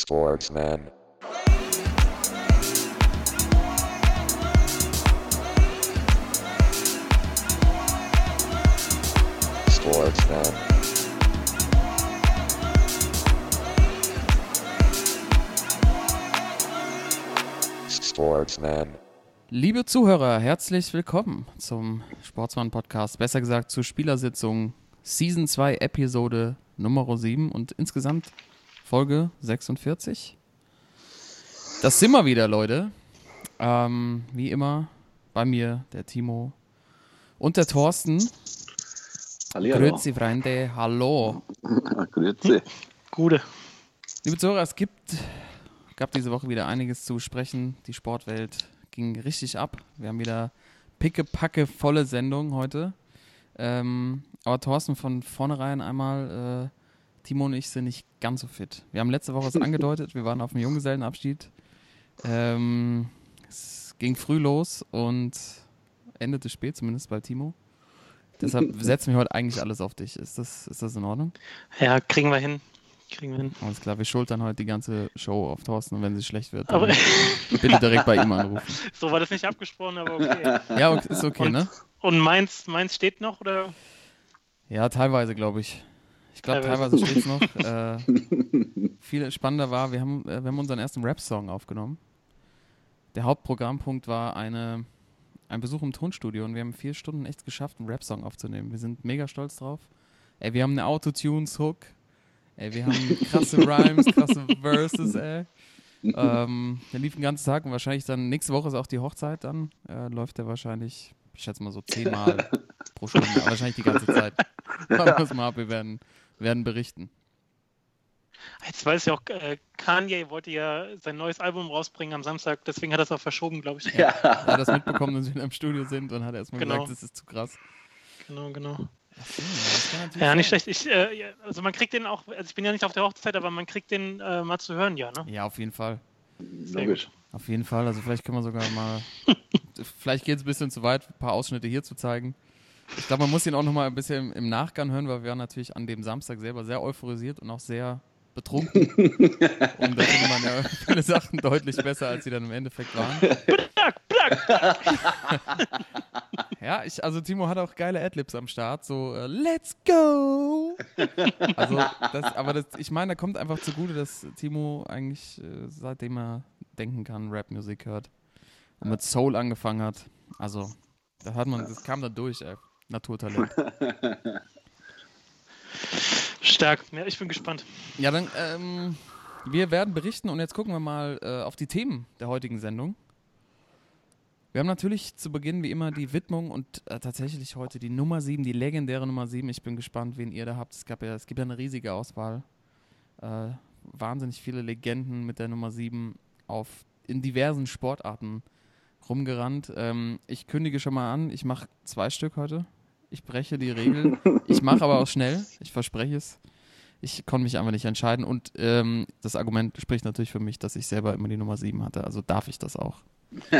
Sportsman. Sportsman. Sportsman. Liebe Zuhörer, herzlich willkommen zum Sportsmann-Podcast, besser gesagt zur Spielersitzung Season 2, Episode Nummer 7 und insgesamt Folge 46. Das sind wir wieder, Leute. Ähm, wie immer bei mir der Timo und der Thorsten. Hallihallo. Grüezi, Freunde. Hallo. Grüezi. Gute. Liebe Zuhörer, es gibt, gab diese Woche wieder einiges zu besprechen. Die Sportwelt ging richtig ab. Wir haben wieder picke-packe volle Sendung heute. Ähm, aber Thorsten, von vornherein einmal, äh, Timo und ich sind nicht ganz so fit. Wir haben letzte Woche es angedeutet, wir waren auf dem Junggesellenabschied. Ähm, es ging früh los und endete spät, zumindest bei Timo. Deshalb setzen wir heute eigentlich alles auf dich. Ist das, ist das in Ordnung? Ja, kriegen wir hin. Kriegen wir hin. Alles klar, wir schultern heute die ganze Show auf Thorsten und wenn sie schlecht wird, dann bitte direkt bei ihm anrufen. so war das nicht abgesprochen, aber okay. Ja, ist okay, Und- ne? Und meins, meins steht noch, oder? Ja, teilweise, glaube ich. Ich glaube, teilweise steht es noch. Äh, viel spannender war, wir haben, äh, wir haben unseren ersten Rap-Song aufgenommen. Der Hauptprogrammpunkt war eine, ein Besuch im Tonstudio und wir haben vier Stunden echt geschafft, einen Rap-Song aufzunehmen. Wir sind mega stolz drauf. Ey, wir haben eine Autotunes-Hook. Ey, wir haben krasse Rhymes, krasse Verses, ey. Ähm, der lief den ganzen Tag und wahrscheinlich dann, nächste Woche ist auch die Hochzeit dann. Äh, läuft der wahrscheinlich, ich schätze mal so zehnmal pro Stunde, wahrscheinlich die ganze Zeit. Wir mal ab, wir werden, berichten. Jetzt weiß ich auch, äh, Kanye wollte ja sein neues Album rausbringen am Samstag, deswegen hat er es auch verschoben, glaube ich. Ja. Er hat das mitbekommen, dass wir im Studio sind und hat erstmal Genau. gesagt, das ist zu krass. Genau, genau. So, Ja, nicht sein. schlecht. Ich, äh, also man kriegt den auch, also ich bin ja nicht auf der Hochzeit, aber man kriegt den äh, mal zu hören, ja, ne? Ja, auf jeden Fall. Logisch. Auf jeden Fall. Also vielleicht können wir sogar mal. vielleicht geht es ein bisschen zu weit, ein paar Ausschnitte hier zu zeigen. Ich glaube, man muss ihn auch nochmal ein bisschen im, im Nachgang hören, weil wir waren natürlich an dem Samstag selber sehr euphorisiert und auch sehr betrunken. und da findet man ja viele Sachen deutlich besser, als sie dann im Endeffekt waren. Plack, plack! Ja, ich, also Timo hat auch geile Adlibs am Start, so äh, Let's go! Also, das, aber das, ich meine, da kommt einfach zugute, dass Timo eigentlich äh, seitdem er denken kann, Rapmusik hört und mit Soul angefangen hat. Also, das hat man, das kam da durch, ey. Naturtalent. Stark. Ja, ich bin gespannt. Ja, dann, ähm, wir werden berichten und jetzt gucken wir mal äh, auf die Themen der heutigen Sendung. Wir haben natürlich zu Beginn wie immer die Widmung und äh, tatsächlich heute die Nummer 7, die legendäre Nummer 7. Ich bin gespannt, wen ihr da habt. Es, gab ja, es gibt ja eine riesige Auswahl. Äh, wahnsinnig viele Legenden mit der Nummer 7 auf, in diversen Sportarten rumgerannt. Ähm, ich kündige schon mal an, ich mache zwei Stück heute. Ich breche die Regel. Ich mache aber auch schnell. Ich verspreche es. Ich konnte mich einfach nicht entscheiden und ähm, das Argument spricht natürlich für mich, dass ich selber immer die Nummer 7 hatte. Also darf ich das auch.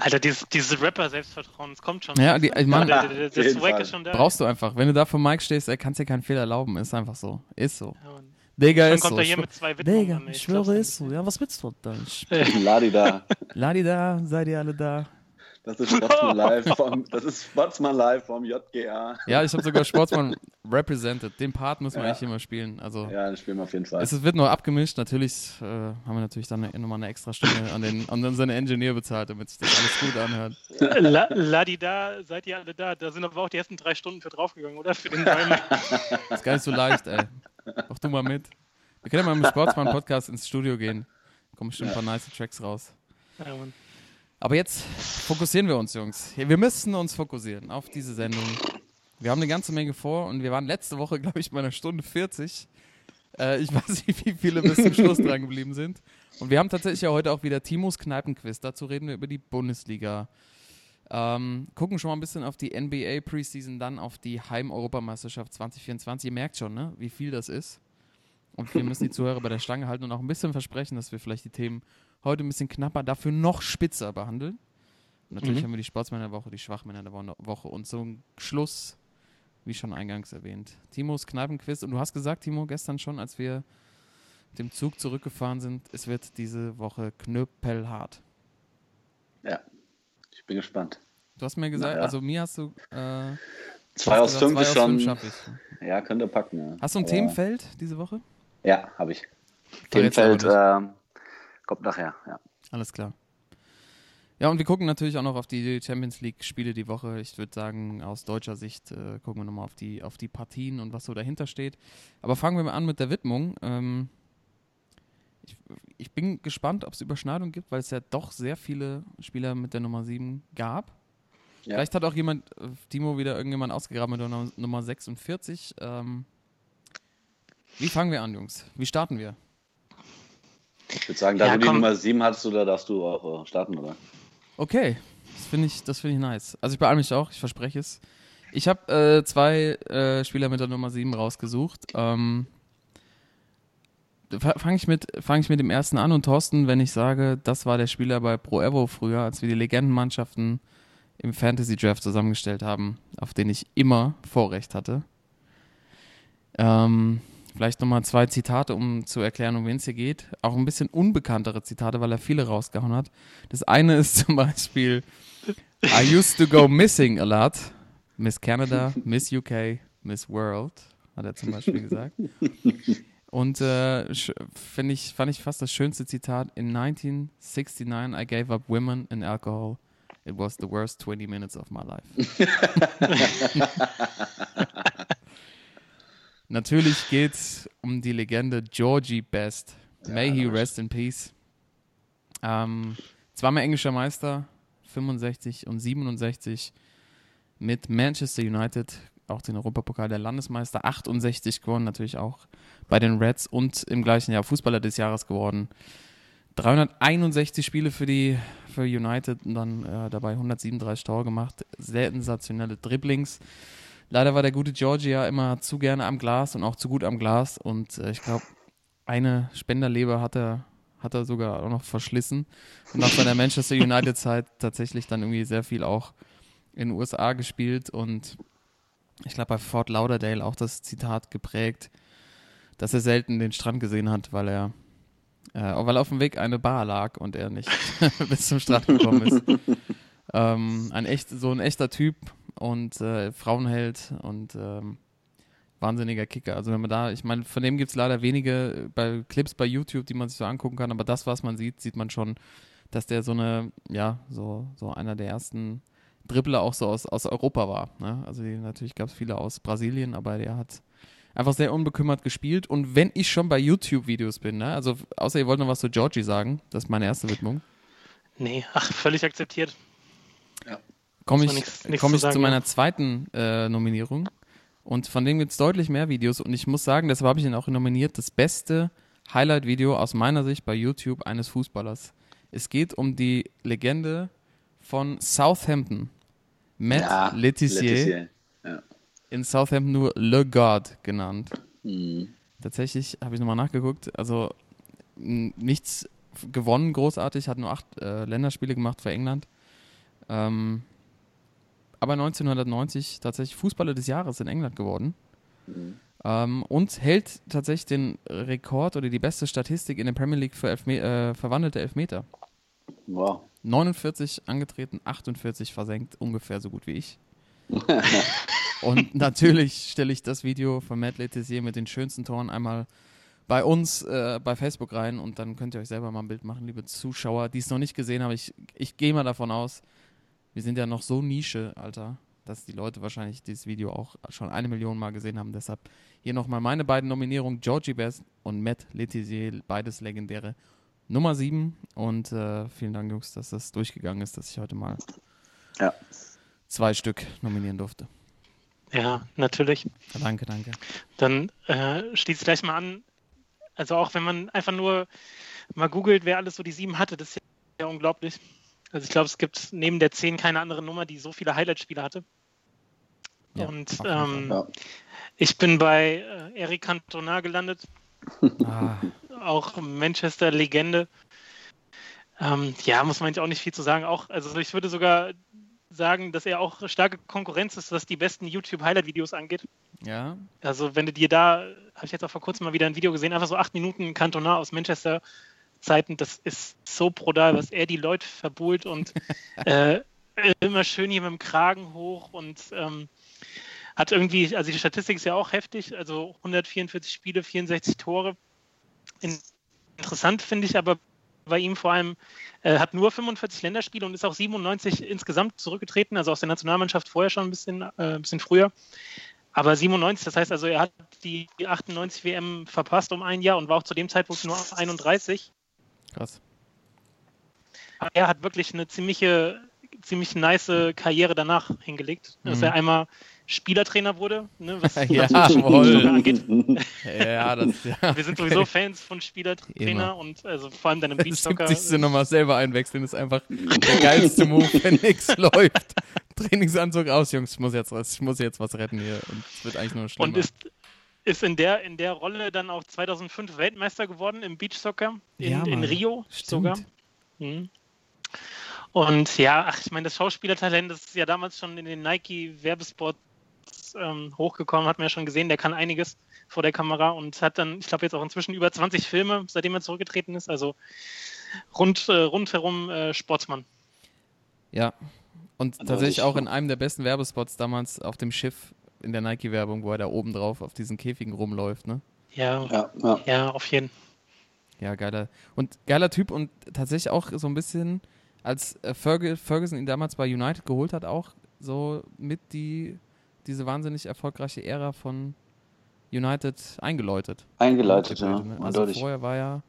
Alter, dieses, dieses Rapper-Selbstvertrauen, es kommt schon. Ja, die, ich meine, der, der, der, der ist schon da. brauchst du einfach. Wenn du da vor Mike stehst, er kannst dir keinen Fehler erlauben. Ist einfach so. Ist so. Ja. Digga, ist kommt so. er hier Digga, ich schwöre, ist so. Ja, was willst du da? Ich- Ladi da. Ladi da, seid ihr alle da? Das ist Sportsman Live vom, das ist Sportsman Live vom JGA. Ja, ich habe sogar Sportsmann represented. Den Part müssen wir eigentlich immer spielen. Also Ja, das spielen wir auf jeden Fall. es wird noch abgemischt. Natürlich äh, haben wir natürlich dann nochmal eine extra Stunde an, den, an unseren Engineer bezahlt, damit sich das alles gut anhört. La, Ladi da, seid ihr alle da? Da sind aber auch die ersten drei Stunden für draufgegangen, oder? Für den Reim. ist gar nicht so leicht, ey. Mach du mal mit. Wir können ja mal im Sportsmann-Podcast ins Studio gehen. Kommen bestimmt ein paar nice Tracks raus. ja, Mann. Aber jetzt fokussieren wir uns, Jungs. Wir müssen uns fokussieren auf diese Sendung. Wir haben eine ganze Menge vor und wir waren letzte Woche, glaube ich, bei einer Stunde 40. Äh, ich weiß nicht, wie viele bis zum Schluss dran geblieben sind. Und wir haben tatsächlich ja heute auch wieder Timos Kneipenquiz. Dazu reden wir über die Bundesliga. Ähm, gucken schon mal ein bisschen auf die NBA Preseason, dann auf die Heim-Europameisterschaft 2024. Ihr merkt schon, ne, wie viel das ist. Und wir müssen die Zuhörer bei der Stange halten und auch ein bisschen versprechen, dass wir vielleicht die Themen heute ein bisschen knapper, dafür noch spitzer behandeln. Und natürlich Mhm. haben wir die Sportsmänner der Woche, die Schwachmänner der Wo- Woche und zum Schluss, wie schon eingangs erwähnt, Timos Kneipenquiz. Und du hast gesagt, Timo, gestern schon, als wir dem Zug zurückgefahren sind. Es wird diese Woche knüppelhart. Ja, ich bin gespannt. Du hast mir gesagt, Naja. also mir hast du. Äh, Zwei hast aus gesagt, fünf zwei ist aus schon. fünf. Ja, könnte packen. Ja. Hast du ein Aber- Themenfeld diese Woche? Ja, habe ich. Aber Themenfeld kommt nachher. Ja. Alles klar. Ja, und wir gucken natürlich auch noch auf die Champions League-Spiele die Woche. Ich würde sagen, aus deutscher Sicht äh, gucken wir nochmal auf die, auf die Partien und was so dahinter steht. Aber fangen wir mal an mit der Widmung. Ähm, ich, ich bin gespannt, ob es Überschneidungen gibt, weil es ja doch sehr viele Spieler mit der Nummer 7 gab. Ja. Vielleicht hat auch jemand, äh, Timo, wieder irgendjemand ausgegraben mit der Nummer- Nummer 46. Ähm, wie fangen wir an, Jungs? Wie starten wir? Ich würde sagen, da Ja, du die komm. Nummer 7 hattest, du, da darfst du auch äh, starten, oder? Okay, das finde ich, das finde ich nice. Also ich beeile mich auch, ich verspreche es. Ich habe äh, zwei äh, Spieler mit der Nummer 7 rausgesucht. Ähm, Fange ich, mit- fang ich mit dem ersten an und Thorsten, wenn ich sage, das war der Spieler bei Pro Evo früher, als wir die Legendenmannschaften im Fantasy Draft zusammengestellt haben, auf den ich immer Vorrecht hatte. Ähm, vielleicht nochmal zwei Zitate, um zu erklären, um wen es hier geht. Auch ein bisschen unbekanntere Zitate, weil er viele rausgehauen hat. Das eine ist zum Beispiel I used to go missing a lot. Miss Canada, Miss UK, Miss World, hat er zum Beispiel gesagt. Und äh, sch- find ich, fand ich fast das schönste Zitat. In 1969 I gave up women and alcohol. It was the worst 20 minutes of my life. Natürlich geht's um die Legende Georgie Best. May he rest in peace. Ähm, zweimal englischer Meister, 65 und 67 mit Manchester United, auch den Europapokal der Landesmeister, 68 gewonnen, natürlich auch bei den Reds und im gleichen Jahr Fußballer des Jahres geworden. 361 Spiele für die für United und dann äh, dabei 137 Tore gemacht. Sensationelle Dribblings. Leider war der gute Georgia immer zu gerne am Glas und auch zu gut am Glas und äh, ich glaube, eine Spenderleber hat er, hat er sogar auch noch verschlissen. Und nach seiner Manchester United-Zeit tatsächlich dann irgendwie sehr viel auch in den USA gespielt und ich glaube bei Fort Lauderdale auch das Zitat geprägt, dass er selten den Strand gesehen hat, weil er äh, weil auf dem Weg eine Bar lag und er nicht bis zum Strand gekommen ist. ähm, ein echt, so ein echter Typ und äh, Frauenheld und ähm, wahnsinniger Kicker. Also wenn man da, ich meine, von dem gibt es leider wenige bei Clips bei YouTube, die man sich so angucken kann, aber das, was man sieht, sieht man schon, dass der so eine, ja, so, so einer der ersten Dribbler auch so aus, aus Europa war. Ne? Also die, natürlich gab es viele aus Brasilien, aber der hat einfach sehr unbekümmert gespielt. Und wenn ich schon bei YouTube-Videos bin, ne? also außer ihr wollt noch was zu Georgie sagen, das ist meine erste Widmung, Nee, ach, völlig akzeptiert. Komme ich, nichts- nichts komm zu ich zu sagen, meiner ja. zweiten äh, Nominierung. Und von dem gibt es deutlich mehr Videos. Und ich muss sagen, deshalb habe ich ihn auch nominiert, das beste Highlight-Video aus meiner Sicht bei YouTube eines Fußballers. Es geht um die Legende von Southampton. Matt Ja, Letizier, Letizier. Ja. in Southampton nur Le God genannt. Mhm. Tatsächlich habe ich nochmal nachgeguckt. Also nichts gewonnen großartig, hat nur acht äh, Länderspiele gemacht für England. Ähm, aber 1990 tatsächlich Fußballer des Jahres in England geworden. Mhm. Ähm, und hält tatsächlich den Rekord oder die beste Statistik in der Premier League für Elfme äh, verwandelte Elfmeter. Wow. 49 angetreten, 48 versenkt, ungefähr so gut wie ich. Und natürlich stelle ich das Video von Matt Letizier mit den schönsten Toren einmal bei uns äh, bei Facebook rein und dann könnt ihr euch selber mal ein Bild machen, liebe Zuschauer, die es noch nicht gesehen haben. Ich, ich gehe mal davon aus, wir sind ja noch so Nische, Alter, dass die Leute wahrscheinlich dieses Video auch schon eine Million Mal gesehen haben. Deshalb hier nochmal meine beiden Nominierungen, Georgie Best und Matt Letizier, beides legendäre Nummer 7. Und äh, vielen Dank, Jungs, dass das durchgegangen ist, dass ich heute mal Ja. zwei Stück nominieren durfte. Ja, natürlich. Danke, danke. Dann äh, schließe ich gleich mal an. Also auch wenn man einfach nur mal googelt, wer alles so die sieben hatte, das ist ja unglaublich. Also ich glaube, es gibt neben der 10 keine andere Nummer, die so viele Highlight-Spiele hatte. Ja, Und ähm, Ja. ich bin bei äh, Eric Cantona gelandet, Ah, auch Manchester-Legende. Ähm, ja, muss man eigentlich auch nicht viel zu sagen. Auch, also ich würde sogar sagen, dass er auch starke Konkurrenz ist, was die besten YouTube-Highlight-Videos angeht. Ja. Also wenn du dir da, habe ich jetzt auch vor kurzem mal wieder ein Video gesehen, einfach so acht Minuten Cantona aus Manchester Zeiten, das ist so brutal, was er die Leute verbuhlt und äh, immer schön hier mit dem Kragen hoch und ähm, hat irgendwie, also die Statistik ist ja auch heftig, also 144 Spiele, 64 Tore. In, interessant finde ich aber bei ihm vor allem, äh, hat nur 45 Länderspiele und ist auch 97 insgesamt zurückgetreten, also aus der Nationalmannschaft vorher schon ein bisschen, äh, ein bisschen früher. Aber 97, das heißt also, er hat die 98 WM verpasst um ein Jahr und war auch zu dem Zeitpunkt nur 31. Krass. Er hat wirklich eine ziemliche, ziemlich nice Karriere danach hingelegt, dass Mhm. er einmal Spielertrainer wurde, ne, was, Jawohl. Spieler angeht. Ja, das ja. Wir sind sowieso Fans von Spielertrainer Immer. und also vor allem dann im Das Beachsoccer. 70. nochmal selber einwechseln ist einfach der geilste Move, wenn nichts läuft. Trainingsanzug aus, Jungs, ich muss jetzt was, ich muss jetzt was retten hier und es wird eigentlich nur schlimmer. Und ist, ist in, der, in der Rolle dann auch 2005 Weltmeister geworden im Beachsoccer in, Ja, in. Rio Stimmt. sogar. Mhm. Und ja, ach, ich meine, das Schauspielertalent das ist ja damals schon in den Nike-Werbespots ähm, hochgekommen, hat man ja schon gesehen, der kann einiges vor der Kamera und hat dann, ich glaube, jetzt auch inzwischen über 20 Filme, seitdem er zurückgetreten ist. Also rund, äh, rundherum äh, Sportsmann. Ja. Und Also tatsächlich ich- auch in einem der besten Werbespots damals auf dem Schiff in der Nike-Werbung, wo er da oben drauf auf diesen Käfigen rumläuft, ne? Ja, Ja, ja. ja, auf jeden Ja, geiler. Und geiler Typ und tatsächlich auch so ein bisschen, als äh, Ferg Ferguson ihn damals bei United geholt hat, auch so mit die, diese wahnsinnig erfolgreiche Ära von United eingeläutet. Eingeleitet, ja. Ne? Also Eindeutig. vorher war ja,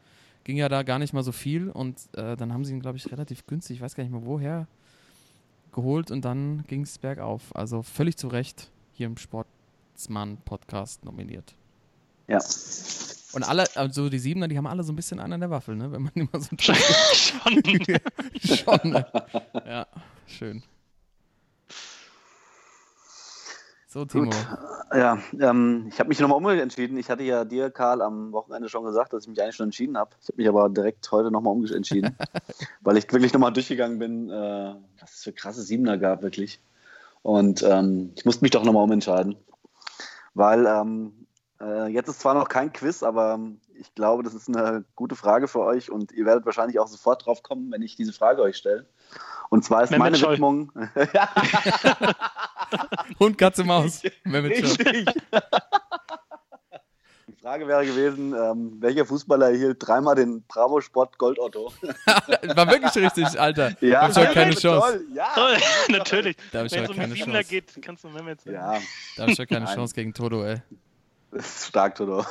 ging ja da gar nicht mal so viel und äh, dann haben sie ihn, glaube ich, relativ günstig, ich weiß gar nicht mehr woher, geholt und dann ging es bergauf. Also völlig zu Recht hier im Sportsmann-Podcast nominiert. Ja. Und alle, also die Siebener, die haben alle so ein bisschen einen an der Waffel, ne? Wenn man immer so schon. Schon. Ne? Ja, schön. So, Timo. Gut. Ja, ähm, ich habe mich nochmal umentschieden. Ich hatte ja dir, Karl, am Wochenende schon gesagt, dass ich mich eigentlich schon entschieden habe. Ich habe mich aber direkt heute nochmal umentschieden, weil ich wirklich nochmal durchgegangen bin, äh, was es für krasse Siebener gab, wirklich. Und ähm, ich musste mich doch nochmal umentscheiden, weil ähm, äh, jetzt ist zwar noch kein Quiz, aber ähm, ich glaube, das ist eine gute Frage für euch und ihr werdet wahrscheinlich auch sofort drauf kommen, wenn ich diese Frage euch stelle. Und zwar ist Mehmet meine Scholl. Widmung. Hund, Katze, Maus. Mehmet. Richtig. Die Frage wäre gewesen, ähm, welcher Fußballer erhielt dreimal den Bravo Sport Gold Otto? War wirklich richtig, Alter. da hab ich heute keine toll, Chance. Ja, Natürlich. Da hab ich Wenn es heute um die keine Chance. geht, kannst du Mehmet sagen. ja, Da hab ich heute keine Nein. Chance gegen Toto, ey. das ist stark, Toto.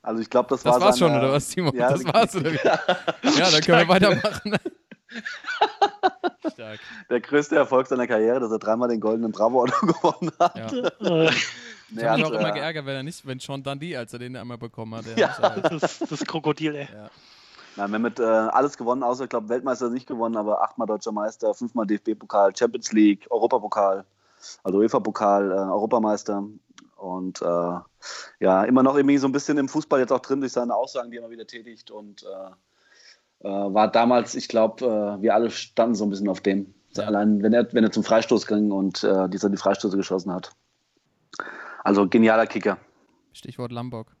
Also ich glaube, das, Das war war's schon, oder was, Timo? Ja, das war's, oder wie? Ja, dann können wir weitermachen. Stark. der größte Erfolg seiner Karriere, dass er dreimal den goldenen Bravo Otto gewonnen hat. Ja. Ich habe mich hat, auch immer äh, geärgert, wenn er nicht, wenn Sean Dundee, als er den einmal bekommen hat. der Ja. äh, Das ist das Krokodil, ey. ja. Nein, wir haben mit äh, alles gewonnen, außer, ich glaube, Weltmeister nicht gewonnen, aber achtmal Deutscher Meister, fünfmal DFB-Pokal, Champions League, Europapokal, also UEFA-Pokal, äh, Europameister. Und äh, ja, immer noch irgendwie so ein bisschen im Fußball jetzt auch drin durch seine Aussagen, die er immer wieder tätigt. Und äh, äh, war damals, ich glaube, äh, wir alle standen so ein bisschen auf dem. Ja. Allein, wenn er, wenn er zum Freistoß ging und äh, dieser die Freistöße geschossen hat. Also genialer Kicker. Stichwort Lombok.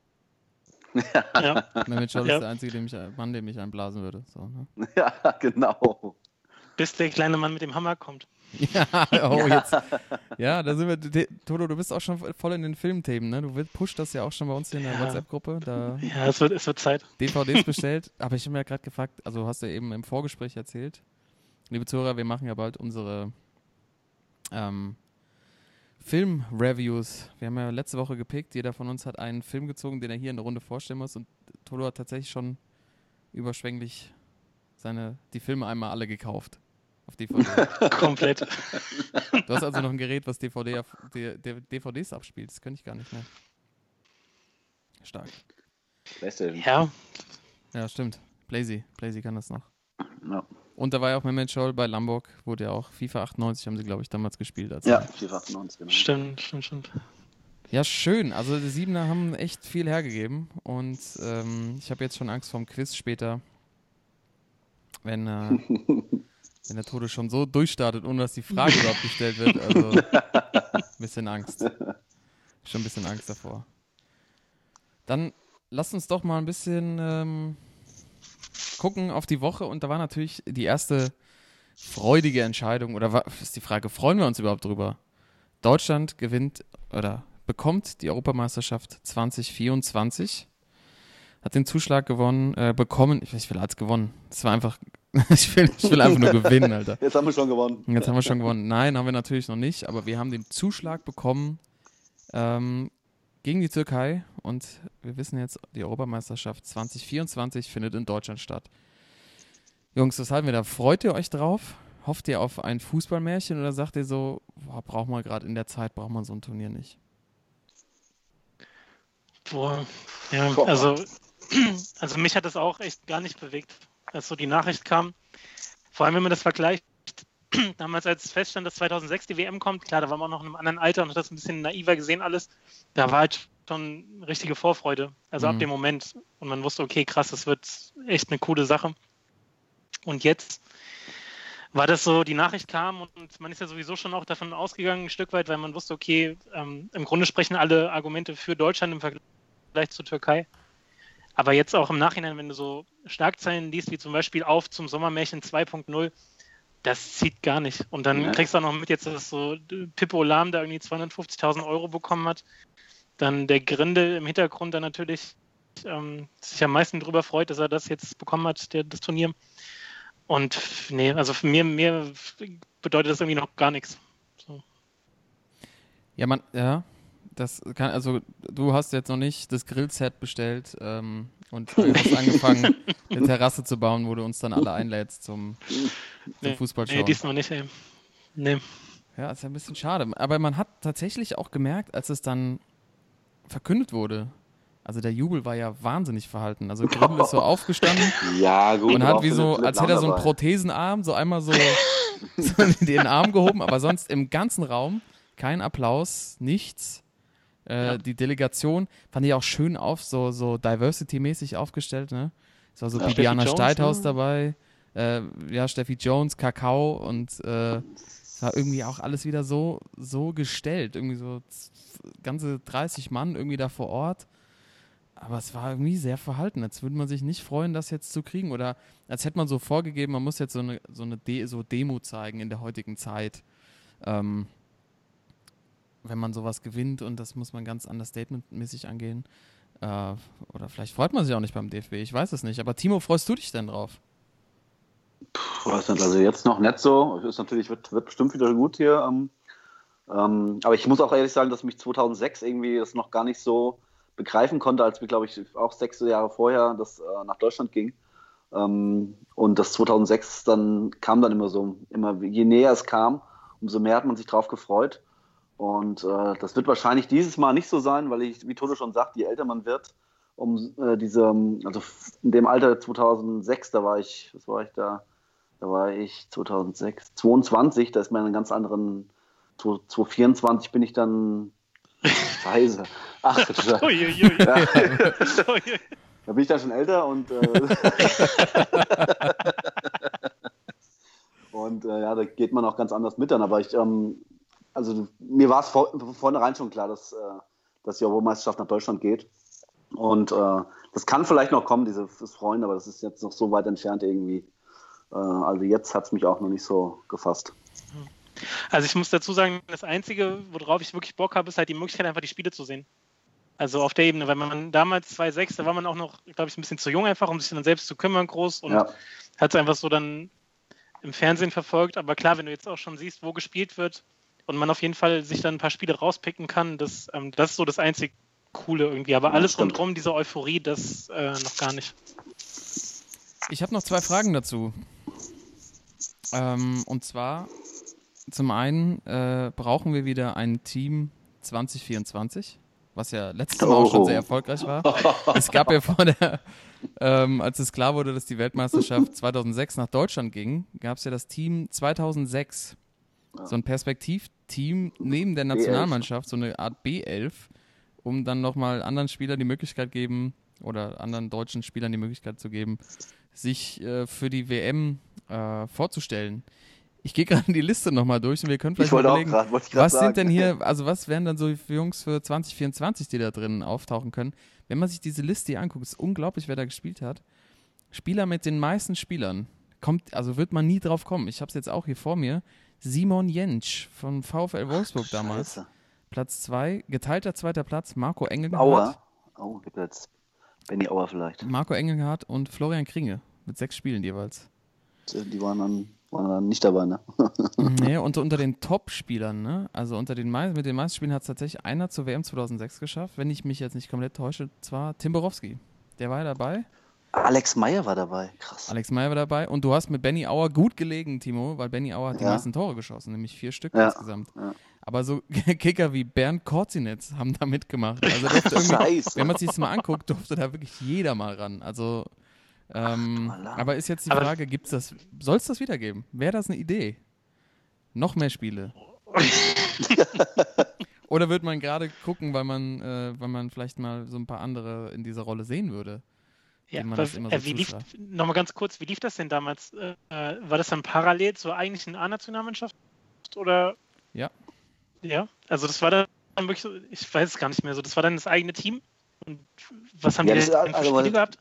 Ja. Mehmet Scholl Ja. ist der einzige dem ich, Mann, dem ich einblasen würde. So, ne? ja, genau. Bis der kleine Mann mit dem Hammer kommt. Ja, oh, jetzt. Ja, da sind wir. Toto, du bist auch schon voll in den Filmthemen, ne? Du pusht das ja auch schon bei uns hier in der Ja. WhatsApp-Gruppe. Da Ja, es wird, es wird Zeit. DVDs bestellt. Aber ich habe mir ja gerade gefragt, also hast du ja eben im Vorgespräch erzählt. Liebe Zuhörer, wir machen ja bald unsere ähm, Film-Reviews. Wir haben ja letzte Woche gepickt. Jeder von uns hat einen Film gezogen, den er hier in der Runde vorstellen muss. Und Toto hat tatsächlich schon überschwänglich seine, die Filme einmal alle gekauft. Auf DVD. Komplett. Du hast also noch ein Gerät, was DVD DVDs abspielt. Das könnte ich gar nicht mehr. Stark. PlayStation. Ja, Ja, stimmt. Blazy. Blazy kann das noch. Ja, Und da war ja auch Mehmet Scholl bei Lombok, wurde ja auch FIFA 98, haben sie, glaube ich, damals gespielt. Als ja 498, genau. stimmt, stimmt, stimmt. ja, schön. Also die Siebener haben echt viel hergegeben. Und ähm, ich habe jetzt schon Angst vorm Quiz später. Wenn, äh, Wenn der Tode schon so durchstartet, ohne dass die Frage überhaupt gestellt wird. Also, ein bisschen Angst. Schon ein bisschen Angst davor. Dann lasst uns doch mal ein bisschen ähm, gucken auf die Woche. Und da war natürlich die erste freudige Entscheidung. Oder war, ist die Frage, freuen wir uns überhaupt drüber? Deutschland gewinnt oder bekommt die Europameisterschaft 2024. Hat den Zuschlag gewonnen, äh, bekommen. Ich, ich will als gewonnen. Das war einfach. ich, will, ich will einfach nur gewinnen, Alter. Jetzt haben wir schon gewonnen. Jetzt haben wir schon gewonnen. Nein, haben wir natürlich noch nicht, aber wir haben den Zuschlag bekommen ähm, gegen die Türkei und wir wissen jetzt, die Europameisterschaft 2024 findet in Deutschland statt. Jungs, was halten wir da? Freut ihr euch drauf? Hofft ihr auf ein Fußballmärchen oder sagt ihr so, boah, braucht man gerade in der Zeit, braucht man so ein Turnier nicht? Boah, ja, Boah. also, also mich hat das auch echt gar nicht bewegt, als so die Nachricht kam. Vor allem, wenn man das vergleicht, damals als feststand, dass 2006 die WM kommt, klar, da war man noch in einem anderen Alter und hat das ein bisschen naiver gesehen alles. Da war halt schon richtige Vorfreude, also Mhm. ab dem Moment. Und man wusste, okay, krass, das wird echt eine coole Sache. Und jetzt war das so, die Nachricht kam und man ist ja sowieso schon auch davon ausgegangen, ein Stück weit, weil man wusste, okay, ähm, im Grunde sprechen alle Argumente für Deutschland im Vergleich zur Türkei. Aber jetzt auch im Nachhinein, wenn du so Schlagzeilen liest, wie zum Beispiel auf zum Sommermärchen 2.0, das zieht gar nicht. Und dann Ja. kriegst du auch noch mit jetzt, dass so Pippo Lahm da irgendwie 250.000 Euro bekommen hat. Dann der Grindel im Hintergrund dann natürlich ähm, sich am meisten darüber freut, dass er das jetzt bekommen hat, der, das Turnier. Und nee, also für mir, mir bedeutet das irgendwie noch gar nichts. So. Ja, man, ja, das kann, also du hast jetzt noch nicht das Grillset bestellt ähm, und du hast angefangen, eine Terrasse zu bauen, wo du uns dann alle einlädst zum, zum Nee, Fußballschauen. Nee, diesmal nicht, ey. Nee. Ja, ist ja ein bisschen schade. Aber man hat tatsächlich auch gemerkt, als es dann verkündet wurde, also der Jubel war ja wahnsinnig verhalten. Also Grindel ist so aufgestanden Ja, gut. und hat wie so, als hätte er so einen. Prothesenarm, so einmal so, so den Arm gehoben, aber sonst im ganzen Raum kein Applaus, nichts. Äh, Ja. Die Delegation fand ich auch schön auf, so, so Diversity-mäßig aufgestellt, ne? Es war so Ja, Bibiana Steithaus ne? dabei, äh, ja, Steffi Jones, Kakao und äh, es war irgendwie auch alles wieder so, so gestellt. Irgendwie so ganze 30 Mann irgendwie da vor Ort. Aber es war irgendwie sehr verhalten, als würde man sich nicht freuen, das jetzt zu kriegen. Oder als hätte man so vorgegeben, man muss jetzt so eine, so eine De so Demo zeigen in der heutigen Zeit. Ähm, wenn man sowas gewinnt und das muss man ganz anders statementmäßig angehen. Äh, oder vielleicht freut man sich auch nicht beim DFB, ich weiß es nicht. Aber Timo, freust du dich denn drauf? Weiß nicht, also jetzt noch nicht so. Ist natürlich, wird, wird bestimmt wieder gut hier. Ähm, ähm, aber ich muss auch ehrlich sagen, dass mich 2006 irgendwie das noch gar nicht so begreifen konnte, als wir, glaube ich, auch sechs Jahre vorher das äh, nach Deutschland ging. Ähm, und das 2006 dann kam dann immer so, immer je näher es kam, umso mehr hat man sich drauf gefreut. Und äh, das wird wahrscheinlich dieses Mal nicht so sein, weil ich, wie Toto schon sagt, je älter man wird, um äh, diese, also in dem Alter 2006, da war ich, was war ich da? Da war ich 2006, 22, da ist man in einem ganz anderen, 2024 bin ich dann Scheiße. Ach, du Scheiße. Ja, da bin ich dann schon älter und äh, und äh, ja, da geht man auch ganz anders mit dann. Aber ich, ähm, also mir war es vor, von vornherein schon klar, dass, äh, dass die Europameisterschaft nach Deutschland geht. Und äh, das kann vielleicht noch kommen, dieses Freuen, aber das ist jetzt noch so weit entfernt irgendwie. Äh, also jetzt hat es mich auch noch nicht so gefasst. Also ich muss dazu sagen, das Einzige, worauf ich wirklich Bock habe, ist halt die Möglichkeit, einfach die Spiele zu sehen. Also auf der Ebene, weil man damals 2,6, da war man auch noch, glaube ich, ein bisschen zu jung einfach, um sich dann selbst zu kümmern groß und Ja. hat es einfach so dann im Fernsehen verfolgt. Aber klar, wenn du jetzt auch schon siehst, wo gespielt wird und man auf jeden Fall sich dann ein paar Spiele rauspicken kann, das, ähm, das ist so das einzig Coole irgendwie. Aber alles stimmt. rundherum, diese Euphorie, das äh, noch gar nicht. Ich habe noch zwei Fragen dazu. Ähm, und zwar, zum einen äh, brauchen wir wieder ein Team 2024, was ja letztes Mal auch schon Oh. sehr erfolgreich war. es gab ja vor der, ähm, als es klar wurde, dass die Weltmeisterschaft 2006 nach Deutschland ging, gab es ja das Team 2006. So ein Perspektivteam neben der Nationalmannschaft, so eine Art B11, um dann nochmal anderen Spielern die Möglichkeit geben, oder anderen deutschen Spielern die Möglichkeit zu geben, sich äh, für die WM äh, vorzustellen. Ich gehe gerade die Liste nochmal durch und wir können vielleicht Ich wollte mal auch überlegen, gerade was sagen. sind denn hier, also was wären dann so für Jungs für 2024, die da drin auftauchen können? Wenn man sich diese Liste hier anguckt, ist unglaublich, wer da gespielt hat. Spieler mit den meisten Spielern. Kommt, also wird man nie drauf kommen. Ich habe es jetzt auch hier vor mir. Simon Jentsch von VfL Wolfsburg damals. Scheiße. Platz 2, geteilter zweiter Platz, Marco Engelhardt. Auer. Oh, gibt jetzt Benny Auer vielleicht. Marco Engelhardt und Florian Kringe mit sechs Spielen jeweils. Die waren dann, waren dann nicht dabei, ne? nee, und unter den Top-Spielern, ne? Also unter den mei- mit den meisten Spielen hat es tatsächlich einer zur WM 2006 geschafft, wenn ich mich jetzt nicht komplett täusche, zwar Tim Borowski. Der war ja dabei, Alex Meyer war dabei. Krass. Alex Meyer war dabei und du hast mit Benny Auer gut gelegen, Timo, weil Benny Auer hat die Ja. meisten Tore geschossen, nämlich vier Stück Ja, insgesamt. ja. Aber so Kicker wie Bernd Korzinetz haben da mitgemacht. Also Scheiße. wenn man sich das mal anguckt, durfte da wirklich jeder mal ran. Also, ähm, Ach, aber ist jetzt die Aber- Frage, gibt's das, soll es das wiedergeben? Wäre das eine Idee? Noch mehr Spiele? Oder wird man gerade gucken, weil man, äh, weil man vielleicht mal so ein paar andere in dieser Rolle sehen würde? Ja, aber, das immer so äh, wie lief, nochmal ganz kurz, wie lief das denn damals? Äh, war das dann parallel zur eigentlichen A-Nationalmannschaft? Oder? Ja. Ja, also das war dann wirklich so, ich weiß es gar nicht mehr so, das war dann das eigene Team? Und was haben Ja, die denn für also, Spiele gehabt?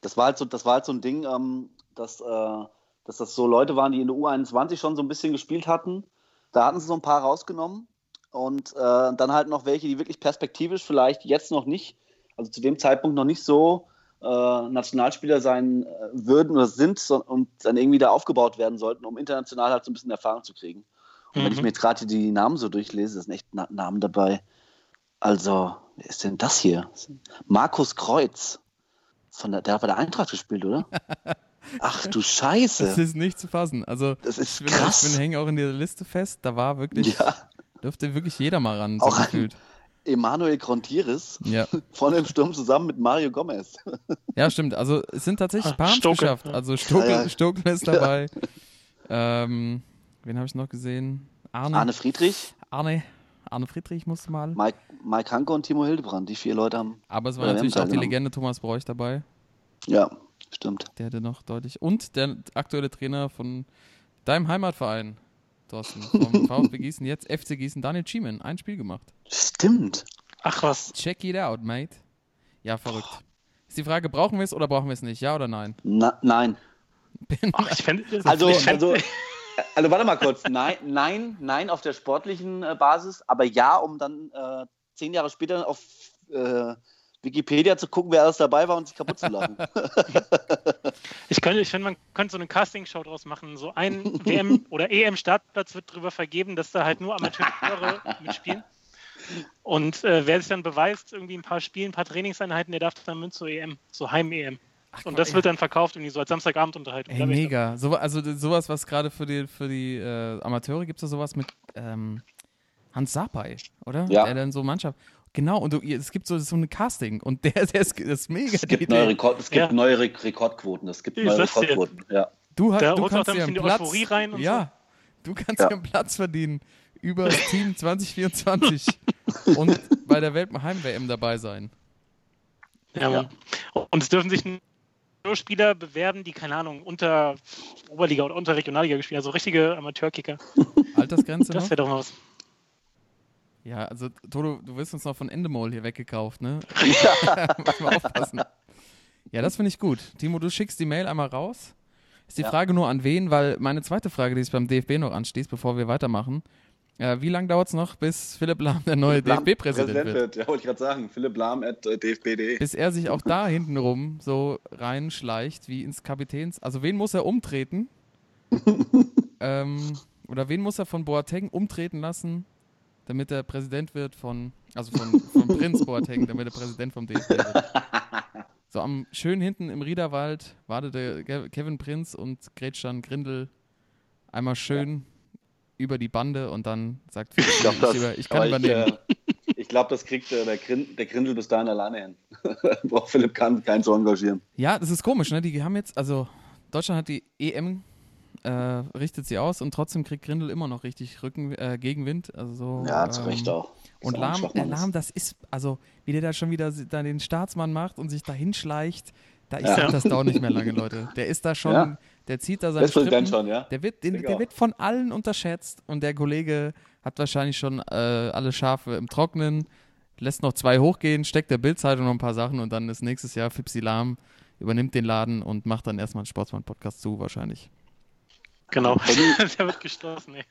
Das war halt so, das war halt so ein Ding, ähm, dass, äh, dass das so Leute waren, die in der U21 schon so ein bisschen gespielt hatten. Da hatten sie so ein paar rausgenommen und äh, dann halt noch welche, die wirklich perspektivisch vielleicht jetzt noch nicht, also zu dem Zeitpunkt noch nicht so äh, Nationalspieler sein äh, würden oder sind so, und dann irgendwie da aufgebaut werden sollten, um international halt so ein bisschen Erfahrung zu kriegen. Und wenn ich Mhm. mir jetzt gerade die Namen so durchlese, das sind echt Na Namen dabei. Also, wer ist denn das hier? Markus Kreuz. Von der, der hat bei der Eintracht gespielt, oder? Ach du Das Scheiße. ist nicht zu fassen. Also, Das ist ich bin, krass. ich bin hängen auch in dieser Liste fest. Da war wirklich, Ja, dürfte wirklich jeder mal ran, so Auch gefühlt. Emanuel Grontiris Ja. von dem Sturm zusammen mit Mario Gomez. ja, stimmt. Also, es sind tatsächlich ein Ah, paar geschafft. Also, Stokel, Ja, ja. Stokel ist dabei. Ähm, wen habe ich noch gesehen? Arne. Arne Friedrich, Arne. Arne Friedrich musste mal. Mike, Mike Hanke und Timo Hildebrand. Die vier Leute haben. Aber es war natürlich auch die. Legende Thomas Bräuch dabei. Ja, stimmt. Der hätte noch deutlich. Und der aktuelle Trainer von deinem Heimatverein, Thorsten, vom VfB Gießen, jetzt FC Gießen, Daniel Schiemann, ein Spiel gemacht. Stimmt. Ach was. Check it out, mate. Ja, verrückt. Ist die Frage, brauchen wir es oder brauchen wir es nicht? Ja oder nein? Na, nein. Ach, ich fänd, Also, ich fänd, also, also warte mal kurz. Nein, nein, nein auf der sportlichen äh, Basis, aber ja, um dann äh, zehn Jahre später auf äh, Wikipedia zu gucken, wer alles dabei war und sich kaputt zu lachen. ich, könnte, ich finde, man könnte so eine Castingshow draus machen. So ein WM- oder EM-Startplatz wird darüber vergeben, dass da halt nur Amateure mitspielen. Und äh, wer sich dann beweist, irgendwie ein paar Spiele, ein paar Trainingseinheiten, der darf dann mit zur EM, so Heim-EM. Und das wird dann verkauft irgendwie so als Samstagabendunterhaltung. Ey, mega. So, also sowas, was gerade für die, für die äh, Amateure gibt es da sowas mit ähm, Hans Sapai, oder? Ja. Der dann so Mannschaft. Genau, und du, es gibt so, so ein Casting und der, der ist, das ist mega. Es gibt neue, Rekord, es gibt Ja. neue Re Rekordquoten. Es gibt Ich neue. Rekordquoten. Ja. Du, hast, Da du kannst dir ein einen bisschen Platz, Euphorie rein und ja, du kannst Ja. dir einen Platz verdienen über das Team 2024 und bei der Weltheim-WM dabei sein. Ja, Mann. Und es dürfen sich nur Spieler bewerben, die, keine Ahnung, unter Oberliga oder unter Regionalliga gespielt haben. Also richtige Amateurkicker. Altersgrenze Das wäre doch mal was. Ja, also Toto, du wirst uns noch von Endemol hier weggekauft, ne? Muss mal aufpassen. Ja, das finde ich gut. Timo, du schickst die Mail einmal raus. Ist die Ja. Frage nur an wen, weil meine zweite Frage, die ist beim DFB noch anstieß, bevor wir weitermachen. Äh, wie lange dauert es noch, bis Philipp Lahm der neue DFB-Präsident wird? Ja, wollte ich gerade sagen. Philipp Lahm at äh, dfb.de. Bis er sich auch da hintenrum so reinschleicht wie ins Kapitäns. Also wen muss er umtreten? ähm, oder wen muss er von Boateng umtreten lassen, damit er Präsident wird von, also von, von Prinz Boateng, damit er Präsident vom DFB wird. So am schön hinten im Riederwald wartete Ke- Kevin Prinz und Gretschan Grindel einmal schön über die Bande und dann sagt Philipp, Ich, glaub, ich, das, über, ich kann übernehmen. Ich, äh, ich glaube, das kriegt äh, der, Grin, der Grindel bis dahin alleine hin. Braucht Philipp kann keinen zu engagieren. Ja, das ist komisch, ne? Die haben jetzt, also Deutschland hat die EM, äh, richtet sie aus und trotzdem kriegt Grindel immer noch richtig Rücken, äh, Gegenwind. Also so, Ja, zu ähm, Recht auch. Und Ist Lahm, ist. Lahm, das ist, also wie der da schon wieder da den Staatsmann macht und sich da hinschleicht, Da, ich Ja. das dauert nicht mehr lange, Leute. Der ist da schon, Ja. der zieht da seine Strippen. schon, ja? Der wird, den, der wird von allen unterschätzt und der Kollege hat wahrscheinlich schon äh, alle Schafe im Trocknen, lässt noch zwei hochgehen, steckt der Bildzeitung noch ein paar Sachen und dann ist nächstes Jahr Fipsi Lahm, übernimmt den Laden und macht dann erstmal einen Sportsmann-Podcast zu, wahrscheinlich. Genau. Benny- der wird gestoßen, ey.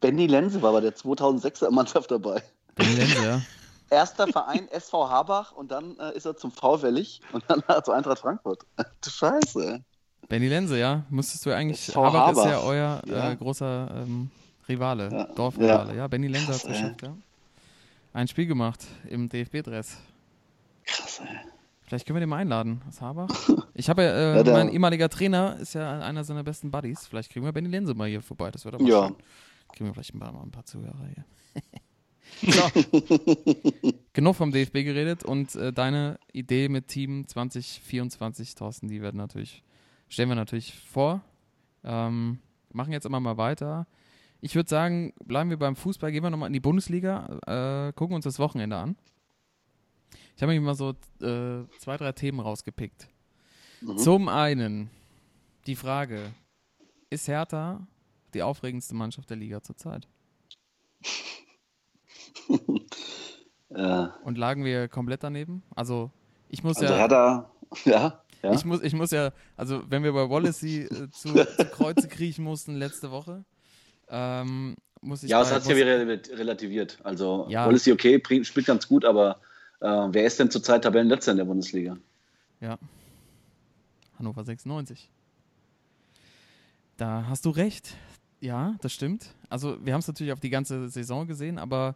Benny Lenze war bei der 2006er Mannschaft dabei. Benny Lenze, ja. Erster Verein SV Habach und dann äh, ist er zum VfL Willig und dann zur Eintracht Frankfurt. Du Scheiße. Benny Lenze, ja. Müsstest du eigentlich. SV Habach ist Habach. ja euer Ja. Äh, großer ähm, Rivale, Ja. Dorfrivale. Ja, Benny Lenze hat es geschafft, ja. Ein Spiel gemacht im DFB-Dress. Krass, ey. Vielleicht können wir den mal einladen aus Habach. Ich habe ja, äh, Ja, mein ehemaliger Trainer ist ja einer seiner besten Buddies. Vielleicht kriegen wir Benny Lenze mal hier vorbei. Das doch mal Ja. schön. Kriegen wir vielleicht ein paar, mal ein paar Zuhörer hier. so. Genug vom DFB geredet und äh, deine Idee mit Team 2024, Thorsten, die werden natürlich, stellen wir natürlich vor. Ähm, machen jetzt immer mal weiter. Ich würde sagen, bleiben wir beim Fußball, gehen wir nochmal in die Bundesliga, äh, gucken uns das Wochenende an. Ich habe mir mal so äh, zwei, drei Themen rausgepickt. Mhm. Zum einen die Frage, ist Hertha die aufregendste Mannschaft der Liga zurzeit? Äh, Und lagen wir komplett daneben? Also ich muss also ja, Hertha, ja, ja. ich muss, ich muss ja, also wenn wir bei Wallacey äh, zu, zu Kreuze kriechen mussten letzte Woche, ähm, muss ich ja, das hat sich ja wieder relativiert. Also, Ja. ja. sie okay, spielt ganz gut, aber äh, wer ist denn zurzeit Tabellenletzter in der Bundesliga? Ja. Hannover 96. Da hast du recht. Ja, das stimmt. Also wir haben es natürlich auf die ganze Saison gesehen, aber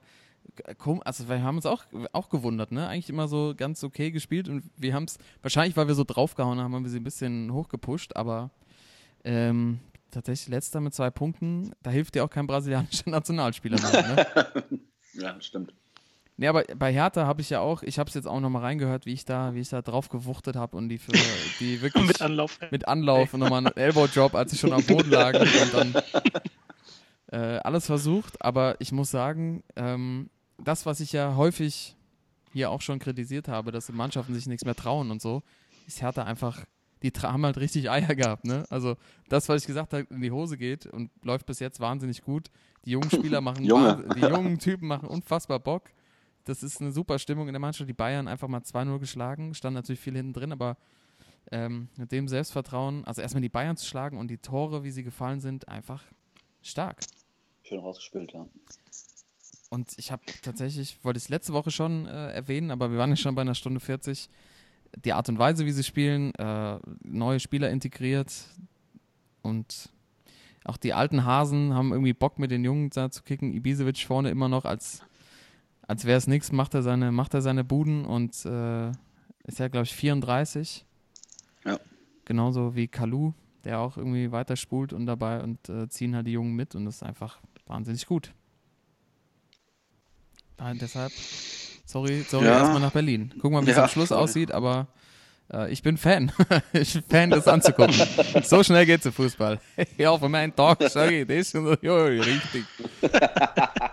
kom- also wir haben uns auch, auch gewundert, ne? Eigentlich immer so ganz okay gespielt und wir haben es, wahrscheinlich weil wir so draufgehauen haben, haben wir sie ein bisschen hochgepusht, aber ähm, tatsächlich letzter mit zwei Punkten, da hilft dir auch kein brasilianischer Nationalspieler mehr, ne? Ja, stimmt. Nee, aber bei Hertha habe ich ja auch, ich habe es jetzt auch nochmal reingehört, wie ich da, wie ich da drauf gewuchtet habe und die für die wirklich Mit Anlauf. mit Anlauf und nochmal einen Elbow-Drop, als sie schon am Boden lagen und dann äh, alles versucht. Aber ich muss sagen, ähm, das, was ich ja häufig hier auch schon kritisiert habe, dass die Mannschaften sich nichts mehr trauen und so, ist Hertha einfach, die haben halt richtig Eier gehabt. Ne? Also das, was ich gesagt habe, in die Hose geht und läuft bis jetzt wahnsinnig gut. Die jungen Spieler machen, Junge. die jungen Typen machen unfassbar Bock. Das ist eine super Stimmung in der Mannschaft. Die Bayern einfach mal 2-0 geschlagen, stand natürlich viel hinten drin, aber ähm, mit dem Selbstvertrauen, also erstmal die Bayern zu schlagen und die Tore, wie sie gefallen sind, einfach stark. Schön rausgespielt, ja. Und ich habe tatsächlich, wollte ich es letzte Woche schon äh, erwähnen, aber wir waren ja schon bei einer Stunde 40. Die Art und Weise, wie sie spielen, äh, neue Spieler integriert und auch die alten Hasen haben irgendwie Bock mit den Jungen da zu kicken. Ibisevic vorne immer noch als, als wäre es nichts, macht er seine, macht er seine Buden und äh, ist ja, glaube ich, 34. Ja. Genauso wie Kalu, der auch irgendwie weiter spult und dabei und äh, ziehen halt die Jungen mit und das ist einfach wahnsinnig gut. Da, deshalb, sorry, sorry, Ja. erstmal nach Berlin. Gucken wir mal, wie es Ja, am Schluss sorry. aussieht, aber äh, ich bin Fan. ich bin Fan, das anzugucken. so schnell geht's im Fußball. ja, von meinem Tag, sage ich das. Und so, ja, richtig.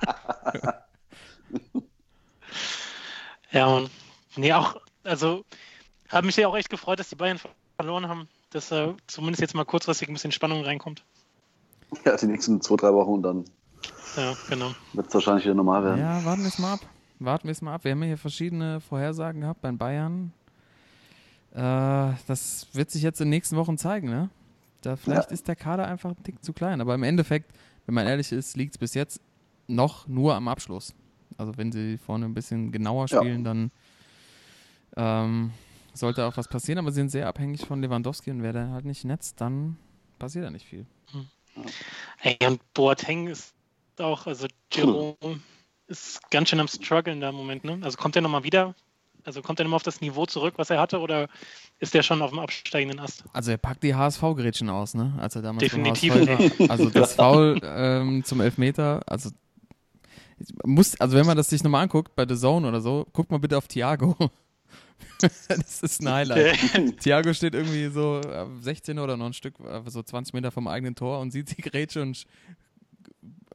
Ja, und nee, auch, also habe mich ja auch echt gefreut, dass die Bayern verloren haben, dass äh, zumindest jetzt mal kurzfristig ein bisschen Spannung reinkommt. Ja, die nächsten zwei, drei Wochen und dann Ja, genau. wird es wahrscheinlich wieder normal werden. Ja, warten wir es mal ab. Warten wir es mal ab. Wir haben ja hier verschiedene Vorhersagen gehabt bei den Bayern. Äh, das wird sich jetzt in den nächsten Wochen zeigen, ne? Da vielleicht ist der Kader einfach ein Tick zu klein. Aber im Endeffekt, wenn man ehrlich ist, liegt es bis jetzt noch nur am Abschluss. Also wenn sie vorne ein bisschen genauer Ja. spielen, dann ähm, sollte auch was passieren. Aber sie sind sehr abhängig von Lewandowski und wer da halt nicht netzt, dann passiert da nicht viel. Ey, und Boateng ist auch, also Jerome ist ganz schön am struggeln da im Moment, ne? Also kommt er nochmal wieder? Also kommt er nochmal auf das Niveau zurück, was er hatte, oder ist der schon auf dem absteigenden Ast? Also er packt die HSV-Gerätschen aus, ne? Als er damals Definitiv. war. Also das Foul ähm, zum Elfmeter, also muss, also wenn man das sich nochmal anguckt bei The Zone oder so, guckt mal bitte auf Thiago. das ist ein Highlight. Thiago steht irgendwie so äh, 16 oder noch ein Stück, äh, so 20 Meter vom eigenen Tor und sieht die Grätsche und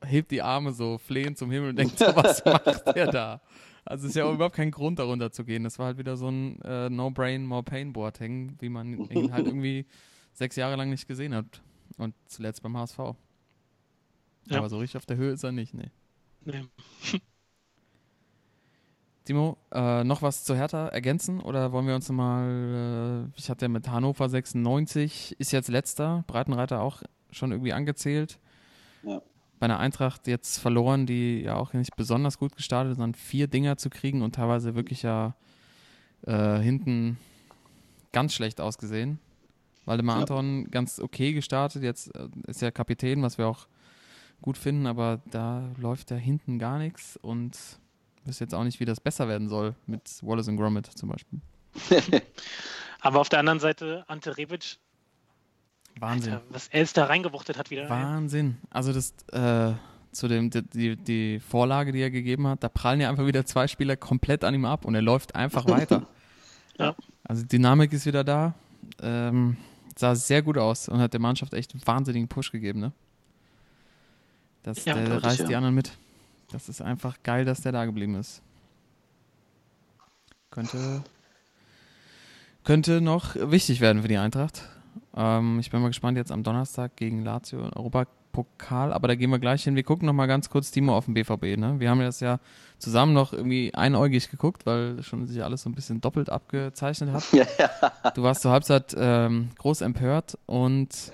hebt die Arme so flehend zum Himmel und denkt so, was macht der da? Also es ist ja auch überhaupt kein Grund, darunter zu gehen. Das war halt wieder so ein äh, No-Brain, More-Pain-Boateng, wie man ihn halt irgendwie sechs Jahre lang nicht gesehen hat. Und zuletzt beim HSV. Ja. Aber so richtig auf der Höhe ist er nicht, nee. Nee. Timo, äh, noch was zu Hertha ergänzen oder wollen wir uns mal, äh, ich hatte ja mit Hannover 96, ist jetzt letzter, Breitenreiter auch schon irgendwie angezählt. Ja. Bei einer Eintracht jetzt verloren, die ja auch nicht besonders gut gestartet sind, vier Dinger zu kriegen und teilweise wirklich ja äh, hinten ganz schlecht ausgesehen. Waldemar Ja. Anton ganz okay gestartet, jetzt äh, ist er Kapitän, was wir auch gut finden, aber da läuft ja hinten gar nichts und wüsste jetzt auch nicht, wie das besser werden soll mit Wallace und Gromit zum Beispiel. Aber auf der anderen Seite, Ante Rebic, Wahnsinn. Alter, was er da reingewuchtet hat wieder. Wahnsinn. Also das äh, zu dem die, die, die Vorlage, die er gegeben hat, da prallen ja einfach wieder zwei Spieler komplett an ihm ab und er läuft einfach weiter. Ja. Also Dynamik ist wieder da. Ähm, sah sehr gut aus und hat der Mannschaft echt einen wahnsinnigen Push gegeben, ne? Das, Ja, der reißt ja. die anderen mit. Das ist einfach geil, dass der da geblieben ist. Könnte, könnte noch wichtig werden für die Eintracht. Ähm, ich bin mal gespannt jetzt am Donnerstag gegen Lazio im Europapokal, aber da gehen wir gleich hin. Wir gucken noch mal ganz kurz Timo auf den BVB. Ne? Wir haben das ja zusammen noch irgendwie einäugig geguckt, weil schon sich alles so ein bisschen doppelt abgezeichnet hat. ja, ja. Du warst zur Halbzeit ähm, groß empört und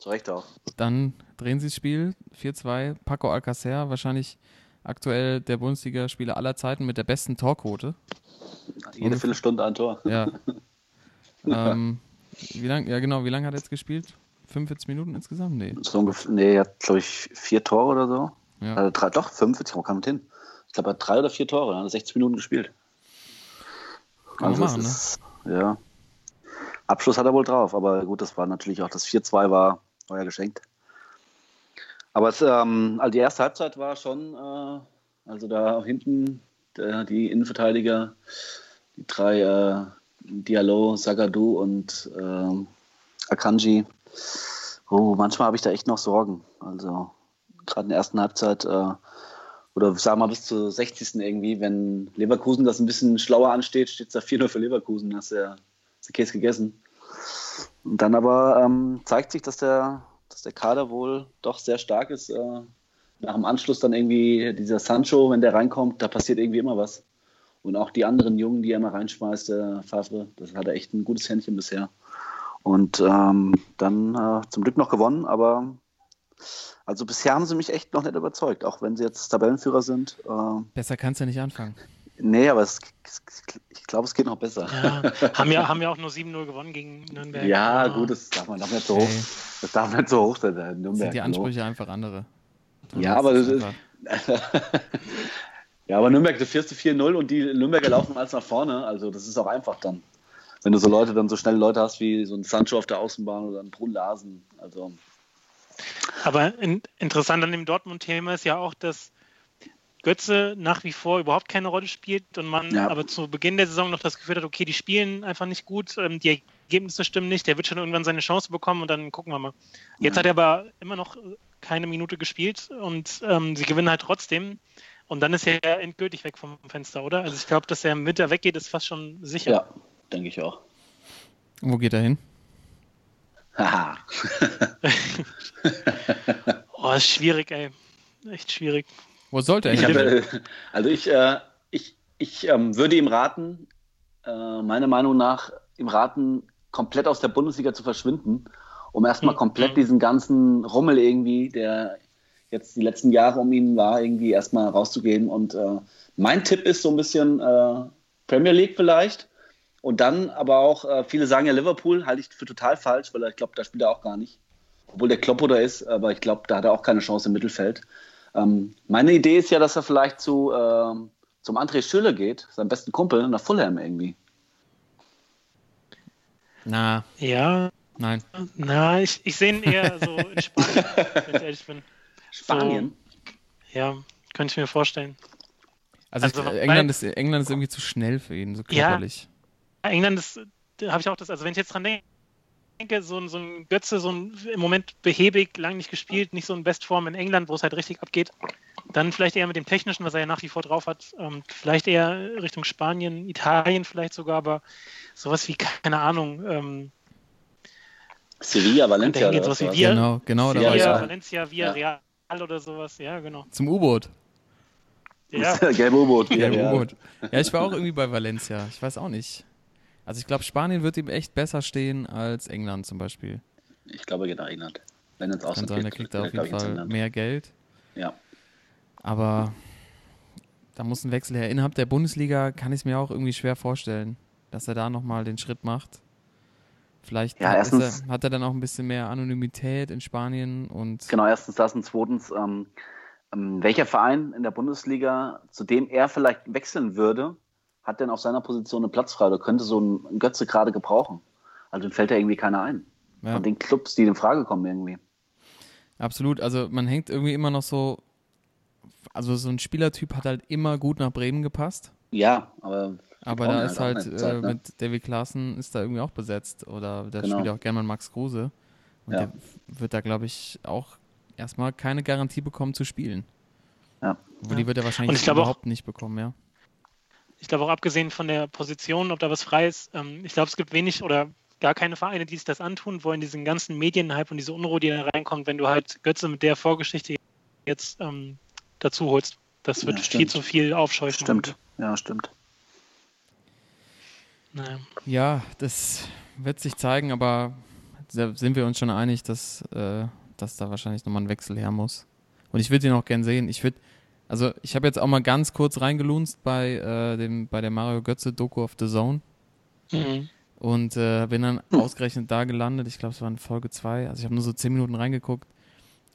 Zu Recht auch. dann drehen sie das Spiel 4-2. Paco Alcacer, wahrscheinlich aktuell der Bundesligaspieler aller Zeiten mit der besten Torquote. Jede Viertelstunde ein Tor. Ja. ähm, wie lang, ja genau, wie lange hat er jetzt gespielt? 45 Minuten insgesamt? Nee. So ungefähr, nee, er hat, glaube ich, vier Tore oder so. Ja. Also drei, doch, 45, wo kam hin? Ich glaube, er hat drei oder vier Tore, er hat 60 Minuten gespielt. Kann Also machen, ne? ist, ja. Abschluss hat er wohl drauf, aber gut, das war natürlich auch das 4-2 war, war ja geschenkt. Aber es, ähm, also die erste Halbzeit war schon, äh, also da hinten der, die Innenverteidiger, die drei äh, Diallo, Zagadou und ähm, Akanji. Oh, manchmal habe ich da echt noch Sorgen. Also gerade in der ersten Halbzeit äh, oder sagen wir mal bis zur 60. irgendwie, wenn Leverkusen das ein bisschen schlauer ansteht, steht es da 4-0 für Leverkusen, hast du ja Käse gegessen. Und dann aber ähm, zeigt sich, dass der, dass der Kader wohl doch sehr stark ist. Äh, nach dem Anschluss dann irgendwie dieser Sancho, wenn der reinkommt, da passiert irgendwie immer was. Und auch die anderen Jungen, die er immer reinschmeißt, der Favre, das hat er echt ein gutes Händchen bisher. Und ähm, dann äh, zum Glück noch gewonnen, aber also bisher haben sie mich echt noch nicht überzeugt, auch wenn sie jetzt Tabellenführer sind. Äh, Besser kannst du ja nicht anfangen. Nee, aber es, ich glaube, es geht noch besser. Ja, haben, ja, haben ja auch nur 7-0 gewonnen gegen Nürnberg. Ja, Ah. gut, das darf man darf nicht so hoch. Das darf nicht so hoch sein, der Nürnberg. sind die. Ansprüche einfach andere. Du Ja, aber das ist- ja, aber Nürnberg, du führst du 4-0 und die Nürnberger laufen alles nach vorne. Also das ist auch einfach dann. Wenn du so Leute dann so schnelle Leute hast wie so ein Sancho auf der Außenbahn oder ein Brun Larsen. Also Aber in, interessant an dem Dortmund-Thema ist ja auch, dass Götze nach wie vor überhaupt keine Rolle spielt und man Ja. aber zu Beginn der Saison noch das Gefühl hat, okay, die spielen einfach nicht gut, ähm, die Ergebnisse stimmen nicht, der wird schon irgendwann seine Chance bekommen und dann gucken wir mal. Jetzt Ja. hat er aber immer noch äh, keine Minute gespielt und ähm, sie gewinnen halt trotzdem. Und dann ist er ja endgültig weg vom Fenster, oder? Also ich glaube, dass er im Winter weggeht, ist fast schon sicher. ja, denke ich auch. Wo geht er hin? Haha. Oh, ist schwierig, ey. Echt schwierig. Wo sollte er Ich hin? habe, also ich, äh, ich, ich ähm, würde ihm raten, äh, meiner Meinung nach, ihm raten, komplett aus der Bundesliga zu verschwinden, um erstmal Mhm. komplett diesen ganzen Rummel irgendwie, der jetzt die letzten Jahre um ihn war, irgendwie erstmal rauszugehen. Und äh, mein Tipp ist so ein bisschen äh, Premier League vielleicht. Und dann aber auch, äh, viele sagen ja Liverpool, halte ich für total falsch, weil ich glaube, da spielt er auch gar nicht. Obwohl der Kloppo da ist, aber ich glaube, da hat er auch keine Chance im Mittelfeld. Ähm, meine Idee ist ja, dass er vielleicht zu, ähm, zum André Schüller geht, seinem besten Kumpel, nach Fulham irgendwie. Na, Ja, nein. na, ich, ich sehe ihn eher so in Spanien, wenn ich ehrlich bin. Spanien. Ja, könnte ich mir vorstellen. Also, Also, ich, weil- England, ist, England ist irgendwie zu schnell für ihn, so Ja. körperlich. England ist, da habe ich auch das, also wenn ich jetzt dran denke, denke, so, ein- so ein Götze, so ein im Moment behäbig, lang nicht gespielt, nicht so in Bestform in England, wo es halt richtig abgeht. Dann vielleicht eher mit dem Technischen, was er ja nach wie vor drauf hat. Ähm, vielleicht eher Richtung Spanien, Italien vielleicht sogar, aber sowas wie, keine Ahnung, ähm, Sevilla, Valencia. oder sowas wie was? wir. Genau, genau. Da Ja, war ich Via, ja. Valencia, Via Real oder sowas, ja, genau. zum U-Boot. Ja, Gelbe U-Boot. Ja. Ja, ich war auch irgendwie bei Valencia. Ich weiß auch nicht. Also ich glaube, Spanien wird ihm echt besser stehen als England zum Beispiel. Ich glaube, er geht nach England. Wenn es Kann sein, der kriegt da auf jeden Fall mehr Geld. Ja. Aber da muss ein Wechsel her. Innerhalb der Bundesliga kann ich es mir auch irgendwie schwer vorstellen, dass er da nochmal den Schritt macht. Vielleicht Ja, erstens- er, hat er dann auch ein bisschen mehr Anonymität in Spanien und Genau, erstens das und zweitens, ähm, ähm, welcher Verein in der Bundesliga, zu dem er vielleicht wechseln würde, hat denn auf seiner Position eine Platz frei oder könnte so ein Götze gerade gebrauchen? Also dem fällt ja irgendwie keiner ein. ja, Von den Clubs, die in Frage kommen irgendwie. absolut. Also man hängt irgendwie immer noch so, also so ein Spielertyp hat halt immer gut nach Bremen gepasst. Ja, aber Aber da halt ist halt eine Zeit, äh, ne? mit David Klaassen ist da irgendwie auch besetzt oder der Genau. spielt auch gerne mal Max Kruse. Und Ja. der wird da, glaube ich, auch erstmal keine Garantie bekommen zu spielen. Ja. Aber die wird er wahrscheinlich ich glaube auch- überhaupt nicht bekommen, ja. Ich glaube auch abgesehen von der Position, ob da was frei ist, ähm, ich glaube, es gibt wenig oder gar keine Vereine, die sich das antun wollen, diesen ganzen Medienhype und diese Unruhe, die da reinkommt, wenn du halt Götze mit der Vorgeschichte jetzt ähm, dazu holst. Das wird Ja, viel zu viel aufscheuchen. stimmt. Ja, stimmt. Naja. Ja, das wird sich zeigen, aber da sind wir uns schon einig, dass, äh, dass da wahrscheinlich nochmal ein Wechsel her muss. Und ich würde ihn auch gern sehen. Ich würde, also ich habe jetzt auch mal ganz kurz reingelunzt bei, äh, dem, bei der Mario Götze Doku of the Zone Mhm. und äh, bin dann ausgerechnet da gelandet. Ich glaube, es war in Folge 2. Also ich habe nur so 10 Minuten reingeguckt,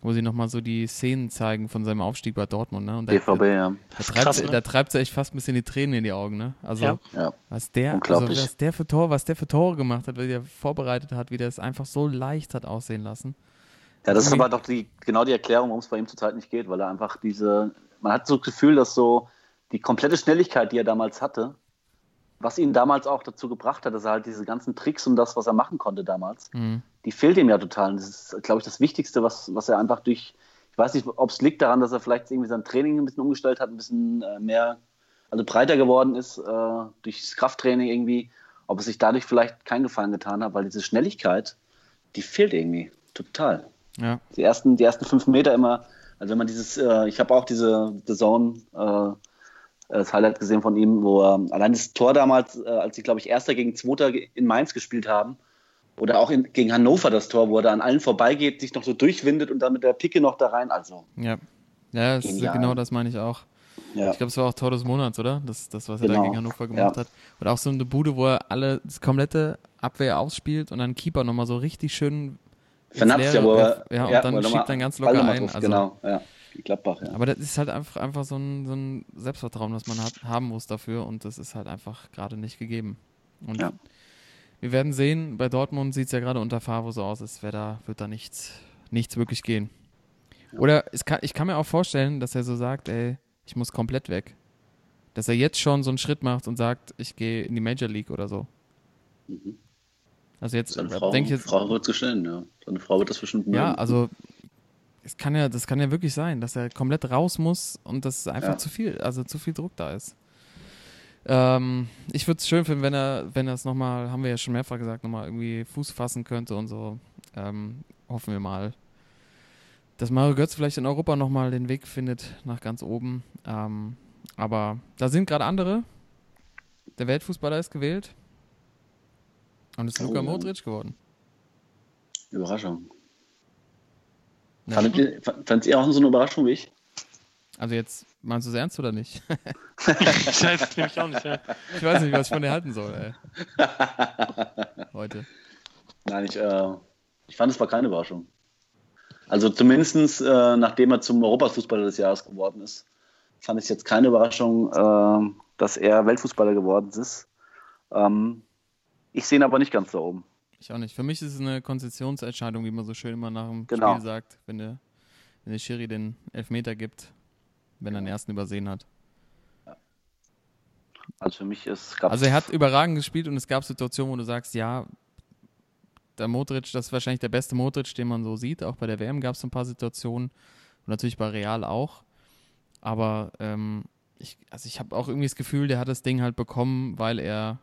wo sie nochmal so die Szenen zeigen von seinem Aufstieg bei Dortmund. Ne? Und da, BVB, ja. da, treibt, Krass, sie- ne? da treibt sie echt fast ein bisschen die Tränen in die Augen. Ne? Also Ja. ja. was der, also was der für Tor, was der für Tore gemacht hat, wie der vorbereitet hat, wie der es einfach so leicht hat aussehen lassen. Ja, das ist aber doch die, genau die Erklärung, warum es bei ihm zurzeit nicht geht, weil er einfach diese, man hat so das Gefühl, dass so die komplette Schnelligkeit, die er damals hatte, was ihn damals auch dazu gebracht hat, dass er halt diese ganzen Tricks und das, was er machen konnte damals, Mhm. die fehlt ihm ja total. Und das ist, glaube ich, das Wichtigste, was, was er einfach durch, ich weiß nicht, ob es liegt daran, dass er vielleicht irgendwie sein Training ein bisschen umgestellt hat, ein bisschen äh, mehr, also breiter geworden ist äh, durchs Krafttraining irgendwie, ob es sich dadurch vielleicht keinen Gefallen getan hat, weil diese Schnelligkeit, die fehlt irgendwie total. Ja, Die ersten, die ersten fünf Meter immer, also wenn man dieses, äh, ich habe auch diese The Zone, äh, das Highlight gesehen von ihm, wo er allein das Tor damals, äh, als sie, glaube ich, Erster gegen Zweiter in Mainz gespielt haben, oder auch in, gegen Hannover das Tor, wo er da an allen vorbeigeht, sich noch so durchwindet und dann mit der Picke noch da rein. Also, ja. Ja, das genau das meine ich auch. ja. Ich glaube, es war auch Tor des Monats, oder? Das, das was er da Genau. gegen Hannover gemacht Ja. hat. Und auch so eine Bude, wo er alle das komplette Abwehr ausspielt und dann Keeper nochmal so richtig schön Vernatzt ja, wo er, ja, und wo dann schiebt dann ganz locker ein. trifft, Also, Genau, ja. Gladbach, ja. Aber das ist halt einfach, einfach so, ein, so ein Selbstvertrauen, was man hat, haben muss dafür und das ist halt einfach gerade nicht gegeben. Und Ja. wir werden sehen, bei Dortmund sieht es ja gerade unter Favre so aus, als wäre da, wird da nichts, nichts wirklich gehen. Oder kann, ich kann mir auch vorstellen, dass er so sagt, ey, ich muss komplett weg. Dass er jetzt schon so einen Schritt macht und sagt, ich gehe in die Major League oder so. Mhm. Also jetzt Seine Frau, denke ich jetzt, Frau wird es gestehen, ja. Seine Frau wird das bestimmt ja, mögen. also es kann ja, das kann ja wirklich sein, dass er komplett raus muss und dass einfach Ja. zu viel, also zu viel Druck da ist. Ähm, ich würde es schön finden, wenn er, wenn er es nochmal, haben wir ja schon mehrfach gesagt, nochmal irgendwie Fuß fassen könnte und so. Ähm, hoffen wir mal, dass Mario Götz vielleicht in Europa nochmal den Weg findet nach ganz oben. Ähm, aber da sind gerade andere. Der Weltfußballer ist gewählt. Und ist Oh, Luka ja. Modric geworden. Überraschung. Ja. Fandet ihr, fandet ihr auch so eine Überraschung wie ich? Also jetzt, meinst du es ernst oder nicht? ich weiß es nämlich auch nicht, ja. Ich weiß nicht, was ich von dir halten soll, ey. Heute. Nein, ich, äh, ich fand es war keine Überraschung. Also zumindest äh, nachdem er zum Europafußballer des Jahres geworden ist, fand ich es jetzt keine Überraschung, äh, dass er Weltfußballer geworden ist. Ähm, ich sehe ihn aber nicht ganz da oben. Ich auch nicht. Für mich ist es eine Konzessionsentscheidung, wie man so schön immer nach dem Genau. Spiel sagt, wenn der, wenn der Schiri den Elfmeter gibt, wenn er den ersten übersehen hat. Also für mich ist gab Also er hat überragend gespielt und es gab Situationen, wo du sagst, ja, der Modric, das ist wahrscheinlich der beste Modric, den man so sieht. Auch bei der WM gab es ein paar Situationen. Und natürlich bei Real auch. Aber ähm, ich, also ich habe auch irgendwie das Gefühl, der hat das Ding halt bekommen, weil er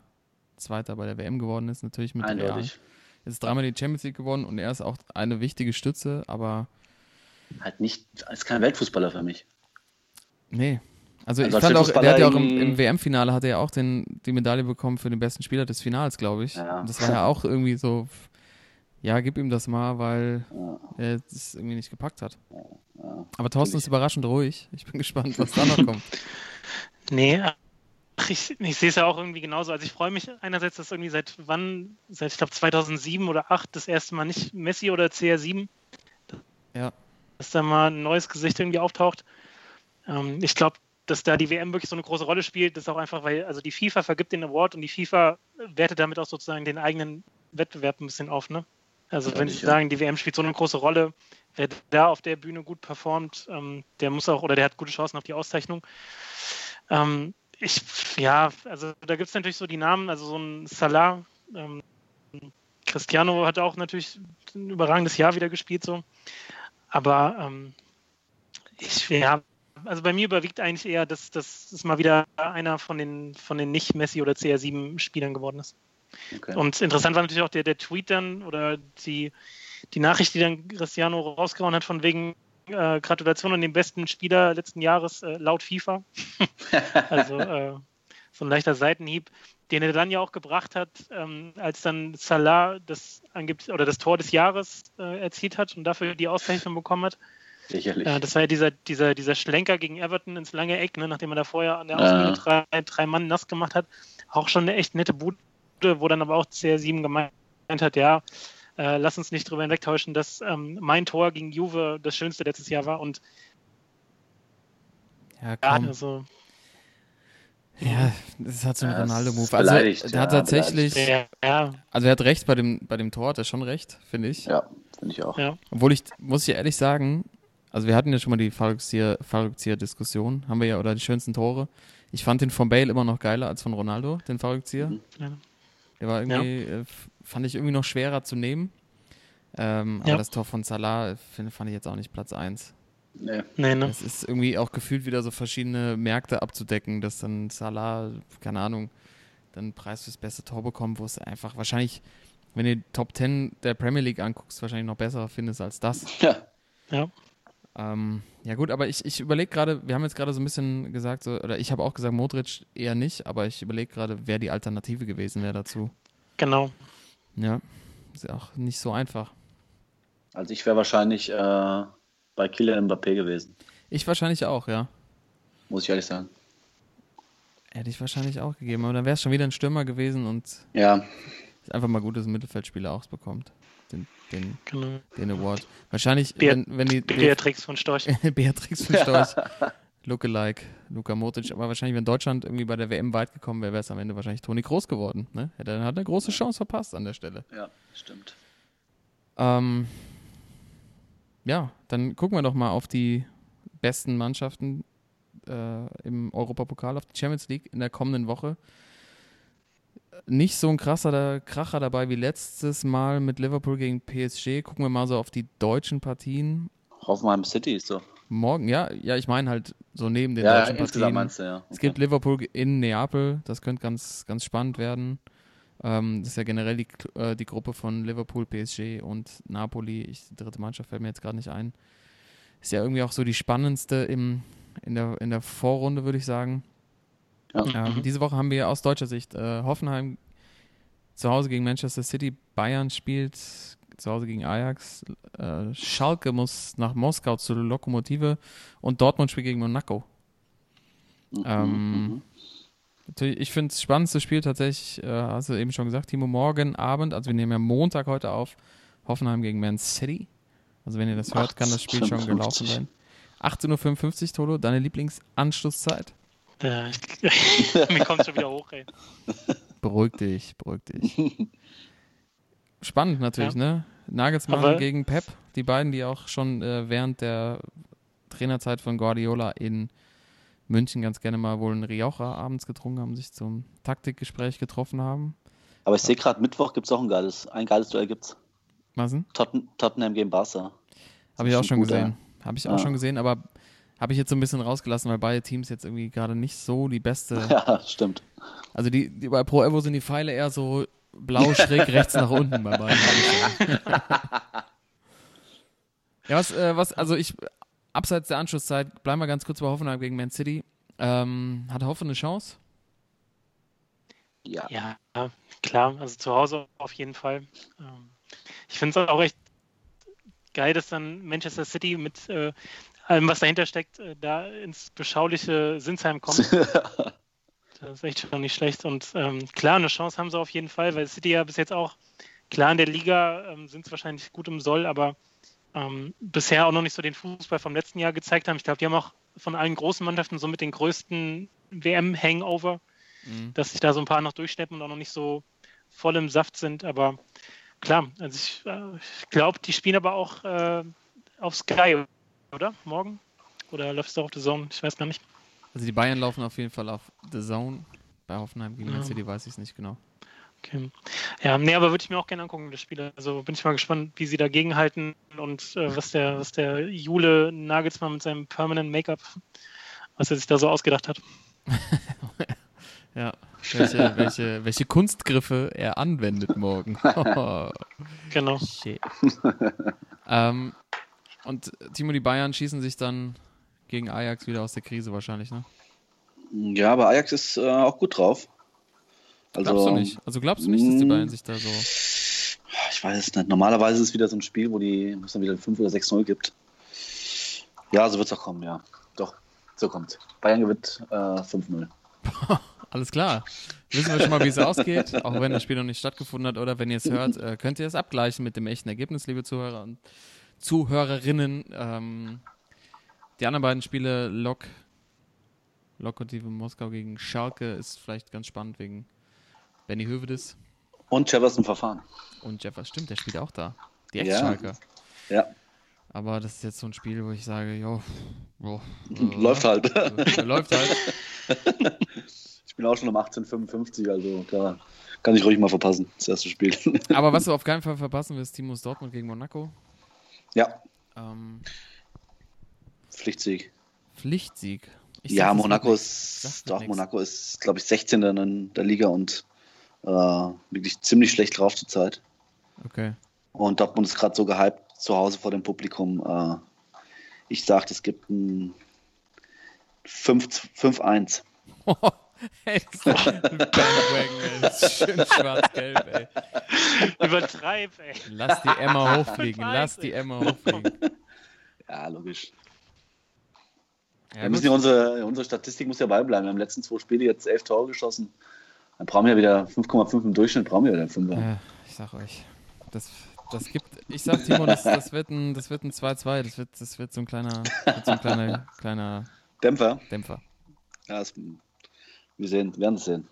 Zweiter bei der WM geworden ist, natürlich mit Real. Eindeutig. Jetzt ist dreimal die Champions League gewonnen und er ist auch eine wichtige Stütze, aber Halt nicht, ist kein Weltfußballer für mich. nee. Also, Also ich fand auch, der hat ja auch im, im WM-Finale hat er ja auch den, die Medaille bekommen für den besten Spieler des Finals, glaube ich. Ja. Und das war ja auch irgendwie so, ja, gib ihm das mal, weil Ja. er es irgendwie nicht gepackt hat. Ja. Aber Thorsten ist überraschend ruhig. Ich bin gespannt, was da noch kommt. Nee, ich, ich sehe es ja auch irgendwie genauso. Also ich freue mich einerseits, dass irgendwie seit wann, seit ich glaube 2007 oder 2008 das erste Mal nicht Messi oder CR7, Ja. dass da mal ein neues Gesicht irgendwie auftaucht. Ähm, ich glaube, dass da die WM wirklich so eine große Rolle spielt, das ist auch einfach, weil also die FIFA vergibt den Award und die FIFA wertet damit auch sozusagen den eigenen Wettbewerb ein bisschen auf. Ne? Also Ja, wenn sie sicher. sagen, die WM spielt so eine große Rolle, wer da auf der Bühne gut performt, ähm, der muss auch oder der hat gute Chancen auf die Auszeichnung. Ähm, ich, ja, also da gibt es natürlich so die Namen, also so ein Salah, ähm, Cristiano hat auch natürlich ein überragendes Jahr wieder gespielt, so. Aber ähm, ich, ja, also bei mir überwiegt eigentlich eher, dass das mal wieder einer von den, von den nicht-Messi- oder CR7-Spielern geworden ist. Okay. Und interessant war natürlich auch der, der Tweet dann oder die, die Nachricht, die dann Cristiano rausgehauen hat, von wegen äh, Gratulation an den besten Spieler letzten Jahres äh, laut FIFA. also äh, so ein leichter Seitenhieb, den er dann ja auch gebracht hat, ähm, als dann Salah das angibt oder das Tor des Jahres äh, erzielt hat und dafür die Auszeichnung bekommen hat. Sicherlich. Äh, das war ja dieser, dieser, dieser Schlenker gegen Everton ins lange Eck, ne, nachdem er da vorher an der Ja. Auslinie drei, drei Mann nass gemacht hat. Auch schon eine echt nette Bude, wo dann aber auch CR7 gemeint hat, ja, äh, lass uns nicht drüber hinwegtäuschen, dass ähm, mein Tor gegen Juve das schönste letztes Jahr war. Und Ja, komm. also, Ja, das halt so ein Ja, das Ronaldo-Move. Also, der hat ja, tatsächlich, ja, ja, also er hat recht bei dem, bei dem Tor, hat er schon recht, finde ich. ja, finde ich auch. ja. Obwohl ich, muss ich ehrlich sagen, also wir hatten ja schon mal die Fallrückzieher-Diskussion, haben wir ja, oder die schönsten Tore. Ich fand den von Bale immer noch geiler als von Ronaldo, den Fallrückzieher. Mhm. Ja. Der war irgendwie, äh, fand ich irgendwie noch schwerer zu nehmen. Ähm, aber Ja. das Tor von Salah find, fand ich jetzt auch nicht Platz 1. Nee. Nee, ne? Es ist irgendwie auch gefühlt wieder so verschiedene Märkte abzudecken, dass dann Salah, keine Ahnung, dann einen Preis fürs beste Tor bekommt, wo es einfach wahrscheinlich, wenn du die Top 10 der Premier League anguckst, wahrscheinlich noch besser findest als das. Ja. Ja. Ähm, ja gut, aber ich, ich überlege gerade, wir haben jetzt gerade so ein bisschen gesagt, so, oder ich habe auch gesagt, Modric eher nicht, aber ich überlege gerade, wer die Alternative gewesen wäre dazu. Genau. Ja, ist ja auch nicht so einfach. Also ich wäre wahrscheinlich äh, bei Kylian Mbappé gewesen, Ich wahrscheinlich auch, ja. muss ich ehrlich sagen. Hätte ich wahrscheinlich auch gegeben, aber dann wäre es schon wieder ein Stürmer gewesen und Ja, ist einfach mal gut, dass ein Mittelfeldspieler auch bekommt. Den, den, genau. den Award. Wahrscheinlich, Beat- wenn, wenn die. Beatrix von Storch. Beatrix von Storch. Lookalike, Luka Modric. Aber wahrscheinlich, wenn Deutschland irgendwie bei der WM weit gekommen wäre, wäre es am Ende wahrscheinlich Toni Groß geworden. Ne? Er hat eine große Chance verpasst an der Stelle. ja, stimmt. Ähm, ja, dann gucken wir doch mal auf die besten Mannschaften äh, im Europapokal, auf die Champions League in der kommenden Woche. Nicht so ein krasser Kracher dabei wie letztes Mal mit Liverpool gegen PSG. Gucken wir mal so auf die deutschen Partien. Hoffenheim City ist so. Morgen, ja, ja, ich meine halt so neben den Ja, deutschen Partien. meinst du, ja. Es gibt Liverpool in Neapel, das könnte ganz, ganz spannend werden. Ähm, das ist ja generell die, äh, die Gruppe von Liverpool, PSG und Napoli. Ich, die dritte Mannschaft fällt mir jetzt gerade nicht ein. Ist ja irgendwie auch so die spannendste im, in, der, in der Vorrunde, würde ich sagen. Ja. Ähm, diese Woche haben wir aus deutscher Sicht äh, Hoffenheim zu Hause gegen Manchester City, Bayern spielt zu Hause gegen Ajax, äh, Schalke muss nach Moskau zur Lokomotive und Dortmund spielt gegen Monaco. Mhm, Ähm, mhm. Natürlich, ich finde das spannendste Spiel tatsächlich, äh, hast du eben schon gesagt, Timo, morgen Abend, also wir nehmen ja Montag heute auf, Hoffenheim gegen Man City. Also wenn ihr das hört, kann das Spiel schon 18:55. gelaufen sein. 18.55 Uhr, Tolo, deine Lieblingsanschlusszeit? Ja, mir kommt schon wieder hoch, ey. Beruhig dich, beruhig dich. Spannend natürlich, ne? Nagelsmann Aber- gegen Pep, die beiden, die auch schon äh, während der Trainerzeit von Guardiola in München ganz gerne mal wohl einen Rioja abends getrunken haben, sich zum Taktikgespräch getroffen haben. Aber ich sehe gerade, Mittwoch gibt es auch ein geiles, ein geiles Duell gibt's. Was denn? Totten Tottenham gegen Barca. Habe ich auch schon guter. gesehen. Habe ich auch Ja. schon gesehen, aber habe ich jetzt so ein bisschen rausgelassen, weil beide Teams jetzt irgendwie gerade nicht so die beste. Ja, stimmt. Also die, die bei Pro Evo sind die Pfeile eher so blau schräg rechts nach unten bei beiden. ja, was, äh, was, also ich, abseits der Anschlusszeit, bleiben wir ganz kurz bei Hoffenheim gegen Man City. Ähm, hat Hoffen eine Chance? Ja. Ja, klar, also zu Hause auf jeden Fall. Ähm, Ich finde es auch echt geil, dass dann Manchester City mit äh, allem, was dahinter steckt, äh, da ins beschauliche Sinsheim kommt. Das ist echt schon nicht schlecht. Und ähm, klar, eine Chance haben sie auf jeden Fall, weil City ja bis jetzt auch, klar in der Liga ähm, sind es wahrscheinlich gut im Soll, aber ähm, bisher auch noch nicht so den Fußball vom letzten Jahr gezeigt haben. Ich glaube, die haben auch von allen großen Mannschaften so mit den größten WM-Hangover, Mhm. dass sich da so ein paar noch durchschleppen und auch noch nicht so voll im Saft sind. Aber klar, also ich, äh, ich glaube, die spielen aber auch äh, auf Sky, oder? Morgen? Oder läuft es auch auf The Zone? Ich weiß gar nicht. Also die Bayern laufen auf jeden Fall auf The Zone. Bei Hoffenheim gegen Man Ja. City weiß ich es nicht genau. Okay. Ja, nee, aber würde ich mir auch gerne angucken, das Spiel. Also bin ich mal gespannt, wie sie dagegen halten und äh, was der, was der Jule Nagelsmann mit seinem Permanent Make-up, was er sich da so ausgedacht hat. Ja, welche, welche, welche Kunstgriffe er anwendet morgen. Genau. Ähm, und Timo, die Bayern schießen sich dann gegen Ajax wieder aus der Krise wahrscheinlich, ne? Ja, aber Ajax ist äh, auch gut drauf. Also, Glaubst du nicht? Also glaubst du nicht, dass die Mm. Bayern sich da so... Ich weiß es nicht. Normalerweise ist es wieder so ein Spiel, wo die, es dann wieder 5 oder 6-0 gibt. Ja, so wird es auch kommen, ja. Doch, so kommt Bayern gewinnt äh, 5-0. Alles klar. Wissen wir schon mal, wie es ausgeht, auch wenn das Spiel noch nicht stattgefunden hat oder wenn ihr es hört, äh, könnt ihr es abgleichen mit dem echten Ergebnis, liebe Zuhörer und Zuhörerinnen. Ähm, die anderen beiden Spiele, Lok, Lokomotive Moskau gegen Schalke, ist vielleicht ganz spannend wegen Benny Hövedes Und Jefferson Verfahren. und Jeffers. Stimmt, der spielt auch da. Die Ja. Ex-Schalke. Ja, Aber das ist jetzt so ein Spiel, wo ich sage, jo, jo, läuft halt. läuft halt. Ich bin auch schon um 1855, also da kann ich ruhig mal verpassen, das erste Spiel. Aber was du auf keinen Fall verpassen wirst, Timo ist Dortmund gegen Monaco. ja, Ähm, Pflichtsieg. Pflichtsieg. Ich ja, Monaco ist, doch. Monaco ist, glaube ich, 16. in der Liga und äh, wirklich ziemlich schlecht drauf zurzeit. Okay. Und Dortmund ist gerade so gehypt zu Hause vor dem Publikum. Äh, ich sage, es gibt ein 5 5-1. ey, das ein Bandwagon, ey. Das ist schön schwarz-gelb, ey. Übertreib, ey. Lass die Emma hochfliegen, Fünf lass eins, die. Emma hochfliegen. Ja, logisch. Ja, wir müssen ja unsere, unsere Statistik muss ja beibleiben. Wir haben letzten zwei Spiele jetzt elf Tore geschossen. Dann brauchen wir wieder 5,5 im Durchschnitt, brauchen wir wieder 5. Äh, ich sag euch, das, das gibt, ich sag Timo, das, das wird ein das wird ein 2-2, das wird, das wird so ein kleiner, so ein kleiner, kleiner Dämpfer. Dämpfer. Ja, das, wir sehen, werden es sehen.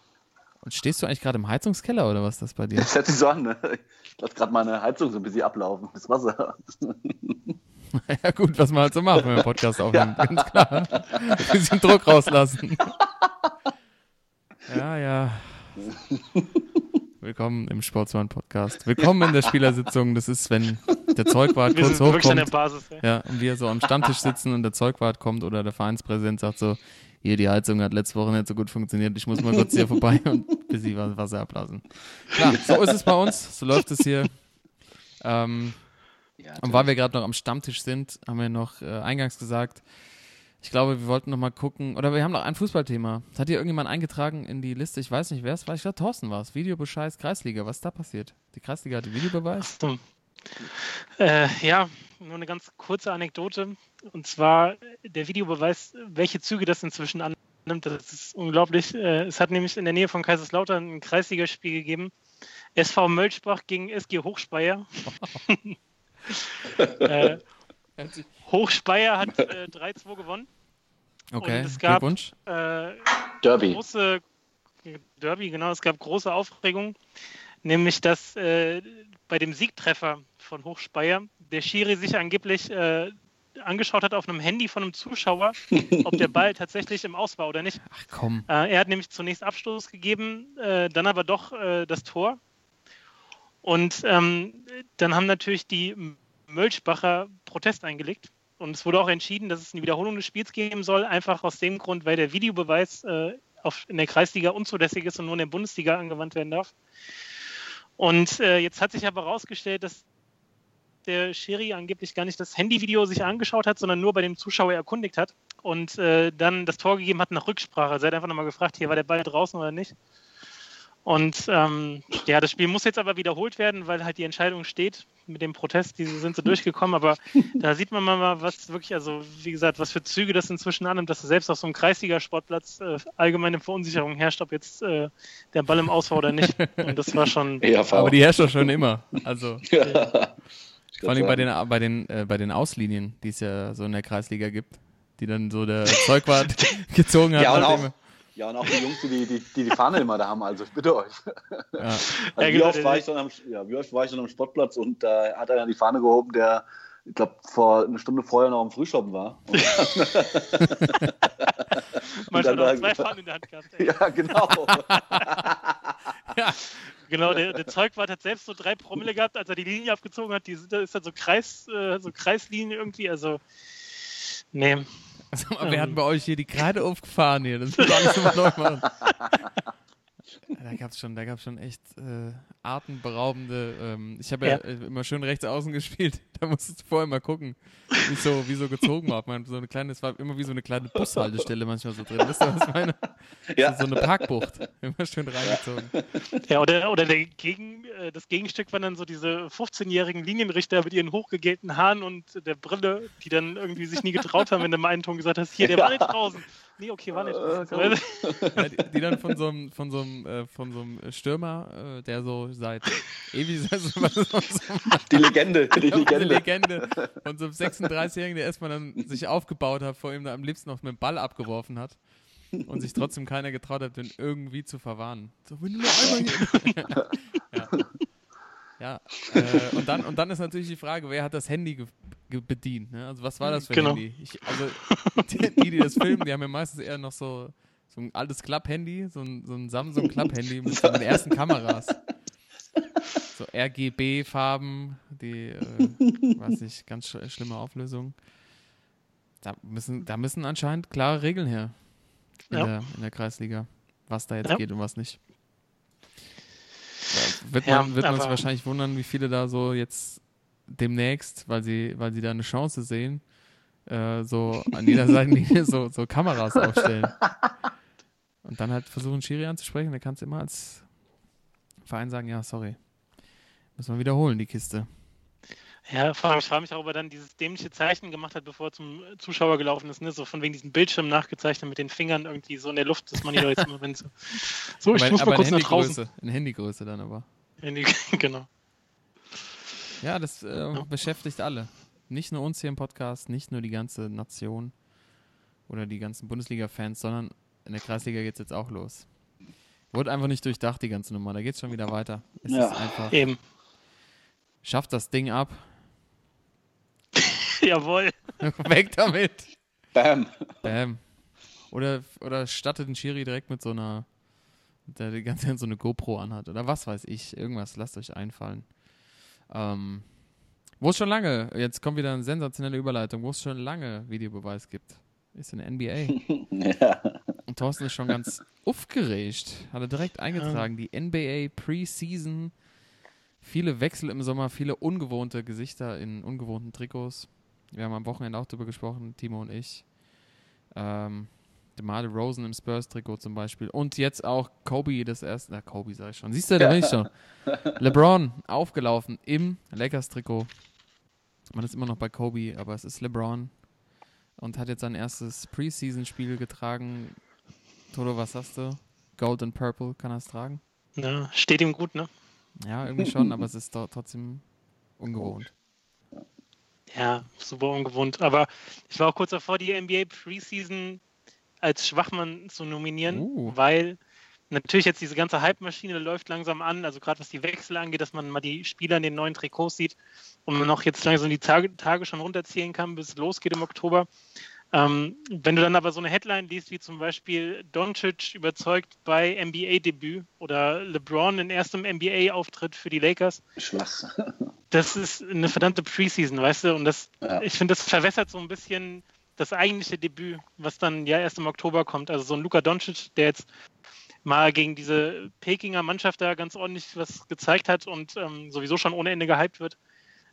Und stehst du eigentlich gerade im Heizungskeller oder was ist das bei dir? Das hört sich so an, ne? Ich lasse gerade meine Heizung so ein bisschen ablaufen, das Wasser. ja gut, was man halt so macht, wenn man einen Podcast aufnimmt, ganz klar. Ein bisschen Druck rauslassen. ja, ja. Willkommen im Sportsmann-Podcast. Willkommen in der Spielersitzung. Das ist, wenn der Zeugwart Wir kurz sind wirklich an der hochkommt. Basis, ey. Ja, und wir so am Stammtisch sitzen und der Zeugwart kommt oder der Vereinspräsident sagt so, hier, die Heizung hat letzte Woche nicht so gut funktioniert, ich muss mal kurz hier vorbei und bis sie Wasser ablassen. Klar, so ist es bei uns, so läuft es hier. Ähm, Ja, und weil wir gerade noch am Stammtisch sind, haben wir noch äh, eingangs gesagt, ich glaube, wir wollten noch mal gucken, oder wir haben noch ein Fußballthema. Hat hier irgendjemand eingetragen in die Liste? Ich weiß nicht, wer es war. Ich glaube, Thorsten war es. Videobescheiß Kreisliga. Was ist da passiert? Die Kreisliga hatte Videobeweis? So. Äh, ja, nur eine ganz kurze Anekdote. Und zwar der Videobeweis, welche Züge das inzwischen annimmt. Das ist unglaublich. Äh, es hat nämlich in der Nähe von Kaiserslautern ein Kreisligaspiel gegeben. SV Mölschbach gegen SG Hochspeyer. äh, Hochspeyer hat äh, 3-2 gewonnen. Okay, Und es gab- Glückwunsch. Äh, Derby. große Derby, genau, es gab große Aufregung, nämlich dass äh, bei dem Siegtreffer von Hochspeyer der Schiri sich angeblich äh, angeschaut hat auf einem Handy von einem Zuschauer, ob der Ball tatsächlich im Aus war oder nicht. Ach komm. Äh, er hat nämlich zunächst Abstoß gegeben, äh, dann aber doch äh, das Tor. Und ähm, dann haben natürlich die Mölschbacher Protest eingelegt. Und es wurde auch entschieden, dass es eine Wiederholung des Spiels geben soll, einfach aus dem Grund, weil der Videobeweis äh, auf, in der Kreisliga unzulässig ist und nur in der Bundesliga angewandt werden darf. Und äh, jetzt hat sich aber herausgestellt, dass der Schiri angeblich gar nicht das Handyvideo sich angeschaut hat, sondern nur bei dem Zuschauer erkundigt hat und äh, dann das Tor gegeben hat nach Rücksprache. Also er hat einfach nochmal gefragt, hier war der Ball draußen oder nicht. Und ähm, ja, das Spiel muss jetzt aber wiederholt werden, weil halt die Entscheidung steht mit dem Protest. Die sind so durchgekommen, aber da sieht man mal, was wirklich, also wie gesagt, was für Züge das inzwischen annimmt, dass selbst auf so einem Kreisliga-Sportplatz äh, allgemeine Verunsicherung herrscht, ob jetzt äh, der Ball im Aus war oder nicht. Und das war schon. Ja, aber die herrscht doch schon immer. Also. ja. Vor allem bei den, bei, den, äh, bei den Auslinien, die es ja so in der Kreisliga gibt, die dann so der Zeugwart gezogen hat. Ja, und auch, ja, und auch die Jungs, die die, die, die Fahne immer da haben, also ich bitte euch. Ja. Also ja, wie, genau, oft war ich dann am, ja, wie oft war ich dann am Sportplatz und da äh, hat einer die Fahne gehoben, der, ich glaube, vor eine Stunde vorher noch am Frühschoppen war. Manchmal noch zwei Fahnen in der Hand gehabt. Ey. Ja, genau. ja. Genau, der, der Zeugwart hat selbst so drei Promille gehabt, als er die Linie abgezogen hat. Die sind, ist dann so, Kreis, äh, so Kreislinie irgendwie. Also, nee. Also, wer ähm. hat bei euch hier die Kreide aufgefahren hier? Das muss alles immer neu machen. Da gab es schon, schon echt äh, atemberaubende. Ähm, ich habe ja. ja. Äh, immer schön rechts außen gespielt. Da musstest du vorher mal gucken, wie so, wie so gezogen war. Man, so eine kleine, es war immer wie so eine kleine Bushaltestelle manchmal so drin. Wisst ihr, was ich meine? Ja. So, so eine Parkbucht. Immer schön reingezogen. Ja, oder, oder der Gegen, äh, das Gegenstück waren dann so diese 15-jährigen Linienrichter mit ihren hochgegelten Haaren und der Brille, die dann irgendwie sich nie getraut haben, wenn du mal einen Ton gesagt hast, hier, der war nicht draußen. Nee, okay, war nicht. Äh, ja, die, die, dann von so einem, von so einem, äh, von so einem Stürmer, äh, der so seit ewig so, so, die Legende, die Legende. Die Legende von so einem 36-Jährigen, der erstmal dann sich aufgebaut hat, vor ihm da am liebsten noch mit dem Ball abgeworfen hat und sich trotzdem keiner getraut hat, den irgendwie zu verwarnen. So, wenn du nur einmal hier. ja. Ja, äh, und, dann, und dann ist natürlich die Frage, wer hat das Handy bedient. Ne? Also was war das für ein genau. Handy? Ich, also die, die das filmen, die haben ja meistens eher noch so, so ein altes Club-Handy, so ein, so ein Samsung Club-Handy mit den ersten Kameras. So RGB-Farben, die, äh, weiß nicht, ganz sch schlimme Auflösung. Da müssen, da müssen anscheinend klare Regeln her in, ja. der, in der Kreisliga, was da jetzt ja. geht und was nicht. Wird man, ja, wird man sich wahrscheinlich wundern, wie viele da so jetzt demnächst, weil sie, weil sie da eine Chance sehen, äh, so an jeder Seitenlinie so, so Kameras aufstellen. Und dann halt versuchen, Schiri anzusprechen. Da kannst du immer als Verein sagen, ja, sorry. Müssen wir wiederholen, die Kiste. Ja, vor allem, ich frage mich auch, ob er dann dieses dämliche Zeichen gemacht hat, bevor er zum Zuschauer gelaufen ist, ne? so von wegen diesem Bildschirm nachgezeichnet mit den Fingern irgendwie so in der Luft, dass man hier jetzt immer, wenn so. So, ich aber, muss mal kurz nach draußen. In Handygröße dann aber. Handy, genau. Ja, das äh, ja. beschäftigt alle. Nicht nur uns hier im Podcast, nicht nur die ganze Nation oder die ganzen Bundesliga-Fans, sondern in der Kreisliga geht es jetzt auch los. Wurde einfach nicht durchdacht, die ganze Nummer. Da geht es schon wieder weiter. Es ja, ist einfach. Eben. Schafft das Ding ab. Jawohl. Weg damit. Bam. Bam. Oder, oder stattet den Schiri direkt mit so einer, der die ganze Zeit so eine GoPro anhat. Oder was weiß ich. Irgendwas, lasst euch einfallen. Ähm, wo es schon lange, jetzt kommt wieder eine sensationelle Überleitung, wo es schon lange Videobeweis gibt, ist in der NBA. ja. Und Thorsten ist schon ganz aufgeregt. Hat er direkt eingetragen, die NBA Preseason. Viele Wechsel im Sommer, viele ungewohnte Gesichter in ungewohnten Trikots. Wir haben am Wochenende auch darüber gesprochen, Timo und ich. Ähm, DeMar Rosen im Spurs-Trikot zum Beispiel. Und jetzt auch Kobe das erste. Na, Kobe sag ich schon. Siehst du, da bin ich schon. LeBron aufgelaufen im Lakers-Trikot. Man ist immer noch bei Kobe, aber es ist LeBron. Und hat jetzt sein erstes Preseason-Spiel getragen. Toto, was hast du? Gold and Purple, kann er es tragen? Ja, steht ihm gut, ne? Ja, irgendwie schon, aber es ist trotzdem ungewohnt. Ja, super ungewohnt. Aber ich war auch kurz davor, die NBA Preseason als Schwachmann zu nominieren, uh. weil natürlich jetzt diese ganze Hype-Maschine läuft langsam an, also gerade was die Wechsel angeht, dass man mal die Spieler in den neuen Trikots sieht und man auch jetzt langsam die Tage, Tage schon runterzählen kann, bis es losgeht im Oktober. Ähm, wenn du dann aber so eine Headline liest, wie zum Beispiel Doncic überzeugt bei NBA-Debüt oder LeBron in erstem NBA-Auftritt für die Lakers. Schwach. Das ist eine verdammte Preseason, weißt du? Und das, ja. ich finde, das verwässert so ein bisschen das eigentliche Debüt, was dann ja erst im Oktober kommt. Also so ein Luka Doncic, der jetzt mal gegen diese Pekinger Mannschaft da ganz ordentlich was gezeigt hat und ähm, sowieso schon ohne Ende gehypt wird.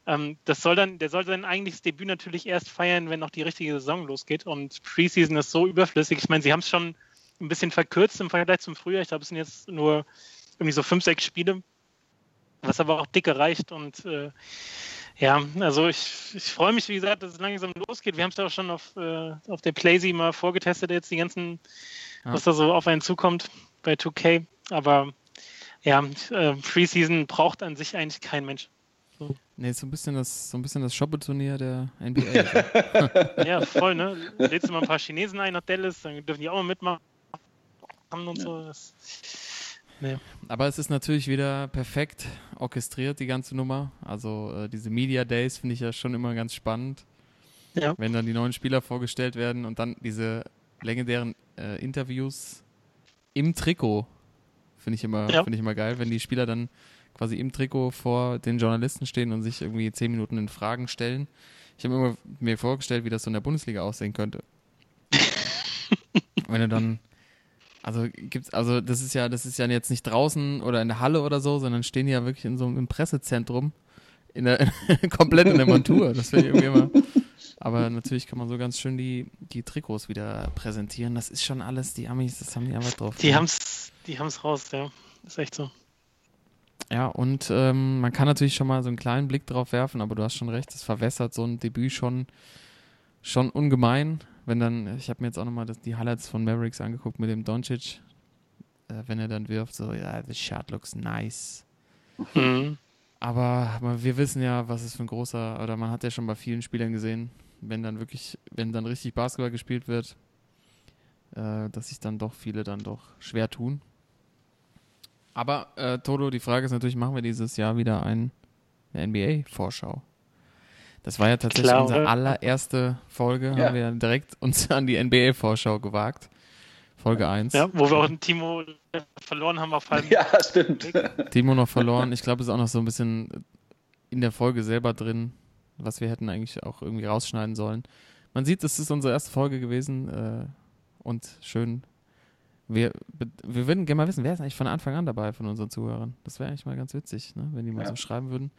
Ähm, das soll dann, der soll sein eigentliches Debüt natürlich erst feiern, wenn noch die richtige Saison losgeht. Und Preseason ist so überflüssig. Ich meine, sie haben es schon ein bisschen verkürzt im Vergleich zum Frühjahr. Ich glaube, es sind jetzt nur irgendwie so fünf, sechs Spiele, was aber auch dicke reicht. Und äh, ja, also ich, ich freue mich, wie gesagt, dass es langsam losgeht. Wir haben es ja auch schon auf, äh, auf der Playsee mal vorgetestet, jetzt die ganzen, ja. was da so auf einen zukommt bei 2K. Aber ja, äh, Preseason braucht an sich eigentlich kein Mensch. So. Nee, so ein bisschen das, so ein bisschen das Shoppe-Turnier der NBA. ja, voll, ne? Lädst du mal ein paar Chinesen ein nach Dallas, dann dürfen die auch mal mitmachen und ja. so. Das, nee. Aber es ist natürlich wieder perfekt orchestriert, die ganze Nummer. Also äh, diese Media Days finde ich ja schon immer ganz spannend. Ja. Wenn dann die neuen Spieler vorgestellt werden und dann diese legendären äh, Interviews im Trikot. Finde ich, immer, ja. find ich immer geil, wenn die Spieler dann quasi im Trikot vor den Journalisten stehen und sich irgendwie zehn Minuten in Fragen stellen. Ich habe immer mir vorgestellt, wie das so in der Bundesliga aussehen könnte. Wenn du dann, also gibt's, also das ist ja, das ist ja jetzt nicht draußen oder in der Halle oder so, sondern stehen die ja wirklich in so einem Pressezentrum, in der, komplett in der Montur. Das wäre irgendwie immer. Aber natürlich kann man so ganz schön die, die Trikots wieder präsentieren. Das ist schon alles, die Amis, das haben die einfach drauf. Die haben's, die haben's raus, ja. Ist echt so. Ja, und ähm, man kann natürlich schon mal so einen kleinen Blick drauf werfen, aber du hast schon recht, es verwässert so ein Debüt schon, schon ungemein. Wenn dann, ich habe mir jetzt auch nochmal die Highlights von Mavericks angeguckt mit dem Doncic, äh, wenn er dann wirft, so, ja, the shot looks nice. Mhm. Aber, aber wir wissen ja, was es für ein großer, oder man hat ja schon bei vielen Spielern gesehen, wenn dann wirklich, wenn dann richtig Basketball gespielt wird, äh, dass sich dann doch viele dann doch schwer tun. Aber äh, Toto, die Frage ist natürlich, machen wir dieses Jahr wieder ein, eine NBA-Vorschau? Das war ja tatsächlich Klar, unsere allererste Folge, ja. haben wir direkt uns an die NBA-Vorschau gewagt. Folge 1. Ja, wo wir auch einen Timo verloren haben auf halbem Ja, stimmt. Timo noch verloren. Ich glaube, es ist auch noch so ein bisschen in der Folge selber drin, was wir hätten eigentlich auch irgendwie rausschneiden sollen. Man sieht, es ist unsere erste Folge gewesen äh, und schön wir, wir würden gerne mal wissen, wer ist eigentlich von Anfang an dabei von unseren Zuhörern? Das wäre eigentlich mal ganz witzig, ne? wenn die mal ja. so schreiben würden.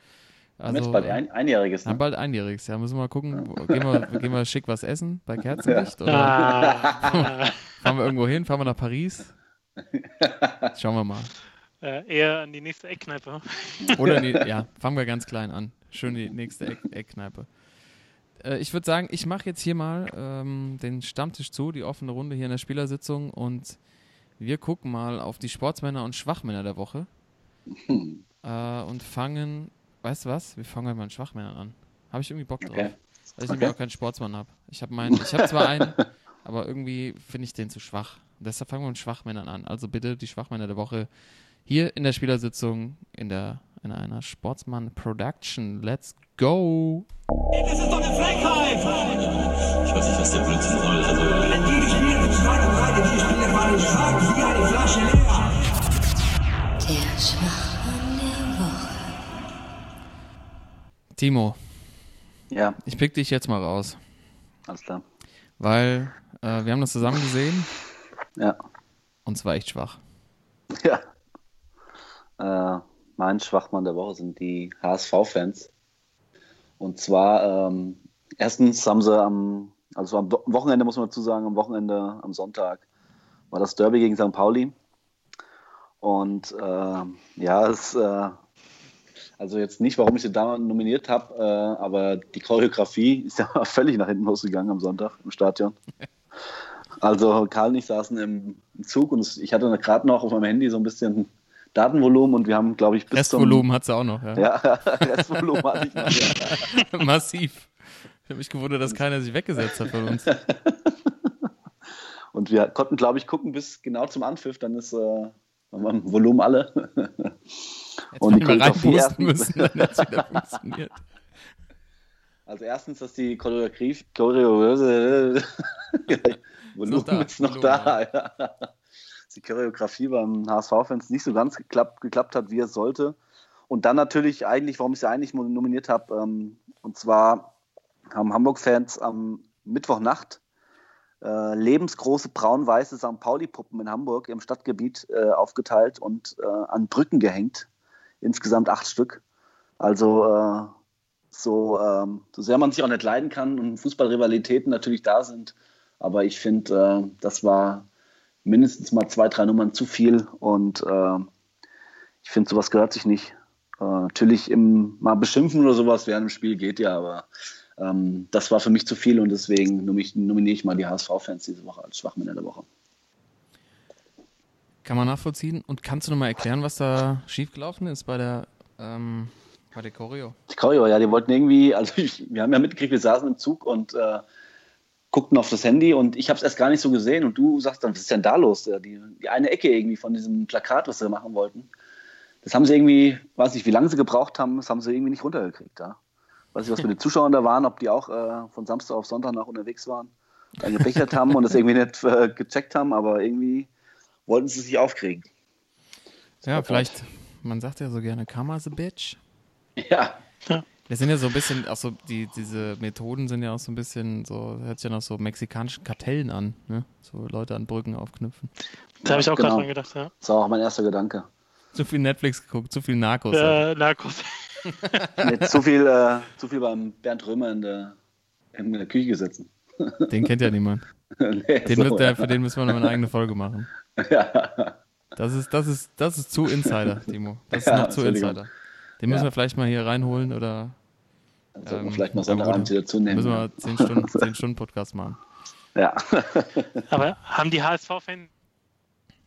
Also, jetzt bald ein, einjähriges. Ne? bald einjähriges, ja. Müssen wir mal gucken. Gehen wir, gehen wir schick was essen bei Kerzenlicht? Ja. Oder ah. fahren wir irgendwo hin? Fahren wir nach Paris? Schauen wir mal. Äh, eher an die nächste Eckkneipe. Oder die, ja, fangen wir ganz klein an. Schön die nächste Eck, Eckkneipe. Äh, ich würde sagen, ich mache jetzt hier mal ähm, den Stammtisch zu, die offene Runde hier in der Spielersitzung und wir gucken mal auf die Sportsmänner und Schwachmänner der Woche. Hm. Äh, und fangen, weißt du was? Wir fangen mal mit Schwachmännern an. Habe ich irgendwie Bock drauf. Okay. Weil ich okay. nämlich auch keinen Sportsmann habe. Ich habe meinen, ich habe zwar einen, aber irgendwie finde ich den zu schwach. Und deshalb fangen wir mit Schwachmännern an. Also bitte die Schwachmänner der Woche hier in der Spielersitzung in der in einer Sportsmann Production. Let's go! Das ist doch eine Frechheit! Ich weiß nicht, was der Blödsinn soll. Also, wenn die Schwein und Breite, die Spieler waren schwach wie eine Flasche leer. Der Schwachmann der Woche. Timo. Ja. Ich pick dich jetzt mal raus. Alles klar. Weil äh, wir haben das zusammen gesehen. Ja. Und es war echt schwach. Ja. Äh, mein Schwachmann der Woche sind die HSV-Fans. Und zwar, ähm, erstens haben sie am, also am Wochenende, muss man dazu sagen, am Wochenende, am Sonntag, war das Derby gegen St. Pauli. Und äh, ja, es, äh, also jetzt nicht, warum ich sie da nominiert habe, äh, aber die Choreografie ist ja völlig nach hinten losgegangen am Sonntag im Stadion. Also Karl und ich saßen im Zug und ich hatte gerade noch auf meinem Handy so ein bisschen Datenvolumen und wir haben, glaube ich, bis Restvolumen hat sie auch noch, ja. Ja, Restvolumen hatte ich noch, ja. Massiv. Ich habe mich gewundert, dass keiner sich weggesetzt hat von uns. und wir konnten, glaube ich, gucken bis genau zum Anpfiff, dann ist äh, Volumen alle. Jetzt und die Choreografie erst müssen, dann wieder funktioniert. Also erstens, dass die Choreografie, Choreografie Volumen Ist noch da, ist noch da. Ja. Die Choreografie beim HSV-Fans nicht so ganz geklappt, geklappt hat, wie es sollte. Und dann natürlich eigentlich, warum ich sie eigentlich nominiert habe, ähm, und zwar haben Hamburg-Fans am Mittwochnacht äh, lebensgroße braun-weiße St. Pauli-Puppen in Hamburg im Stadtgebiet äh, aufgeteilt und äh, an Brücken gehängt. Insgesamt acht Stück. Also äh, so, ähm, so sehr man sich auch nicht leiden kann und Fußballrivalitäten natürlich da sind. Aber ich finde, äh, das war mindestens mal zwei, drei Nummern zu viel und äh, ich finde, sowas gehört sich nicht. Äh, natürlich im, mal beschimpfen oder sowas während dem Spiel geht ja, aber ähm, das war für mich zu viel und deswegen nomi- nominiere ich mal die HSV-Fans diese Woche als Schwachmänner der Woche. Kann man nachvollziehen. Und kannst du nochmal erklären, was da schiefgelaufen ist bei der, ähm, bei der Choreo? Die Choreo, ja, die wollten irgendwie, also ich, wir haben ja mitgekriegt, wir saßen im Zug und äh, guckten auf das Handy und ich habe es erst gar nicht so gesehen und du sagst dann, was ist denn da los? Ja, Die, die eine Ecke irgendwie von diesem Plakat, was sie machen wollten, das haben sie irgendwie, weiß nicht, wie lange sie gebraucht haben, das haben sie irgendwie nicht runtergekriegt. Ja. Weiß nicht, was mit den Zuschauern da waren, ob die auch äh, von Samstag auf Sonntag noch unterwegs waren, dann gebechert haben und das irgendwie nicht äh, gecheckt haben, aber irgendwie wollten sie sich aufkriegen. Ja, vielleicht, man sagt ja so gerne, Karma's a bitch. Ja, Das sind ja so ein bisschen, auch so, die, diese Methoden sind ja auch so ein bisschen, so, hört sich ja noch so mexikanischen Kartellen an, ne? So Leute an Brücken aufknüpfen. Da habe ich auch genau. gerade dran gedacht, ja. das war auch mein erster Gedanke. Zu viel Netflix geguckt, zu viel Narcos. Äh, Narcos. Nee, zu, viel, äh, zu viel beim Bernd Römer in der, in der Küche sitzen. Den kennt ja niemand. nee, Den so, wird, der, ja. für den müssen wir noch eine eigene Folge machen. Ja. Das ist, das ist, das ist zu Insider, Timo. Das ist Ja, noch zu. Insider. Den müssen Ja. wir vielleicht mal hier reinholen oder Dann sollten wir Ähm, vielleicht mal wurde- wieder zunehmen. müssen wir 10 Stunden, 10 Stunden Podcast machen. Ja. Aber haben die HSV-Fans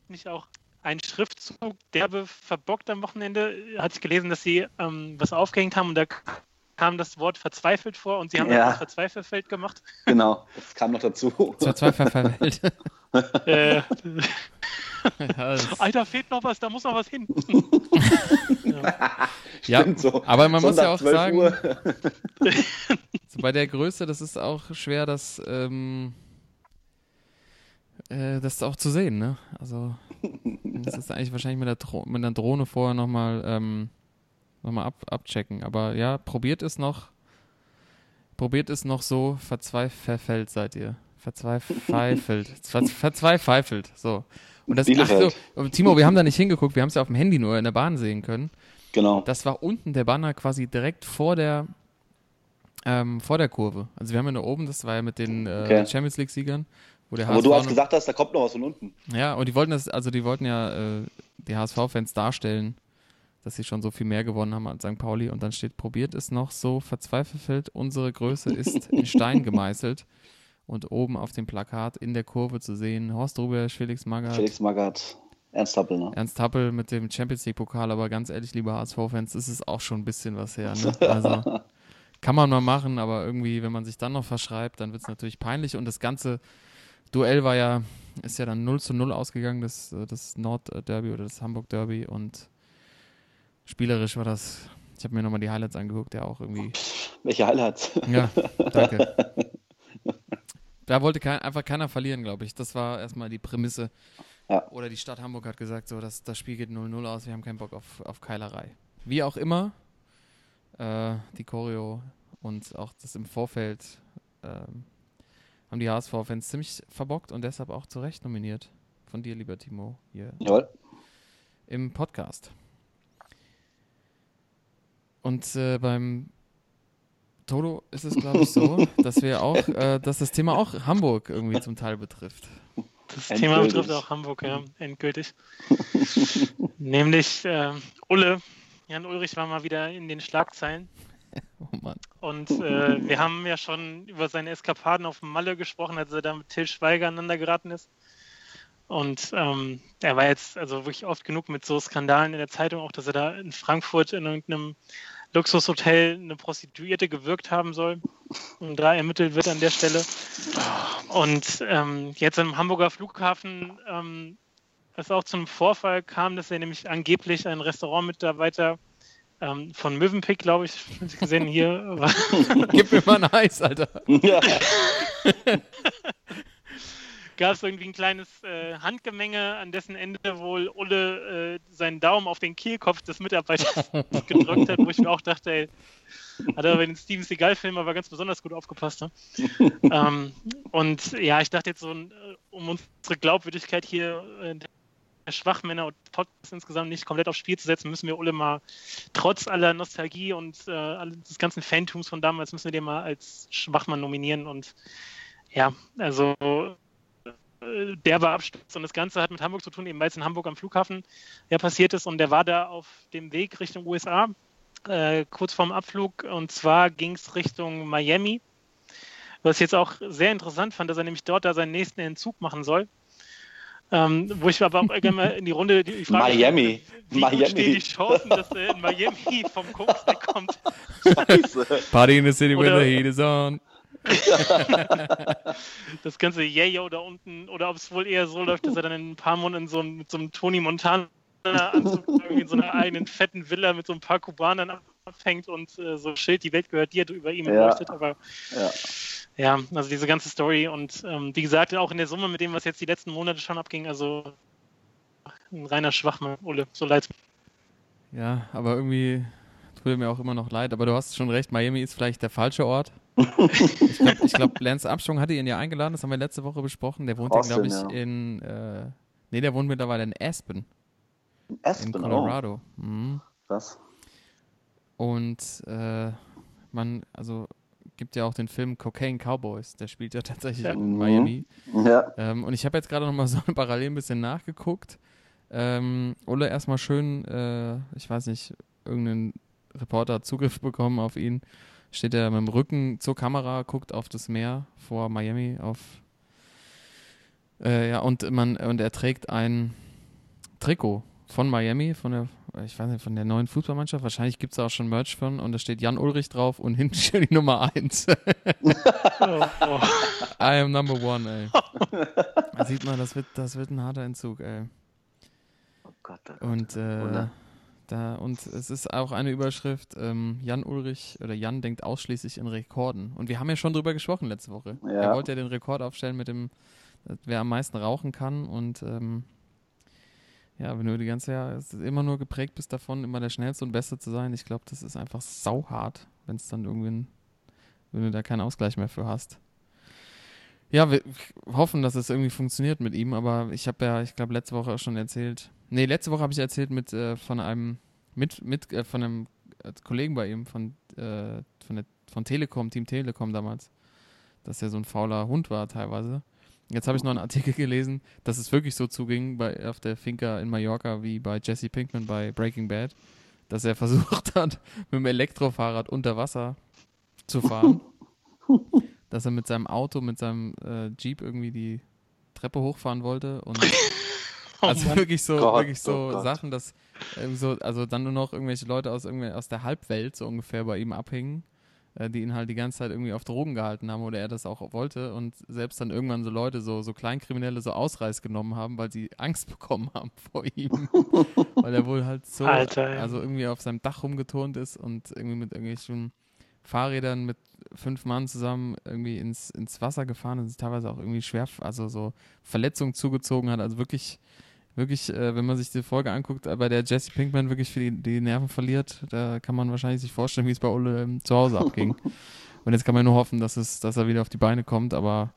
nicht auch einen Schriftzug derbe verbockt am Wochenende? Hatte ich gelesen, dass sie ähm, was aufgehängt haben und da kam das Wort verzweifelt vor und sie haben Ja. das Verzweifelfeld gemacht. genau, das kam noch dazu. Zur Zweifachverwelt. äh, ja, Alter, fehlt noch was, da muss noch was hin. ja, Stimmt so. aber man muss ja auch 12 sagen, so bei der Größe, das ist auch schwer, das, ähm, äh, das auch zu sehen, ne? Also, das ist eigentlich wahrscheinlich mit der, Dro mit der Drohne vorher nochmal ähm, noch mal ab abchecken. Aber ja, probiert es noch. Probiert es noch so, verzweifelt seid ihr. Verzweifelt. Ver verzweifelt. So. Und das, ach so, Timo, wir haben da nicht hingeguckt, wir haben es ja auf dem Handy nur in der Bahn sehen können. Genau. Das war unten der Banner quasi direkt vor der ähm, vor der Kurve. Also wir haben ja nur oben, das war ja mit den äh, Okay. Champions League Siegern, wo der Aber HSV du hast gesagt hast, da kommt noch was von unten. ja, und die wollten das, also die wollten ja äh, die HSV-Fans darstellen, dass sie schon so viel mehr gewonnen haben als St. Pauli und dann steht, probiert es noch so, verzweifelt, unsere Größe ist in Stein gemeißelt und oben auf dem Plakat in der Kurve zu sehen, Horst Rubesch, Felix Magath, Felix Magath, Ernst Happel, ne? Ernst Happel mit dem Champions League Pokal, aber ganz ehrlich, liebe HSV-Fans, ist auch schon ein bisschen was her. Ne? Also kann man mal machen, aber irgendwie, wenn man sich dann noch verschreibt, dann wird es natürlich peinlich und das ganze Duell war ja, ist ja dann 0 zu 0 ausgegangen, das, das Nord-Derby oder das Hamburg-Derby und spielerisch war das, ich habe mir nochmal die Highlights angeguckt, der auch irgendwie, Welche Highlights? ja, danke. Da wollte kein, einfach keiner verlieren, glaube ich. Das war erstmal die Prämisse. Ja. Oder die Stadt Hamburg hat gesagt, so, das, das Spiel geht 0-0 aus, wir haben keinen Bock auf, auf Keilerei. Wie auch immer, äh, die Choreo und auch das im Vorfeld ähm, haben die HSV-Fans ziemlich verbockt und deshalb auch zu Recht nominiert. Von dir, lieber Timo, hier Jawohl. im Podcast. Und äh, beim Toto ist es, glaube ich, so, dass wir auch, äh, dass das Thema auch Hamburg irgendwie zum Teil betrifft. Das Endgültig. Thema betrifft auch Hamburg, ja, endgültig. Nämlich äh, Ulle. Jan Ulrich war mal wieder in den Schlagzeilen. Oh Mann. Und äh, wir haben ja schon über seine Eskapaden auf Malle gesprochen, als er da mit Till Schweiger aneinander geraten ist. Und ähm, er war jetzt also wirklich oft genug mit so Skandalen in der Zeitung, auch dass er da in Frankfurt in irgendeinem Luxushotel eine Prostituierte gewirkt haben soll und da ermittelt wird an der Stelle. Und ähm, jetzt am Hamburger Flughafen ähm, es auch zu einem Vorfall kam, dass er nämlich angeblich einen Restaurantmitarbeiter ähm, von Mövenpick, glaube ich, gesehen hier. war- Gib mir mal ein Eis, Alter. Ja. gab es irgendwie ein kleines äh, Handgemenge, an dessen Ende wohl Ulle äh, seinen Daumen auf den Kehlkopf des Mitarbeiters gedrückt hat, wo ich mir auch dachte, ey, hat er bei den Steven Seagal-Filmen aber ganz besonders gut aufgepasst. Ne? ähm, und ja, ich dachte jetzt so, äh, um unsere Glaubwürdigkeit hier äh, der Schwachmänner und Podcasts insgesamt nicht komplett aufs Spiel zu setzen, müssen wir Ulle mal trotz aller Nostalgie und äh, des ganzen Fantums von damals, müssen wir den mal als Schwachmann nominieren und ja, also äh, derber Absturz und das Ganze hat mit Hamburg zu tun, eben weil es in Hamburg am Flughafen ja passiert ist und der war da auf dem Weg Richtung USA, äh, kurz vorm Abflug und zwar ging es Richtung Miami, was ich jetzt auch sehr interessant fand, dass er nämlich dort da seinen nächsten Entzug machen soll. Ähm, wo ich aber auch gerne mal in die Runde die Frage Miami. wie Miami. gut stehen die Chancen, dass er in Miami vom Koks wegkommt. Scheiße. Party in the city when the heat is on. das ganze Yayo da unten oder ob es wohl eher so läuft, dass er dann in ein paar Monaten so, ein- mit so einem Tony Montana Anzug irgendwie in so einer eigenen fetten Villa mit so ein paar Kubanern abhängt und äh, so Schild, die Welt gehört dir, über ihm Ja. leuchtet. Aber Ja. ja, also diese ganze Story und ähm, wie gesagt, auch in der Summe mit dem, was jetzt die letzten Monate schon abging, also ein reiner Schwachmann, Ole, so leid. Ja, aber irgendwie tut mir auch immer noch leid. Aber du hast schon recht, Miami ist vielleicht der falsche Ort. Ich glaube, glaub, Lance Armstrong hatte ihn ja eingeladen, das haben wir letzte Woche besprochen. Der wohnt glaube ich, ja. in. Äh, nee, der wohnt mittlerweile in Aspen, in Aspen, oh, Colorado. Mhm. was? Und äh, man, also gibt ja auch den Film Cocaine Cowboys, der spielt ja tatsächlich Ja. in Mhm. Miami. Ja. Ähm, und ich habe jetzt gerade noch mal so parallel ein bisschen nachgeguckt. Ähm, Ulle erstmal schön, äh, ich weiß nicht, irgendein Reporter hat Zugriff bekommen auf ihn. Steht er mit dem Rücken zur Kamera, guckt auf das Meer vor Miami auf. Äh, ja, und man und er trägt ein Trikot von Miami, von der, ich weiß nicht, von der neuen Fußballmannschaft. Wahrscheinlich gibt es da auch schon Merch von und da steht Jan Ulrich drauf und hinten steht die Nummer 1. Oh, oh. I am number one, ey. Da sieht man, das wird, das wird ein harter Entzug, ey. Oh Gott. Und, äh, Wunder. Da, und es ist auch eine Überschrift, ähm, Jan Ulrich oder Jan denkt ausschließlich in Rekorden. Und wir haben ja schon drüber gesprochen letzte Woche. Ja. Er wollte ja den Rekord aufstellen mit dem, wer am meisten rauchen kann. Und ähm, ja, wenn du die ganze Jahr immer nur geprägt bist davon, immer der Schnellste und Beste zu sein, ich glaube, das ist einfach sauhart, wenn es dann irgendwie, wenn du da keinen Ausgleich mehr für hast. Ja, wir hoffen, dass es irgendwie funktioniert mit ihm, aber ich habe ja, ich glaube, letzte Woche schon erzählt. Nee, letzte Woche habe ich erzählt mit äh, von einem mit mit äh, von einem äh, Kollegen bei ihm von äh, von der von Telekom, Team Telekom damals, dass er so ein fauler Hund war teilweise. Jetzt habe ich noch einen Artikel gelesen, dass es wirklich so zuging bei auf der Finca in Mallorca wie bei Jesse Pinkman bei Breaking Bad, dass er versucht hat, mit dem Elektrofahrrad unter Wasser zu fahren dass er mit seinem Auto, mit seinem äh, Jeep irgendwie die Treppe hochfahren wollte und Oh also Mann. wirklich so, Gott, wirklich so oh. Sachen, dass ähm, so, also dann nur noch irgendwelche Leute aus irgendwie aus der Halbwelt so ungefähr bei ihm abhingen, äh, die ihn halt die ganze Zeit irgendwie auf Drogen gehalten haben oder er das auch wollte und selbst dann irgendwann so Leute, so, so Kleinkriminelle so Ausreiß genommen haben, weil sie Angst bekommen haben vor ihm. weil er wohl halt so, Alter, also irgendwie auf seinem Dach rumgeturnt ist und irgendwie mit irgendwelchen Fahrrädern mit fünf Mann zusammen irgendwie ins, ins Wasser gefahren und sich teilweise auch irgendwie schwer, also so Verletzungen zugezogen hat. Also wirklich, wirklich, äh, wenn man sich die Folge anguckt, äh, bei der Jesse Pinkman wirklich für die, die Nerven verliert, da kann man wahrscheinlich sich vorstellen, wie es bei Ole ähm, zu Hause abging. Und jetzt kann man nur hoffen, dass, es, dass er wieder auf die Beine kommt, aber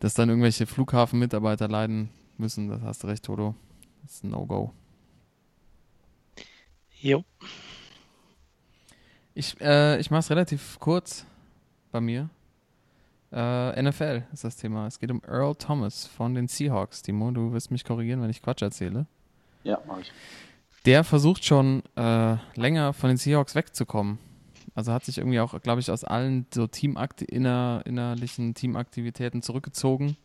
dass dann irgendwelche Flughafenmitarbeiter leiden müssen, das hast du recht, Toto. Das ist ein No-Go. Jo. Ich, äh, ich mache es relativ kurz bei mir. Äh, NFL ist das Thema. Es geht um Earl Thomas von den Seahawks. Timo, du wirst mich korrigieren, wenn ich Quatsch erzähle. Ja, mach ich. Der versucht schon äh, länger von den Seahawks wegzukommen. Also hat sich irgendwie auch, glaube ich, aus allen so Teamakti inner, innerlichen Teamaktivitäten zurückgezogen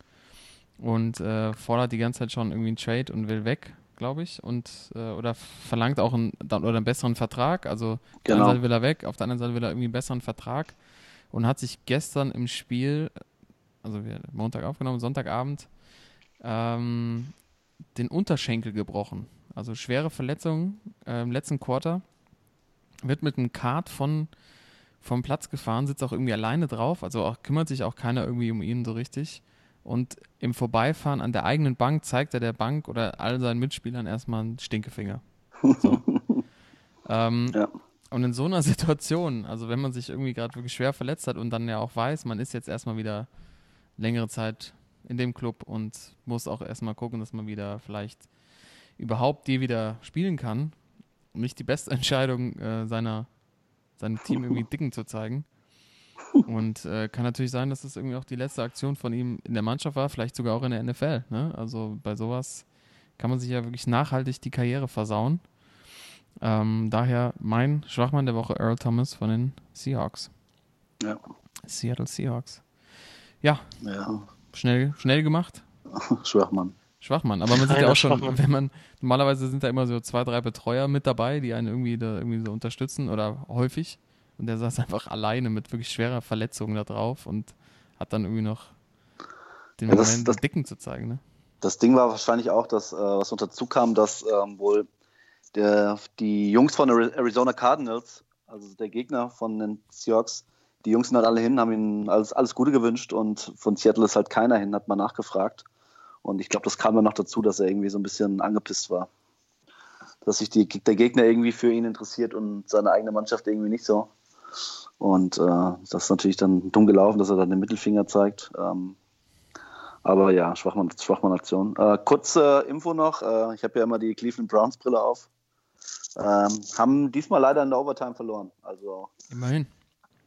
und äh, fordert die ganze Zeit schon irgendwie einen Trade und will weg, glaube ich. Und äh, oder verlangt auch einen, oder einen besseren Vertrag. Also auf der Genau. einen Seite will er weg, auf der anderen Seite will er irgendwie einen besseren Vertrag und hat sich gestern im Spiel, also wir Montag aufgenommen, Sonntagabend, ähm, den Unterschenkel gebrochen. Also schwere Verletzung äh, im letzten Quarter. wird mit einem Kart von, vom Platz gefahren, sitzt auch irgendwie alleine drauf, also auch, kümmert sich auch keiner irgendwie um ihn so richtig. Und im Vorbeifahren an der eigenen Bank zeigt er der Bank oder all seinen Mitspielern erstmal einen Stinkefinger. So. ähm, Ja. Und in so einer Situation, also wenn man sich irgendwie gerade wirklich schwer verletzt hat und dann ja auch weiß, man ist jetzt erstmal wieder längere Zeit in dem Club und muss auch erstmal gucken, dass man wieder vielleicht überhaupt die wieder spielen kann. Nicht die beste Entscheidung äh, seiner, seinem Team irgendwie dicken zu zeigen. Und äh, kann natürlich sein, dass es irgendwie auch die letzte Aktion von ihm in der Mannschaft war, vielleicht sogar auch in der NFL. Ne? Also bei sowas kann man sich ja wirklich nachhaltig die Karriere versauen. Ähm, daher mein Schwachmann der Woche, Earl Thomas von den Seahawks. Ja. Seattle Seahawks. Ja, Ja, schnell, schnell gemacht. Schwachmann. Schwachmann. Aber man sieht ja auch schon, wenn man, normalerweise sind da immer so zwei, drei Betreuer mit dabei, die einen irgendwie da irgendwie so unterstützen oder häufig. Und der saß einfach alleine mit wirklich schwerer Verletzung da drauf und hat dann irgendwie noch den Ja, das- Moment das- den Dicken zu zeigen, ne? Das Ding war wahrscheinlich auch, dass, äh, was noch dazu kam, dass ähm, wohl der, die Jungs von Arizona Cardinals, also der Gegner von den Seahawks, die Jungs sind halt alle hin, haben ihnen alles, alles Gute gewünscht und von Seattle ist halt keiner hin, hat man nachgefragt. Und ich glaube, das kam dann noch dazu, dass er irgendwie so ein bisschen angepisst war. Dass sich die, der Gegner irgendwie für ihn interessiert und seine eigene Mannschaft irgendwie nicht so. Und äh, das ist natürlich dann dumm gelaufen, dass er dann den Mittelfinger zeigt. Ähm, aber ja, Schwachmann, Schwachmann-Aktion. Äh, kurze Info noch: äh, Ich habe ja immer die Cleveland Browns-Brille auf. Ähm, haben diesmal leider in der Overtime verloren. Also, Immerhin.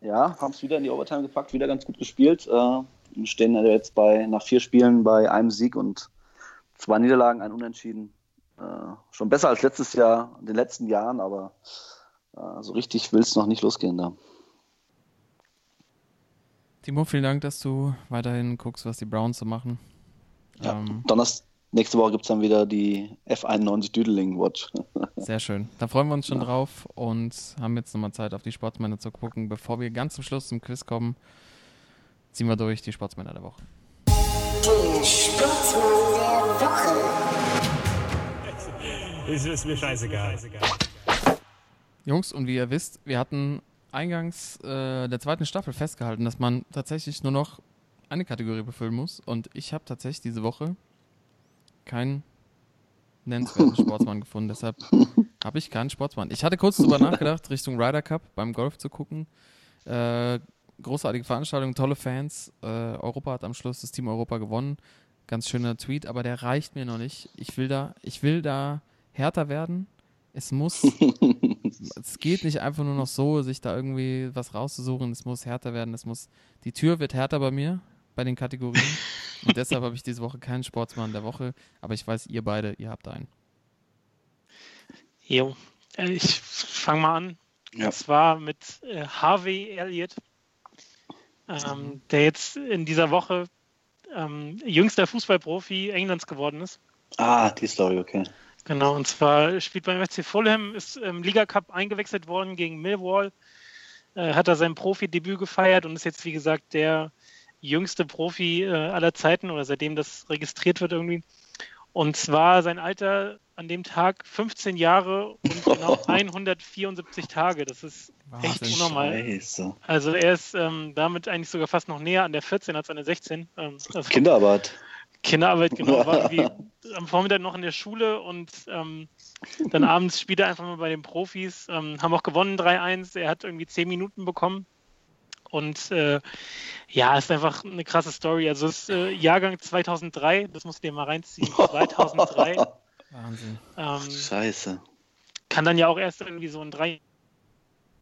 ja, haben es wieder in die Overtime gepackt, wieder ganz gut gespielt. Äh, und stehen also jetzt bei, nach vier Spielen bei einem Sieg und zwei Niederlagen, ein Unentschieden. Äh, schon besser als letztes Jahr, in den letzten Jahren, aber äh, so richtig will es noch nicht losgehen da. Timo, vielen Dank, dass du weiterhin guckst, was die Browns so machen. Ja. Ähm, Donnerstag, nächste Woche gibt es dann wieder die F91 Düdeling Watch. Sehr schön. Da freuen wir uns schon drauf und haben jetzt nochmal Zeit, auf die Sportsmänner zu gucken. Bevor wir ganz zum Schluss zum Quiz kommen, ziehen wir durch die Sportsmänner der Woche. Der Sportsmann der Woche. Ist, ist mir scheißegal. Jungs, und wie ihr wisst, wir hatten eingangs äh, der zweiten Staffel festgehalten, dass man tatsächlich nur noch eine Kategorie befüllen muss. Und ich habe tatsächlich diese Woche keinen nennenswerten Sportsmann gefunden. Deshalb habe ich keinen Sportsmann. Ich hatte kurz darüber nachgedacht, Richtung Ryder Cup beim Golf zu gucken. Äh, großartige Veranstaltung, tolle Fans. Äh, Europa hat am Schluss das Team Europa gewonnen. Ganz schöner Tweet, aber der reicht mir noch nicht. Ich will da, ich will da härter werden. Es muss, es geht nicht einfach nur noch so, sich da irgendwie was rauszusuchen. Es muss härter werden. Es muss, die Tür wird härter bei mir, bei den Kategorien. Und deshalb habe ich diese Woche keinen Sportsmann der Woche. Aber ich weiß, ihr beide, ihr habt einen. Jo, äh, ich fange mal an. Ja. Und zwar mit äh, Harvey Elliott, ähm, der jetzt in dieser Woche ähm, jüngster Fußballprofi Englands geworden ist. Ah, die Story, okay. Genau, und zwar spielt beim FC Fulham, ist im Liga Cup eingewechselt worden gegen Millwall, äh, hat da sein Profi-Debüt gefeiert und ist jetzt, wie gesagt, der jüngste Profi äh, aller Zeiten oder seitdem das registriert wird irgendwie. Und zwar sein Alter an dem Tag 15 Jahre und genau 174 Tage. Das ist echt Wahnsinn. unnormal. Scheiße. Also er ist ähm, damit eigentlich sogar fast noch näher an der 14 als an der 16. Ähm, also Kinderarbeit. Kinderarbeit, genau. War irgendwie am Vormittag noch in der Schule und ähm, dann abends spielt er einfach mal bei den Profis. Ähm, haben auch gewonnen 3-1. Er hat irgendwie 10 Minuten bekommen. Und äh, ja, ist einfach eine krasse Story. Also es ist äh, Jahrgang 2003, das musst du dir mal reinziehen. 2003. Wahnsinn. Ähm, Scheiße. kann dann ja auch erst irgendwie so in drei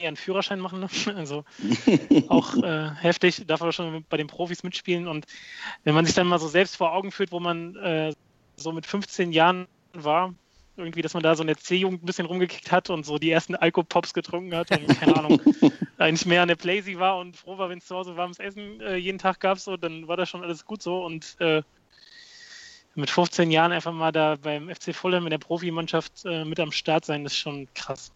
Jahren Führerschein machen. Ne? Also auch äh, heftig, darf aber schon bei den Profis mitspielen. Und wenn man sich dann mal so selbst vor Augen führt, wo man äh, so mit 15 Jahren war, irgendwie, dass man da so in der C-Jugend ein bisschen rumgekickt hat und so die ersten Alkopops getrunken hat und keine Ahnung, eigentlich mehr an der Playsee war und froh war, wenn es zu Hause warmes Essen äh, jeden Tag gab, so, dann war das schon alles gut so und äh, mit 15 Jahren einfach mal da beim FC Fulham in der Profimannschaft äh, mit am Start sein, das ist schon krass.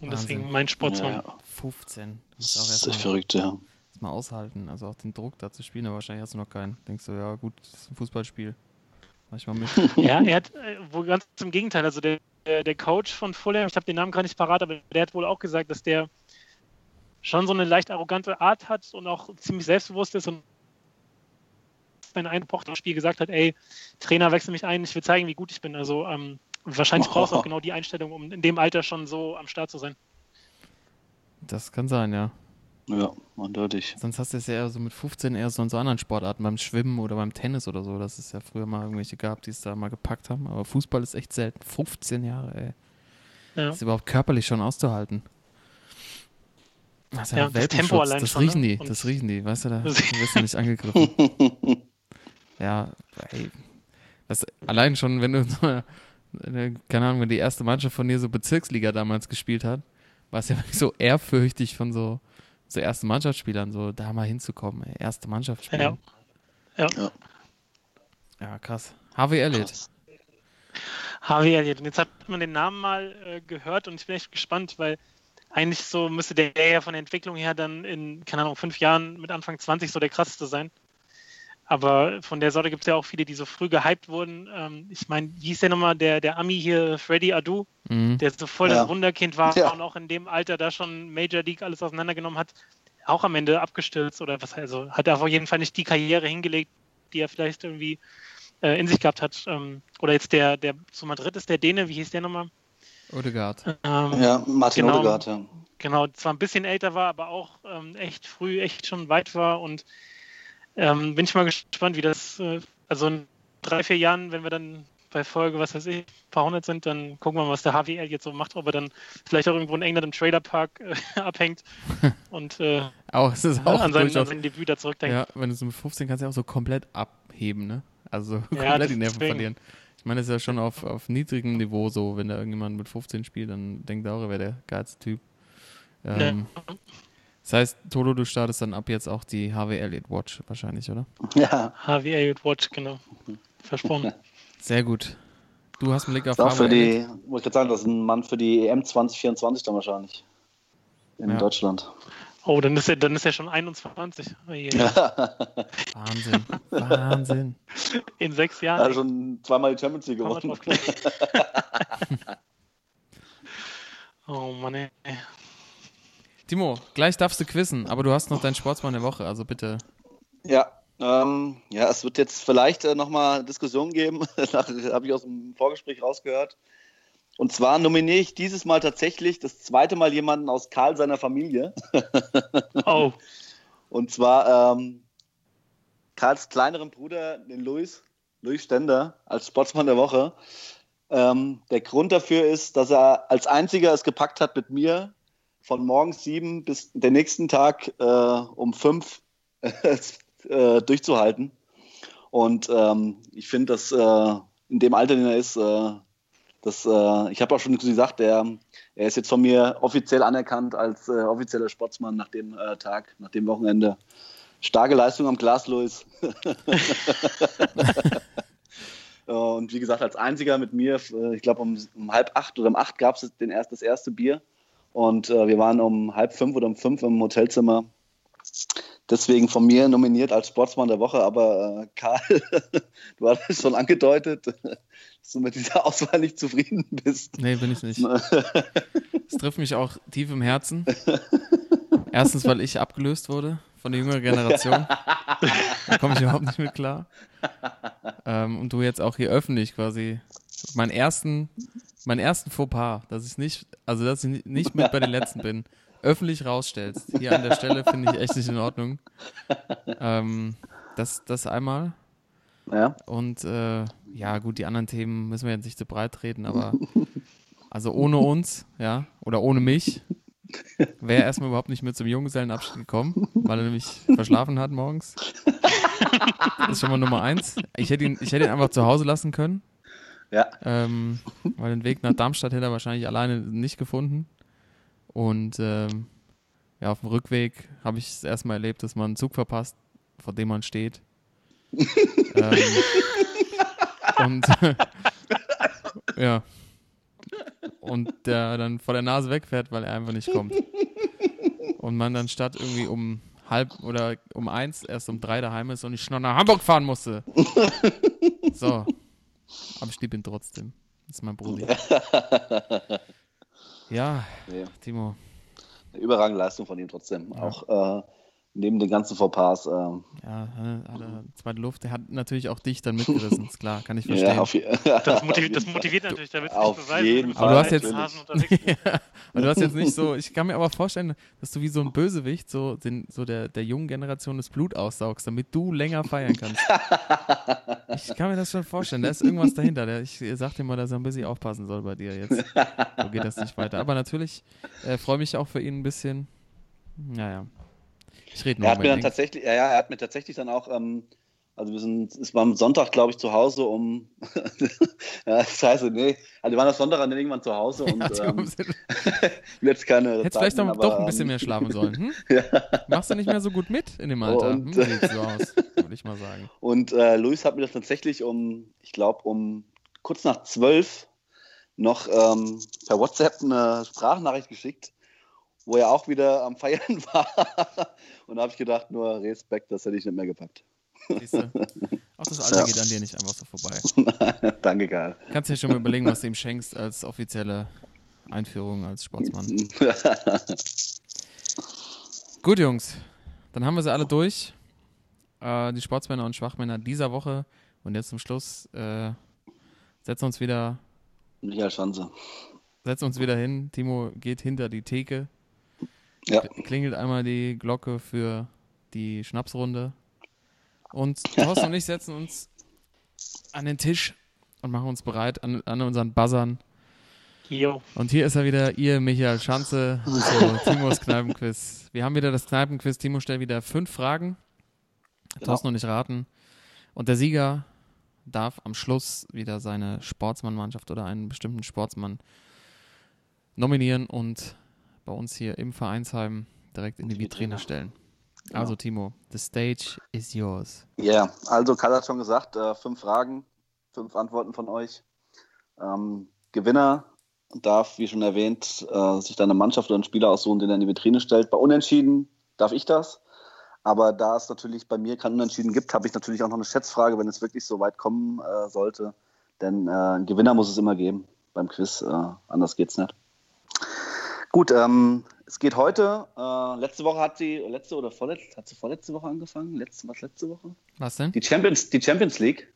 Und deswegen Wahnsinn. mein Sportsmann. Ja, 15. Du das auch ist mal, verrückt, ja. mal aushalten. Also auch den Druck da zu spielen, aber wahrscheinlich hast du noch keinen. Denkst du, ja gut, das ist ein Fußballspiel. Mach ich mal mit. Ja, er hat, äh, wo ganz im Gegenteil, also der, der Coach von Fulham, ich habe den Namen gar nicht parat, aber der hat wohl auch gesagt, dass der schon so eine leicht arrogante Art hat und auch ziemlich selbstbewusst ist und ein einpocht Spiel gesagt hat, ey, Trainer, wechsel mich ein, ich will zeigen, wie gut ich bin. Also ähm, wahrscheinlich brauchst du auch genau die Einstellung, um in dem Alter schon so am Start zu sein. Das kann sein, ja. Ja, eindeutig. Sonst hast du es ja eher so mit 15 eher so in so anderen Sportarten, beim Schwimmen oder beim Tennis oder so. Das ist ja früher mal irgendwelche gab, die es da mal gepackt haben. Aber Fußball ist echt selten. 15 Jahre, ey. Ja. Das ist überhaupt körperlich schon auszuhalten. Das ist ja, Ja, ein das. Tempo allein das schon, ne? riechen die, das riechen die. Weißt du, da Das- wirst du nicht angegriffen. ja, ey. Das, allein schon, wenn du so keine Ahnung, wenn die erste Mannschaft von dir so Bezirksliga damals gespielt hat, war es ja wirklich so ehrfürchtig von so, so ersten Mannschaftsspielern, so da mal hinzukommen, ey. Erste Mannschaft spielen. Ja. Ja. Ja, krass. Harvey Elliott. Harvey Elliott. Und jetzt hat man den Namen mal äh, gehört und ich bin echt gespannt, weil eigentlich so müsste der ja von der Entwicklung her dann in, keine Ahnung, fünf Jahren mit Anfang 20 so der krasseste sein. Aber von der Sorte gibt es ja auch viele, die so früh gehypt wurden. Ähm, ich meine, wie hieß der nochmal, der, der Ami hier, Freddy Adu, Mhm. der so voll Ja. das Wunderkind war Ja. und auch in dem Alter da schon Major League alles auseinandergenommen hat, auch am Ende abgestürzt oder was, also hat er auf jeden Fall nicht die Karriere hingelegt, die er vielleicht irgendwie äh, in sich gehabt hat. Ähm, oder jetzt der, der zu Madrid ist, der Däne, wie hieß der nochmal? Odegaard. Ähm, Ja, Martin Genau. Odegaard, ja. Genau, zwar ein bisschen älter war, aber auch ähm, echt früh, echt schon weit war und ähm, bin ich mal gespannt, wie das, äh, also in drei, vier Jahren, wenn wir dann bei Folge, was weiß ich, ein paar hundert sind, dann gucken wir mal, was der HWL jetzt so macht, ob er dann vielleicht auch irgendwo in England im Trailerpark äh, abhängt und äh, Auch, es ist auch an, sein, an sein Debüt da zurückdenkt. Ja, wenn du so mit 15 kannst du ja auch so komplett abheben, ne? Also so Ja, komplett die Nerven deswegen. verlieren. Ich meine, das ist ja schon auf, auf niedrigem Niveau so, wenn da irgendjemand mit 15 spielt, dann denkt er auch, er wäre der geilste Typ. Ähm, Das heißt, Toto, du startest dann ab jetzt auch die Harvey Elliott Watch wahrscheinlich, oder? Ja, HW Elliott Watch, genau. Versprochen. Sehr gut. Du hast einen Blick auf für Harvey Elliott. die, muss ich gerade sagen, das ist ein Mann für die EM 2024 dann wahrscheinlich. In Ja. Deutschland. Oh, dann ist er, dann ist er schon 21. Oh je. Wahnsinn. Wahnsinn. In sechs Jahren. Er hat schon zweimal die Champions League gewonnen. oh Mann, ey. Timo, gleich darfst du quizzen, aber du hast noch deinen Sportsmann der Woche, also bitte. Ja, ähm, ja, es wird jetzt vielleicht äh, nochmal Diskussionen geben, habe ich aus dem Vorgespräch rausgehört. Und zwar nominiere ich dieses Mal tatsächlich das zweite Mal jemanden aus Karl seiner Familie. Oh, Und zwar ähm, Karls kleineren Bruder, den Luis, Luis Stender, als Sportsmann der Woche. Ähm, der Grund dafür ist, dass er als einziger es gepackt hat, mit mir von morgens sieben bis den nächsten Tag äh, um fünf äh, durchzuhalten. Und ähm, ich finde, dass äh, in dem Alter, den er ist, äh, das, äh, ich habe auch schon gesagt, der, er ist jetzt von mir offiziell anerkannt als äh, offizieller Sportsmann nach dem Tag, nach dem Wochenende. Starke Leistung am Glas, Luis. Äh, Und wie gesagt, als einziger mit mir, ich glaube um, um halb acht oder um acht gab es das erste Bier. Und äh, wir waren um halb fünf oder um fünf im Hotelzimmer. Deswegen von mir nominiert als Sportsmann der Woche. Aber äh, Karl, du hast es schon angedeutet, dass du mit dieser Auswahl nicht zufrieden bist. Nee, bin ich nicht. Es trifft mich auch tief im Herzen. Erstens, weil ich abgelöst wurde von der jüngeren Generation. Da komme ich überhaupt nicht mit klar. Ähm, und du jetzt auch hier öffentlich quasi meinen ersten, meinen ersten Fauxpas, dass ich nicht, also dass ich nicht mit bei den letzten bin, öffentlich rausstellst. Hier an der Stelle finde ich echt nicht in Ordnung. Ähm, das, das einmal. Ja, Und äh, ja, gut, die anderen Themen müssen wir jetzt nicht zu breit treten, aber also ohne uns, ja, oder ohne mich, wäre er erstmal überhaupt nicht mehr zum Junggesellenabschied gekommen, weil er nämlich verschlafen hat morgens. Das ist schon mal Nummer eins. Ich hätte ihn, ich hätte ihn einfach zu Hause lassen können, ja. ähm, weil den Weg nach Darmstadt hätte er wahrscheinlich alleine nicht gefunden. Und ähm, ja, auf dem Rückweg habe ich es erstmal erlebt, dass man einen Zug verpasst, vor dem man steht. ähm, und ja. Und der dann vor der Nase wegfährt, weil er einfach nicht kommt. Und man dann statt irgendwie um halb oder um eins erst um drei daheim ist und ich schon nach Hamburg fahren musste. So. Aber ich liebe ihn trotzdem. Das ist mein Brudi. Ja, Nee, Timo. eine überragende Leistung von ihm trotzdem. Auch äh, neben den ganzen Fauxpas. Äh, Ja, er zweite Luft. Der hat natürlich auch dich dann mitgerissen, ist klar, kann ich verstehen. ja, auf, Das motiviert, das motiviert natürlich, da willst du Auf nicht beweisen, jeden wenn du Aber du hast jetzt- Hasen unterwegs bist. ja, aber du hast jetzt nicht so, ich kann mir aber vorstellen, dass du wie so ein Bösewicht so, den, so der, der jungen Generation das Blut aussaugst, damit du länger feiern kannst. Ich kann mir das schon vorstellen, da ist irgendwas dahinter. Der, ich sag dir mal, dass er ein bisschen aufpassen soll bei dir jetzt. So geht das nicht weiter. Aber natürlich äh, freue mich auch für ihn ein bisschen. Naja. Ich rede noch Er hat mir dann tatsächlich, ja, ja, er hat mir tatsächlich dann auch, ähm, also wir sind, es war am Sonntag, glaube ich, zu Hause um, ja, scheiße, nee, also wir waren am Sonntag dann irgendwann zu Hause und Ja, ähm, Hättest jetzt keine vielleicht Zeiten, doch, aber, doch ein bisschen ähm, mehr schlafen sollen. Hm? Ja. Machst du nicht mehr so gut mit in dem Alter? Und- Hm, sieht so aus, würde ich mal sagen. Und äh, Luis hat mir das tatsächlich um, ich glaube, um kurz nach zwölf noch ähm, per WhatsApp eine Sprachnachricht geschickt, wo er auch wieder am Feiern war. Und da habe ich gedacht, nur Respekt, das hätte ich nicht mehr gepackt. Siehst du? Auch das Alter Ja. geht an dir nicht einfach so vorbei. Danke, Karl. Kannst dir schon mal überlegen, was du ihm schenkst als offizielle Einführung als Sportsmann. Gut, Jungs. Dann haben wir sie alle durch. Äh, die Sportsmänner und Schwachmänner dieser Woche. Und jetzt zum Schluss äh, setzen uns wieder, Michael Schanze. setzen uns wieder hin. Timo geht hinter die Theke. Ja. Klingelt einmal die Glocke für die Schnapsrunde. Und Thorsten und ich setzen uns an den Tisch und machen uns bereit an, an unseren Buzzern. Jo. Und hier ist er wieder, ihr Michael Schanze zu Timos Kneipenquiz. Wir haben wieder das Kneipenquiz. Timo stellt wieder fünf Fragen. Thorsten und ich raten. Und der Sieger darf am Schluss wieder seine Sportsmannmannschaft oder einen bestimmten Sportsmann nominieren und bei uns hier im Vereinsheim direkt in die Vitrine stellen. Also Timo, the stage is yours. Ja, also Karl hat schon gesagt, äh, fünf Fragen, fünf Antworten von euch. Ähm, Gewinner darf, wie schon erwähnt, äh, sich dann eine Mannschaft oder einen Spieler aussuchen, den er in die Vitrine stellt. Bei Unentschieden darf ich das. Aber da es natürlich bei mir kein Unentschieden gibt, habe ich natürlich auch noch eine Schätzfrage, wenn es wirklich so weit kommen äh, sollte. Denn äh, einen Gewinner muss es immer geben beim Quiz. Äh, anders geht's nicht. Gut, ähm, es geht heute. Äh, letzte Woche hat sie, letzte oder vorletzte, hat sie vorletzte Woche angefangen? Letzte, was letzte Woche? Was denn? Die Champions, die Champions League.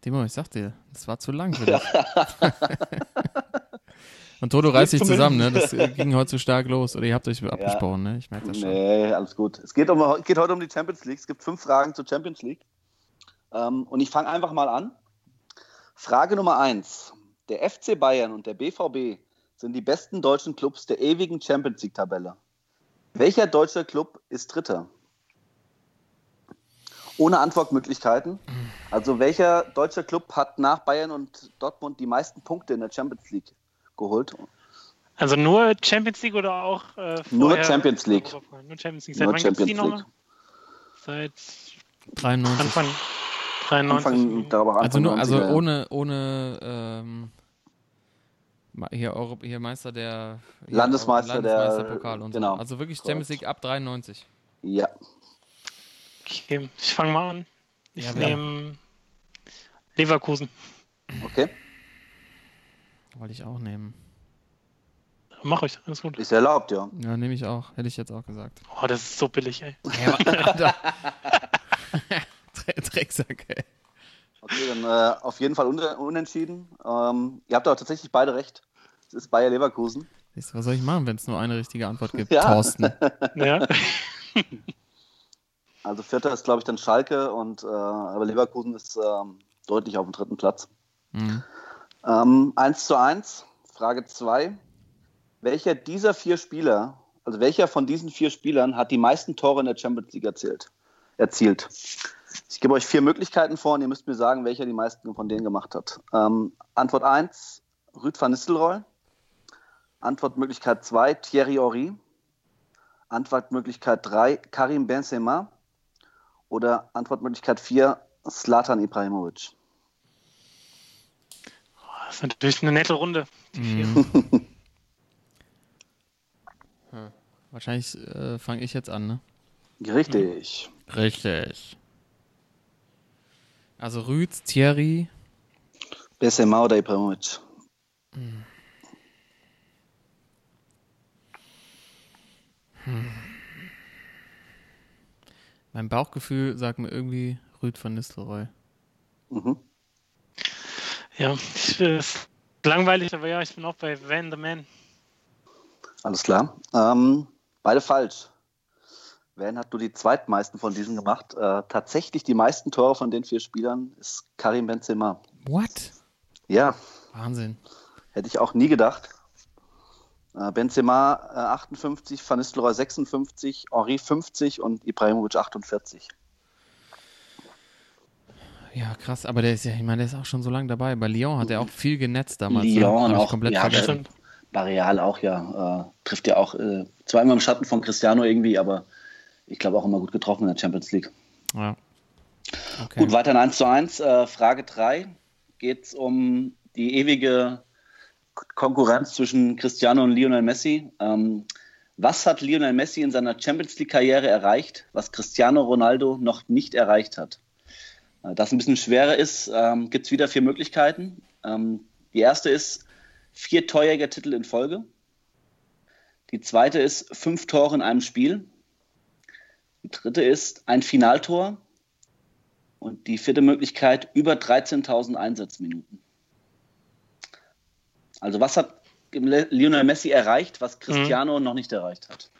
Timo, ich sag dir, das war zu lang für dich. Und Toto reißt sich zusammen, ne? Das ging heute zu stark los. Oder ihr habt euch abgesprochen, ne? Ich merke das schon. Nee, alles gut. Es geht, um, geht heute um die Champions League. Es gibt fünf Fragen zur Champions League. Ähm, und ich fange einfach mal an. Frage Nummer eins. Der FC Bayern und der BVB sind die besten deutschen Clubs der ewigen Champions League-Tabelle. Welcher deutscher Club ist Dritter? Ohne Antwortmöglichkeiten. Also welcher deutscher Club hat nach Bayern und Dortmund die meisten Punkte in der Champions League geholt? Also nur Champions League oder auch äh, Nur Champions League. Nur Champions League. Seit Nur wann gibt es die Champions nochmal? Seit 93. Anfang 93. Anfang, Also nur, also 90er. ohne, ohne ähm, hier, Euro, hier Meister der hier Landesmeister Euro- der- Landesmeisterpokal und genau. so. Also wirklich Champions League ab 93. Ja. Okay, ich fange mal an. Ich Ja, nehme Leverkusen. Okay. Wollte ich auch nehmen. Mach euch, alles gut. Ist erlaubt, ja. Ja, nehme ich auch. Hätte ich jetzt auch gesagt. Oh, das ist so billig, ey. Ja, Drecksack, ey. Okay, dann äh, auf jeden Fall un unentschieden. Ähm, ihr habt aber tatsächlich beide recht. Es ist Bayer Leverkusen. Was soll ich machen, wenn es nur eine richtige Antwort gibt? Ja. Thorsten. Ja. Also Vierter ist, glaube ich, dann Schalke und äh, aber Leverkusen ist ähm, deutlich auf dem dritten Platz. Mhm. Ähm, 1 zu 1. Frage 2. Welcher dieser vier Spieler, also welcher von diesen vier Spielern hat die meisten Tore in der Champions League erzielt? erzielt? Ich gebe euch vier Möglichkeiten vor und ihr müsst mir sagen, welcher die meisten von denen gemacht hat. Ähm, Antwort 1, Rüd van Nistelrooy. Antwortmöglichkeit 2, Thierry Henry. Antwortmöglichkeit 3, Karim Benzema. Oder Antwortmöglichkeit 4, Slatan Ibrahimovic. Das ist natürlich eine nette Runde. Mhm. Wahrscheinlich äh, fange ich jetzt an, ne? Richtig. Richtig. Also Rüd, Thierry, Benzema oder Ibrahimovic? Mein Bauchgefühl sagt mir irgendwie Rüd van Nistelrooy. Mhm. Ja, ich, ist langweilig, aber ja, ich bin auch bei Van the Man. Alles klar. Ähm, beide falsch. Van hat nur die zweitmeisten von diesen gemacht. Äh, tatsächlich die meisten Tore von den vier Spielern ist Karim Benzema. What? Ja, Wahnsinn. hätte ich auch nie gedacht. Äh, Benzema äh, 58, Van Nistelrooy 56, Henri 50 und Ibrahimovic 48. Ja, krass. Aber der ist ja, ich meine, der ist auch schon so lange dabei. Bei Lyon hat er auch viel genetzt damals. ne? Lyon auch, komplett ja, vergessen. Barreal auch, ja. Äh, trifft ja auch äh, zwar immer im Schatten von Cristiano irgendwie, aber ich glaube auch immer gut getroffen in der Champions League. Ja. Okay. Gut, weiter in 1 zu 1. Äh, Frage 3 geht es um die ewige Konkurrenz zwischen Cristiano und Lionel Messi. Ähm, was hat Lionel Messi in seiner Champions League-Karriere erreicht, was Cristiano Ronaldo noch nicht erreicht hat? Äh, Da es ein bisschen schwerer ist, ähm, gibt es wieder vier Möglichkeiten. Ähm, die erste ist vier Torjägertitel in Folge. Die zweite ist fünf Tore in einem Spiel. Die dritte ist ein Finaltor. Und die vierte Möglichkeit über 13.000 Einsatzminuten. Also was hat Lionel Messi erreicht, was Cristiano noch nicht erreicht hat?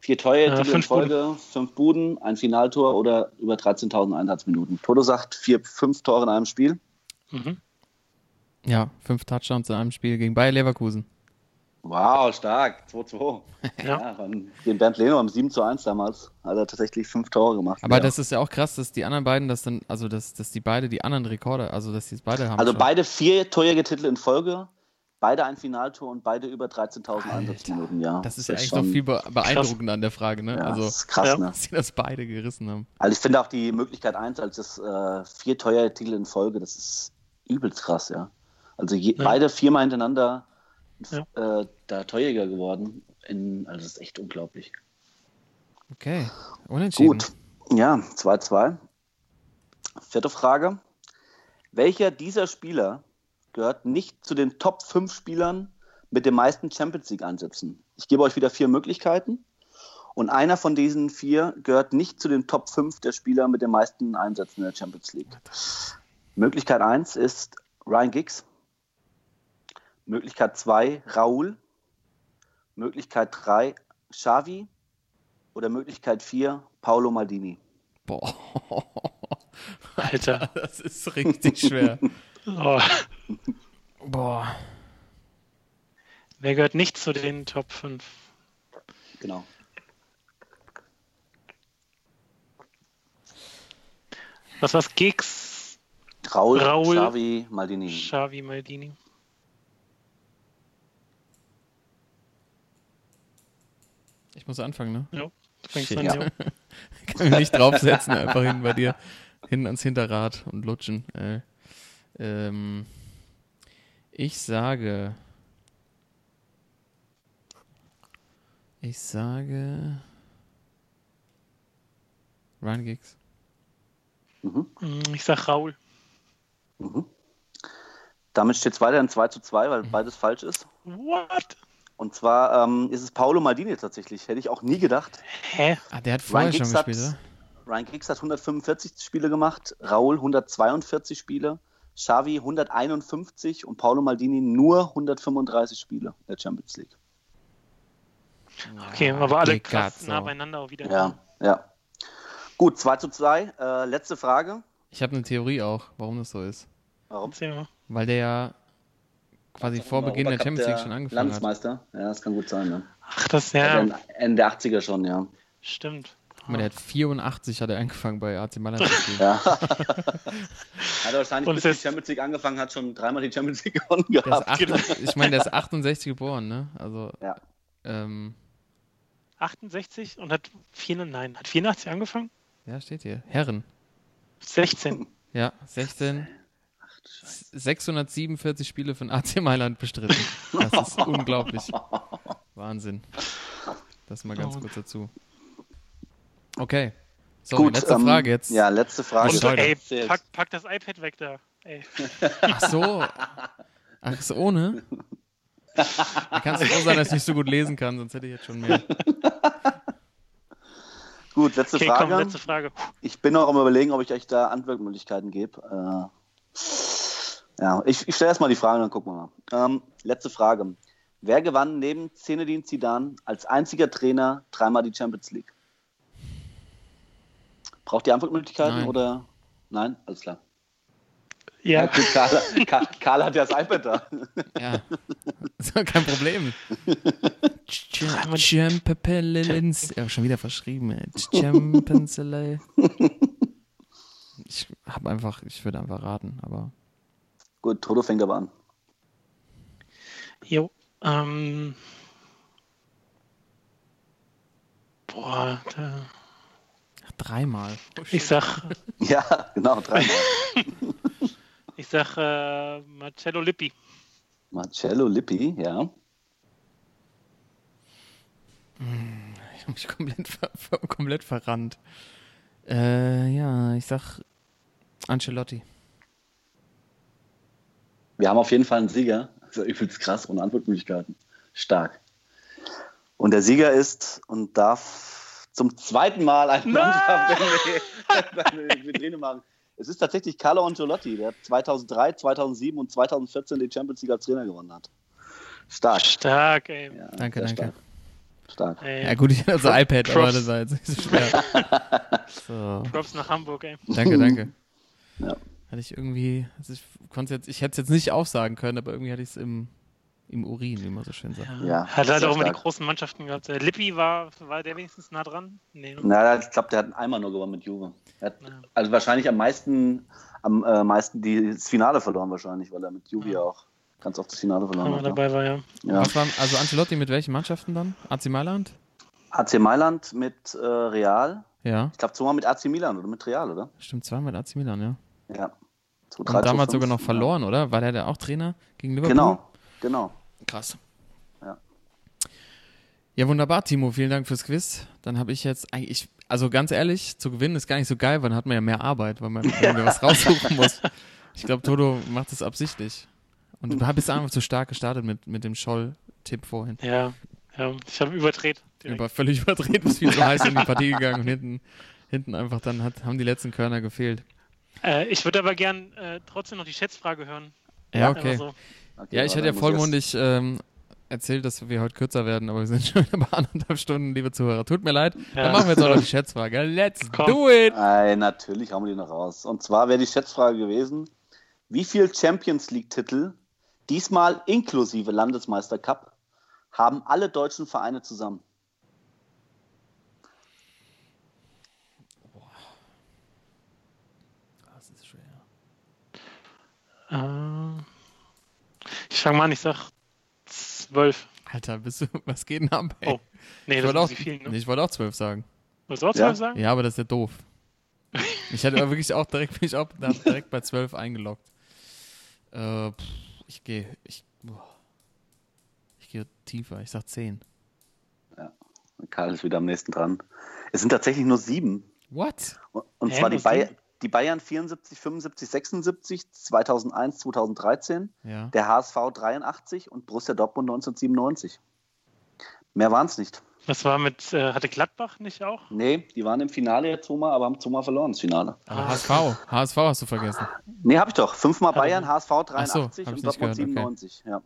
Vier Torjäger Äh, in fünf Folge, fünf Buden, ein Finaltor oder über 13.000 Einsatzminuten. Toto sagt vier, fünf Tore in einem Spiel. Mhm. Ja, fünf Touchdowns in einem Spiel gegen Bayer Leverkusen. Wow, stark. 2-2. Ja. Ja, gegen Bernd Leno am 7 zu 1 damals hat er tatsächlich fünf Tore gemacht. Aber ja. das ist ja auch krass, dass die anderen beiden das dann, also dass, dass die beide die anderen Rekorde, also dass die es beide haben. Also schon. beide vier Torjägertitel in Folge, beide ein Finaltor und beide über 13.000 Einsatzminuten, ja. Das ist ja eigentlich noch viel be beeindruckender an der Frage, ne? Ja, also, das ist krass, Ja. ne? dass sie das beide gerissen haben. Also ich finde auch die Möglichkeit 1 als das äh, vier Torjägertitel in Folge, das ist übelst krass, ja. Also je, Ja. beide viermal hintereinander Ja. äh, da Torjäger geworden. In, also das ist echt unglaublich. Okay, unentschieden. Gut, ja, 2-2. Vierte Frage. Welcher dieser Spieler gehört nicht zu den Top 5 Spielern mit den meisten Champions League-Einsätzen? Ich gebe euch wieder vier Möglichkeiten. Und einer von diesen vier gehört nicht zu den Top 5 der Spieler mit den meisten Einsätzen in der Champions League. Möglichkeit 1 ist Ryan Giggs. Möglichkeit 2 Raul. Möglichkeit 3 Xavi. Oder Möglichkeit 4 Paolo Maldini. Boah. Alter. Das ist richtig schwer. Oh. Boah. Wer gehört nicht zu den Top 5? Genau. Was war's? Gigs, Raul, Raul. Xavi, Maldini. Xavi, Maldini. Ich muss anfangen, ne? Ja, du fängst an, Ja. Kann mich nicht draufsetzen, einfach hin bei dir. Hin ans Hinterrad und lutschen. Äh, ähm, ich sage. Ich sage. Ryan Giggs. Mhm. Hm, Ich sag Raul. Mhm. Damit steht es weiterhin 2 zu 2, weil beides falsch ist. What? Und zwar ähm, ist es Paolo Maldini tatsächlich. Hätte ich auch nie gedacht. Hä? Ah, der hat vorher schon Giggs hat, gespielt, oder? Ryan Giggs hat 145 Spiele gemacht, Raul 142 Spiele, Xavi 151 und Paolo Maldini nur 135 Spiele in der Champions League. Okay, aber alle krass Picazzo. nah beieinander auch wieder. Ja, ja. Gut, 2 zu 2. Äh, letzte Frage. Ich habe eine Theorie auch, warum das so ist. Warum? Erzähl mal. Weil der ja quasi vor Beginn der Champions League schon angefangen hat. Landsmeister. Ja, das kann gut sein. Ne? Ach, das Ja. ja. Also Ende der 80er schon, ja. Stimmt. Guck mal, der hat 84 hat er angefangen bei AC Mailand zu spielen. ja. hat er wahrscheinlich, Und bis die Champions League angefangen hat, schon dreimal die Champions League gewonnen gehabt. acht, ich meine, der ist 68 geboren, ne? Also, Ja. ähm, 68 und hat 4, nein, hat 84 angefangen? ja, steht hier. Herren. 16. Ja, 16. 647 Spiele von AC Mailand bestritten. Das ist unglaublich. Wahnsinn. Das mal ganz Oh. kurz dazu. Okay. So, Gut, letzte ähm, Frage jetzt. Ja, letzte Frage. Und ey, pack, pack das iPad weg da. ey. Ach so. Ach so, ohne? Da kannst du froh sein, dass ich nicht so gut lesen kann, sonst hätte ich jetzt schon mehr. Gut, letzte Okay, Frage. komm, letzte Frage. Ich bin noch am überlegen, ob ich euch da Antwortmöglichkeiten gebe. Äh, ja, ich, ich stelle erstmal die Frage, dann gucken wir mal. Ähm, letzte Frage. Wer gewann neben Zinedine Zidane als einziger Trainer dreimal die Champions League? Braucht ihr Antwortmöglichkeiten Nein. oder? Nein? Alles klar. Ja, gut, Karl, Karl, Karl hat ja das iPad da. Ja. Ist doch kein Problem. Champapelins. Ja, schon wieder verschrieben, ey. Champenselei. Ich hab einfach, ich würde einfach raten, aber. Gut, Toto fängt aber an. jo. Ähm, boah, da, Ach, dreimal. ich sag, Ja, genau, dreimal. ich sag äh, Marcello Lippi. Marcello Lippi, ja. Ich habe mich komplett, ver komplett verrannt. Äh, ja, ich sag Ancelotti. Wir haben auf jeden Fall einen Sieger. Das ist ja übelst krass, ohne Antwortmöglichkeiten. Stark. Und der Sieger ist und darf zum zweiten Mal eine Mannschaft in Vitrine machen. Es ist tatsächlich Carlo Ancelotti, der 2003, 2007 und 2014 die Champions League als Trainer gewonnen hat. Stark. Stark, ey. Ja, Danke, danke. Stark. stark. ey. Ja gut, ich hatte das Pro- iPad, aber Props. das war jetzt nicht so schwer. So, Props nach Hamburg, ey. danke, danke. Ja. Hatte ich irgendwie, also ich konnte jetzt, ich hätte es jetzt nicht aufsagen können, aber irgendwie hatte ich es im, im Urin, wie man so schön sagt. Ja, Hat halt sehr auch immer die großen Mannschaften gehabt. Der Lippi war, war der wenigstens nah dran? Nee, ne? Na, ich glaube, der hat einmal nur gewonnen mit Juve. Er hat Ja. also wahrscheinlich am meisten, am äh, meisten die, das Finale verloren wahrscheinlich, weil er mit Juve Ja. auch ganz oft das Finale verloren hat. dabei war, ja. Ja. Was war, also Ancelotti mit welchen Mannschaften dann? AC Mailand? AC Mailand mit äh, Real. Ja, Ich glaube, zweimal mit AC Milan oder mit Real, oder? stimmt, zweimal mit AC Milan, ja. Ja. Und damals sogar noch verloren, oder? War der da auch Trainer gegen Liverpool? Genau, genau. Krass. Ja. Ja, wunderbar, Timo. Vielen Dank fürs Quiz. Dann habe ich jetzt eigentlich, also ganz ehrlich, zu gewinnen ist gar nicht so geil, weil dann hat man ja mehr Arbeit, weil man irgendwie was raussuchen muss. Ich glaube, Toto macht das absichtlich. Und du bist einfach zu stark gestartet mit, mit dem Scholl-Tipp vorhin. Ja, ja. ich habe überdreht. direkt. Über, völlig überdreht, bist viel zu heiß in die Partie gegangen und hinten, hinten einfach dann hat, haben die letzten Körner gefehlt. Äh, ich würde aber gern äh, trotzdem noch die Schätzfrage hören. Ja, Einfach okay. So. Okay, Ja, ich hatte ja vollmundig ähm, erzählt, dass wir heute kürzer werden, aber wir sind schon wieder bei anderthalb Stunden, liebe Zuhörer. Tut mir leid. Ja. Dann machen wir jetzt auch noch die Schätzfrage. Let's Komm. do it! Ey, natürlich hauen wir die noch raus. Und zwar wäre die Schätzfrage gewesen: Wie viel Champions League-Titel, diesmal inklusive Landesmeister Cup, haben alle deutschen Vereine zusammen? Das ist schwer. Äh, ich fange mal an, ich sag zwölf. Alter, bist du, was geht denn ab, ey? Oh, Nee, ich, das wollte auch, viel, ne? nee, ich wollte auch zwölf sagen. Willst du auch Ja? zwölf sagen? Ja, aber das ist ja doof. Ich hatte aber wirklich auch direkt, bin ich auch da direkt bei zwölf eingeloggt. Äh, pff, ich gehe, ich, ich gehe tiefer. Ich sag zehn. Karl ist wieder am nächsten dran. Es sind tatsächlich nur sieben. What? Und Hä, zwar die, sieben? Die Bayern 74, 75, 76, 2001, 2013, Ja. der HSV 83 und Borussia Dortmund 1997. Mehr waren es nicht. Was war mit, äh, hatte Gladbach nicht auch? Nee, die waren im Finale jetzt zweimal, aber haben zweimal verloren, das Finale. Ah. HSV. HSV hast du vergessen. Nee, habe ich doch. Fünfmal Bayern. HSV Ach 83 so, hab und Dortmund gehört, okay. 97. Ja.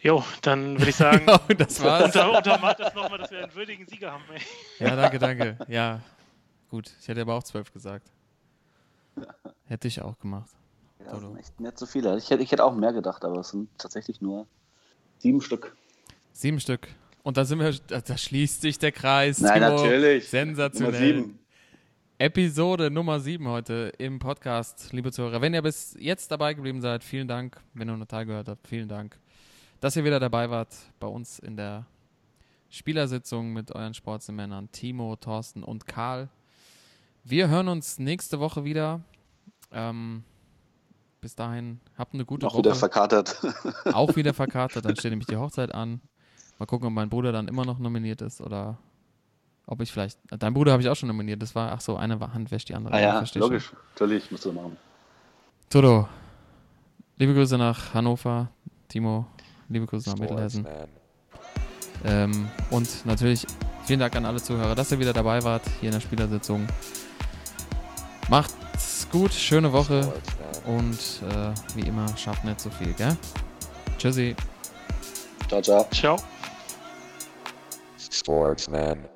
Jo, dann würde ich sagen, Oh, das war's. unter, untermalt das nochmal, dass wir einen würdigen Sieger haben. Ey. Ja, danke, danke. Ja, gut. Ich hätte aber auch zwölf gesagt. Hätte ich auch gemacht. Ja, das sind echt nicht so viele. Ich hätte, ich hätte auch mehr gedacht, aber es sind tatsächlich nur sieben Stück. Sieben Stück. Und da sind wir, da, da schließt sich der Kreis. Nein, Timo. natürlich. Sensationell. Nummer sieben. Episode Nummer 7 heute im Podcast, liebe Zuhörer. Wenn ihr bis jetzt dabei geblieben seid, vielen Dank. Wenn ihr nur Teil gehört habt, vielen Dank, dass ihr wieder dabei wart bei uns in der Spielersitzung mit euren Sportsmännern Timo, Thorsten und Karl. Wir hören uns nächste Woche wieder. Ähm, bis dahin, habt eine gute Auch Woche. wieder verkatert. auch wieder verkatert. Dann steht nämlich die Hochzeit an. Mal gucken, ob mein Bruder dann immer noch nominiert ist oder ob ich vielleicht. Dein Bruder habe ich auch schon nominiert. Das war, ach so, eine war Hand wäscht die andere. ah ja, versteh schon. logisch. Natürlich, musst du machen. Toto, liebe Grüße nach Hannover. Timo, liebe Grüße nach Mittelhessen. Ähm, und natürlich vielen Dank an alle Zuhörer, dass ihr wieder dabei wart hier in der Spielersitzung. Macht's gut, schöne Woche und äh, wie immer, schafft nicht so viel, gell? Tschüssi. Ciao, ciao. Ciao. Sportsman.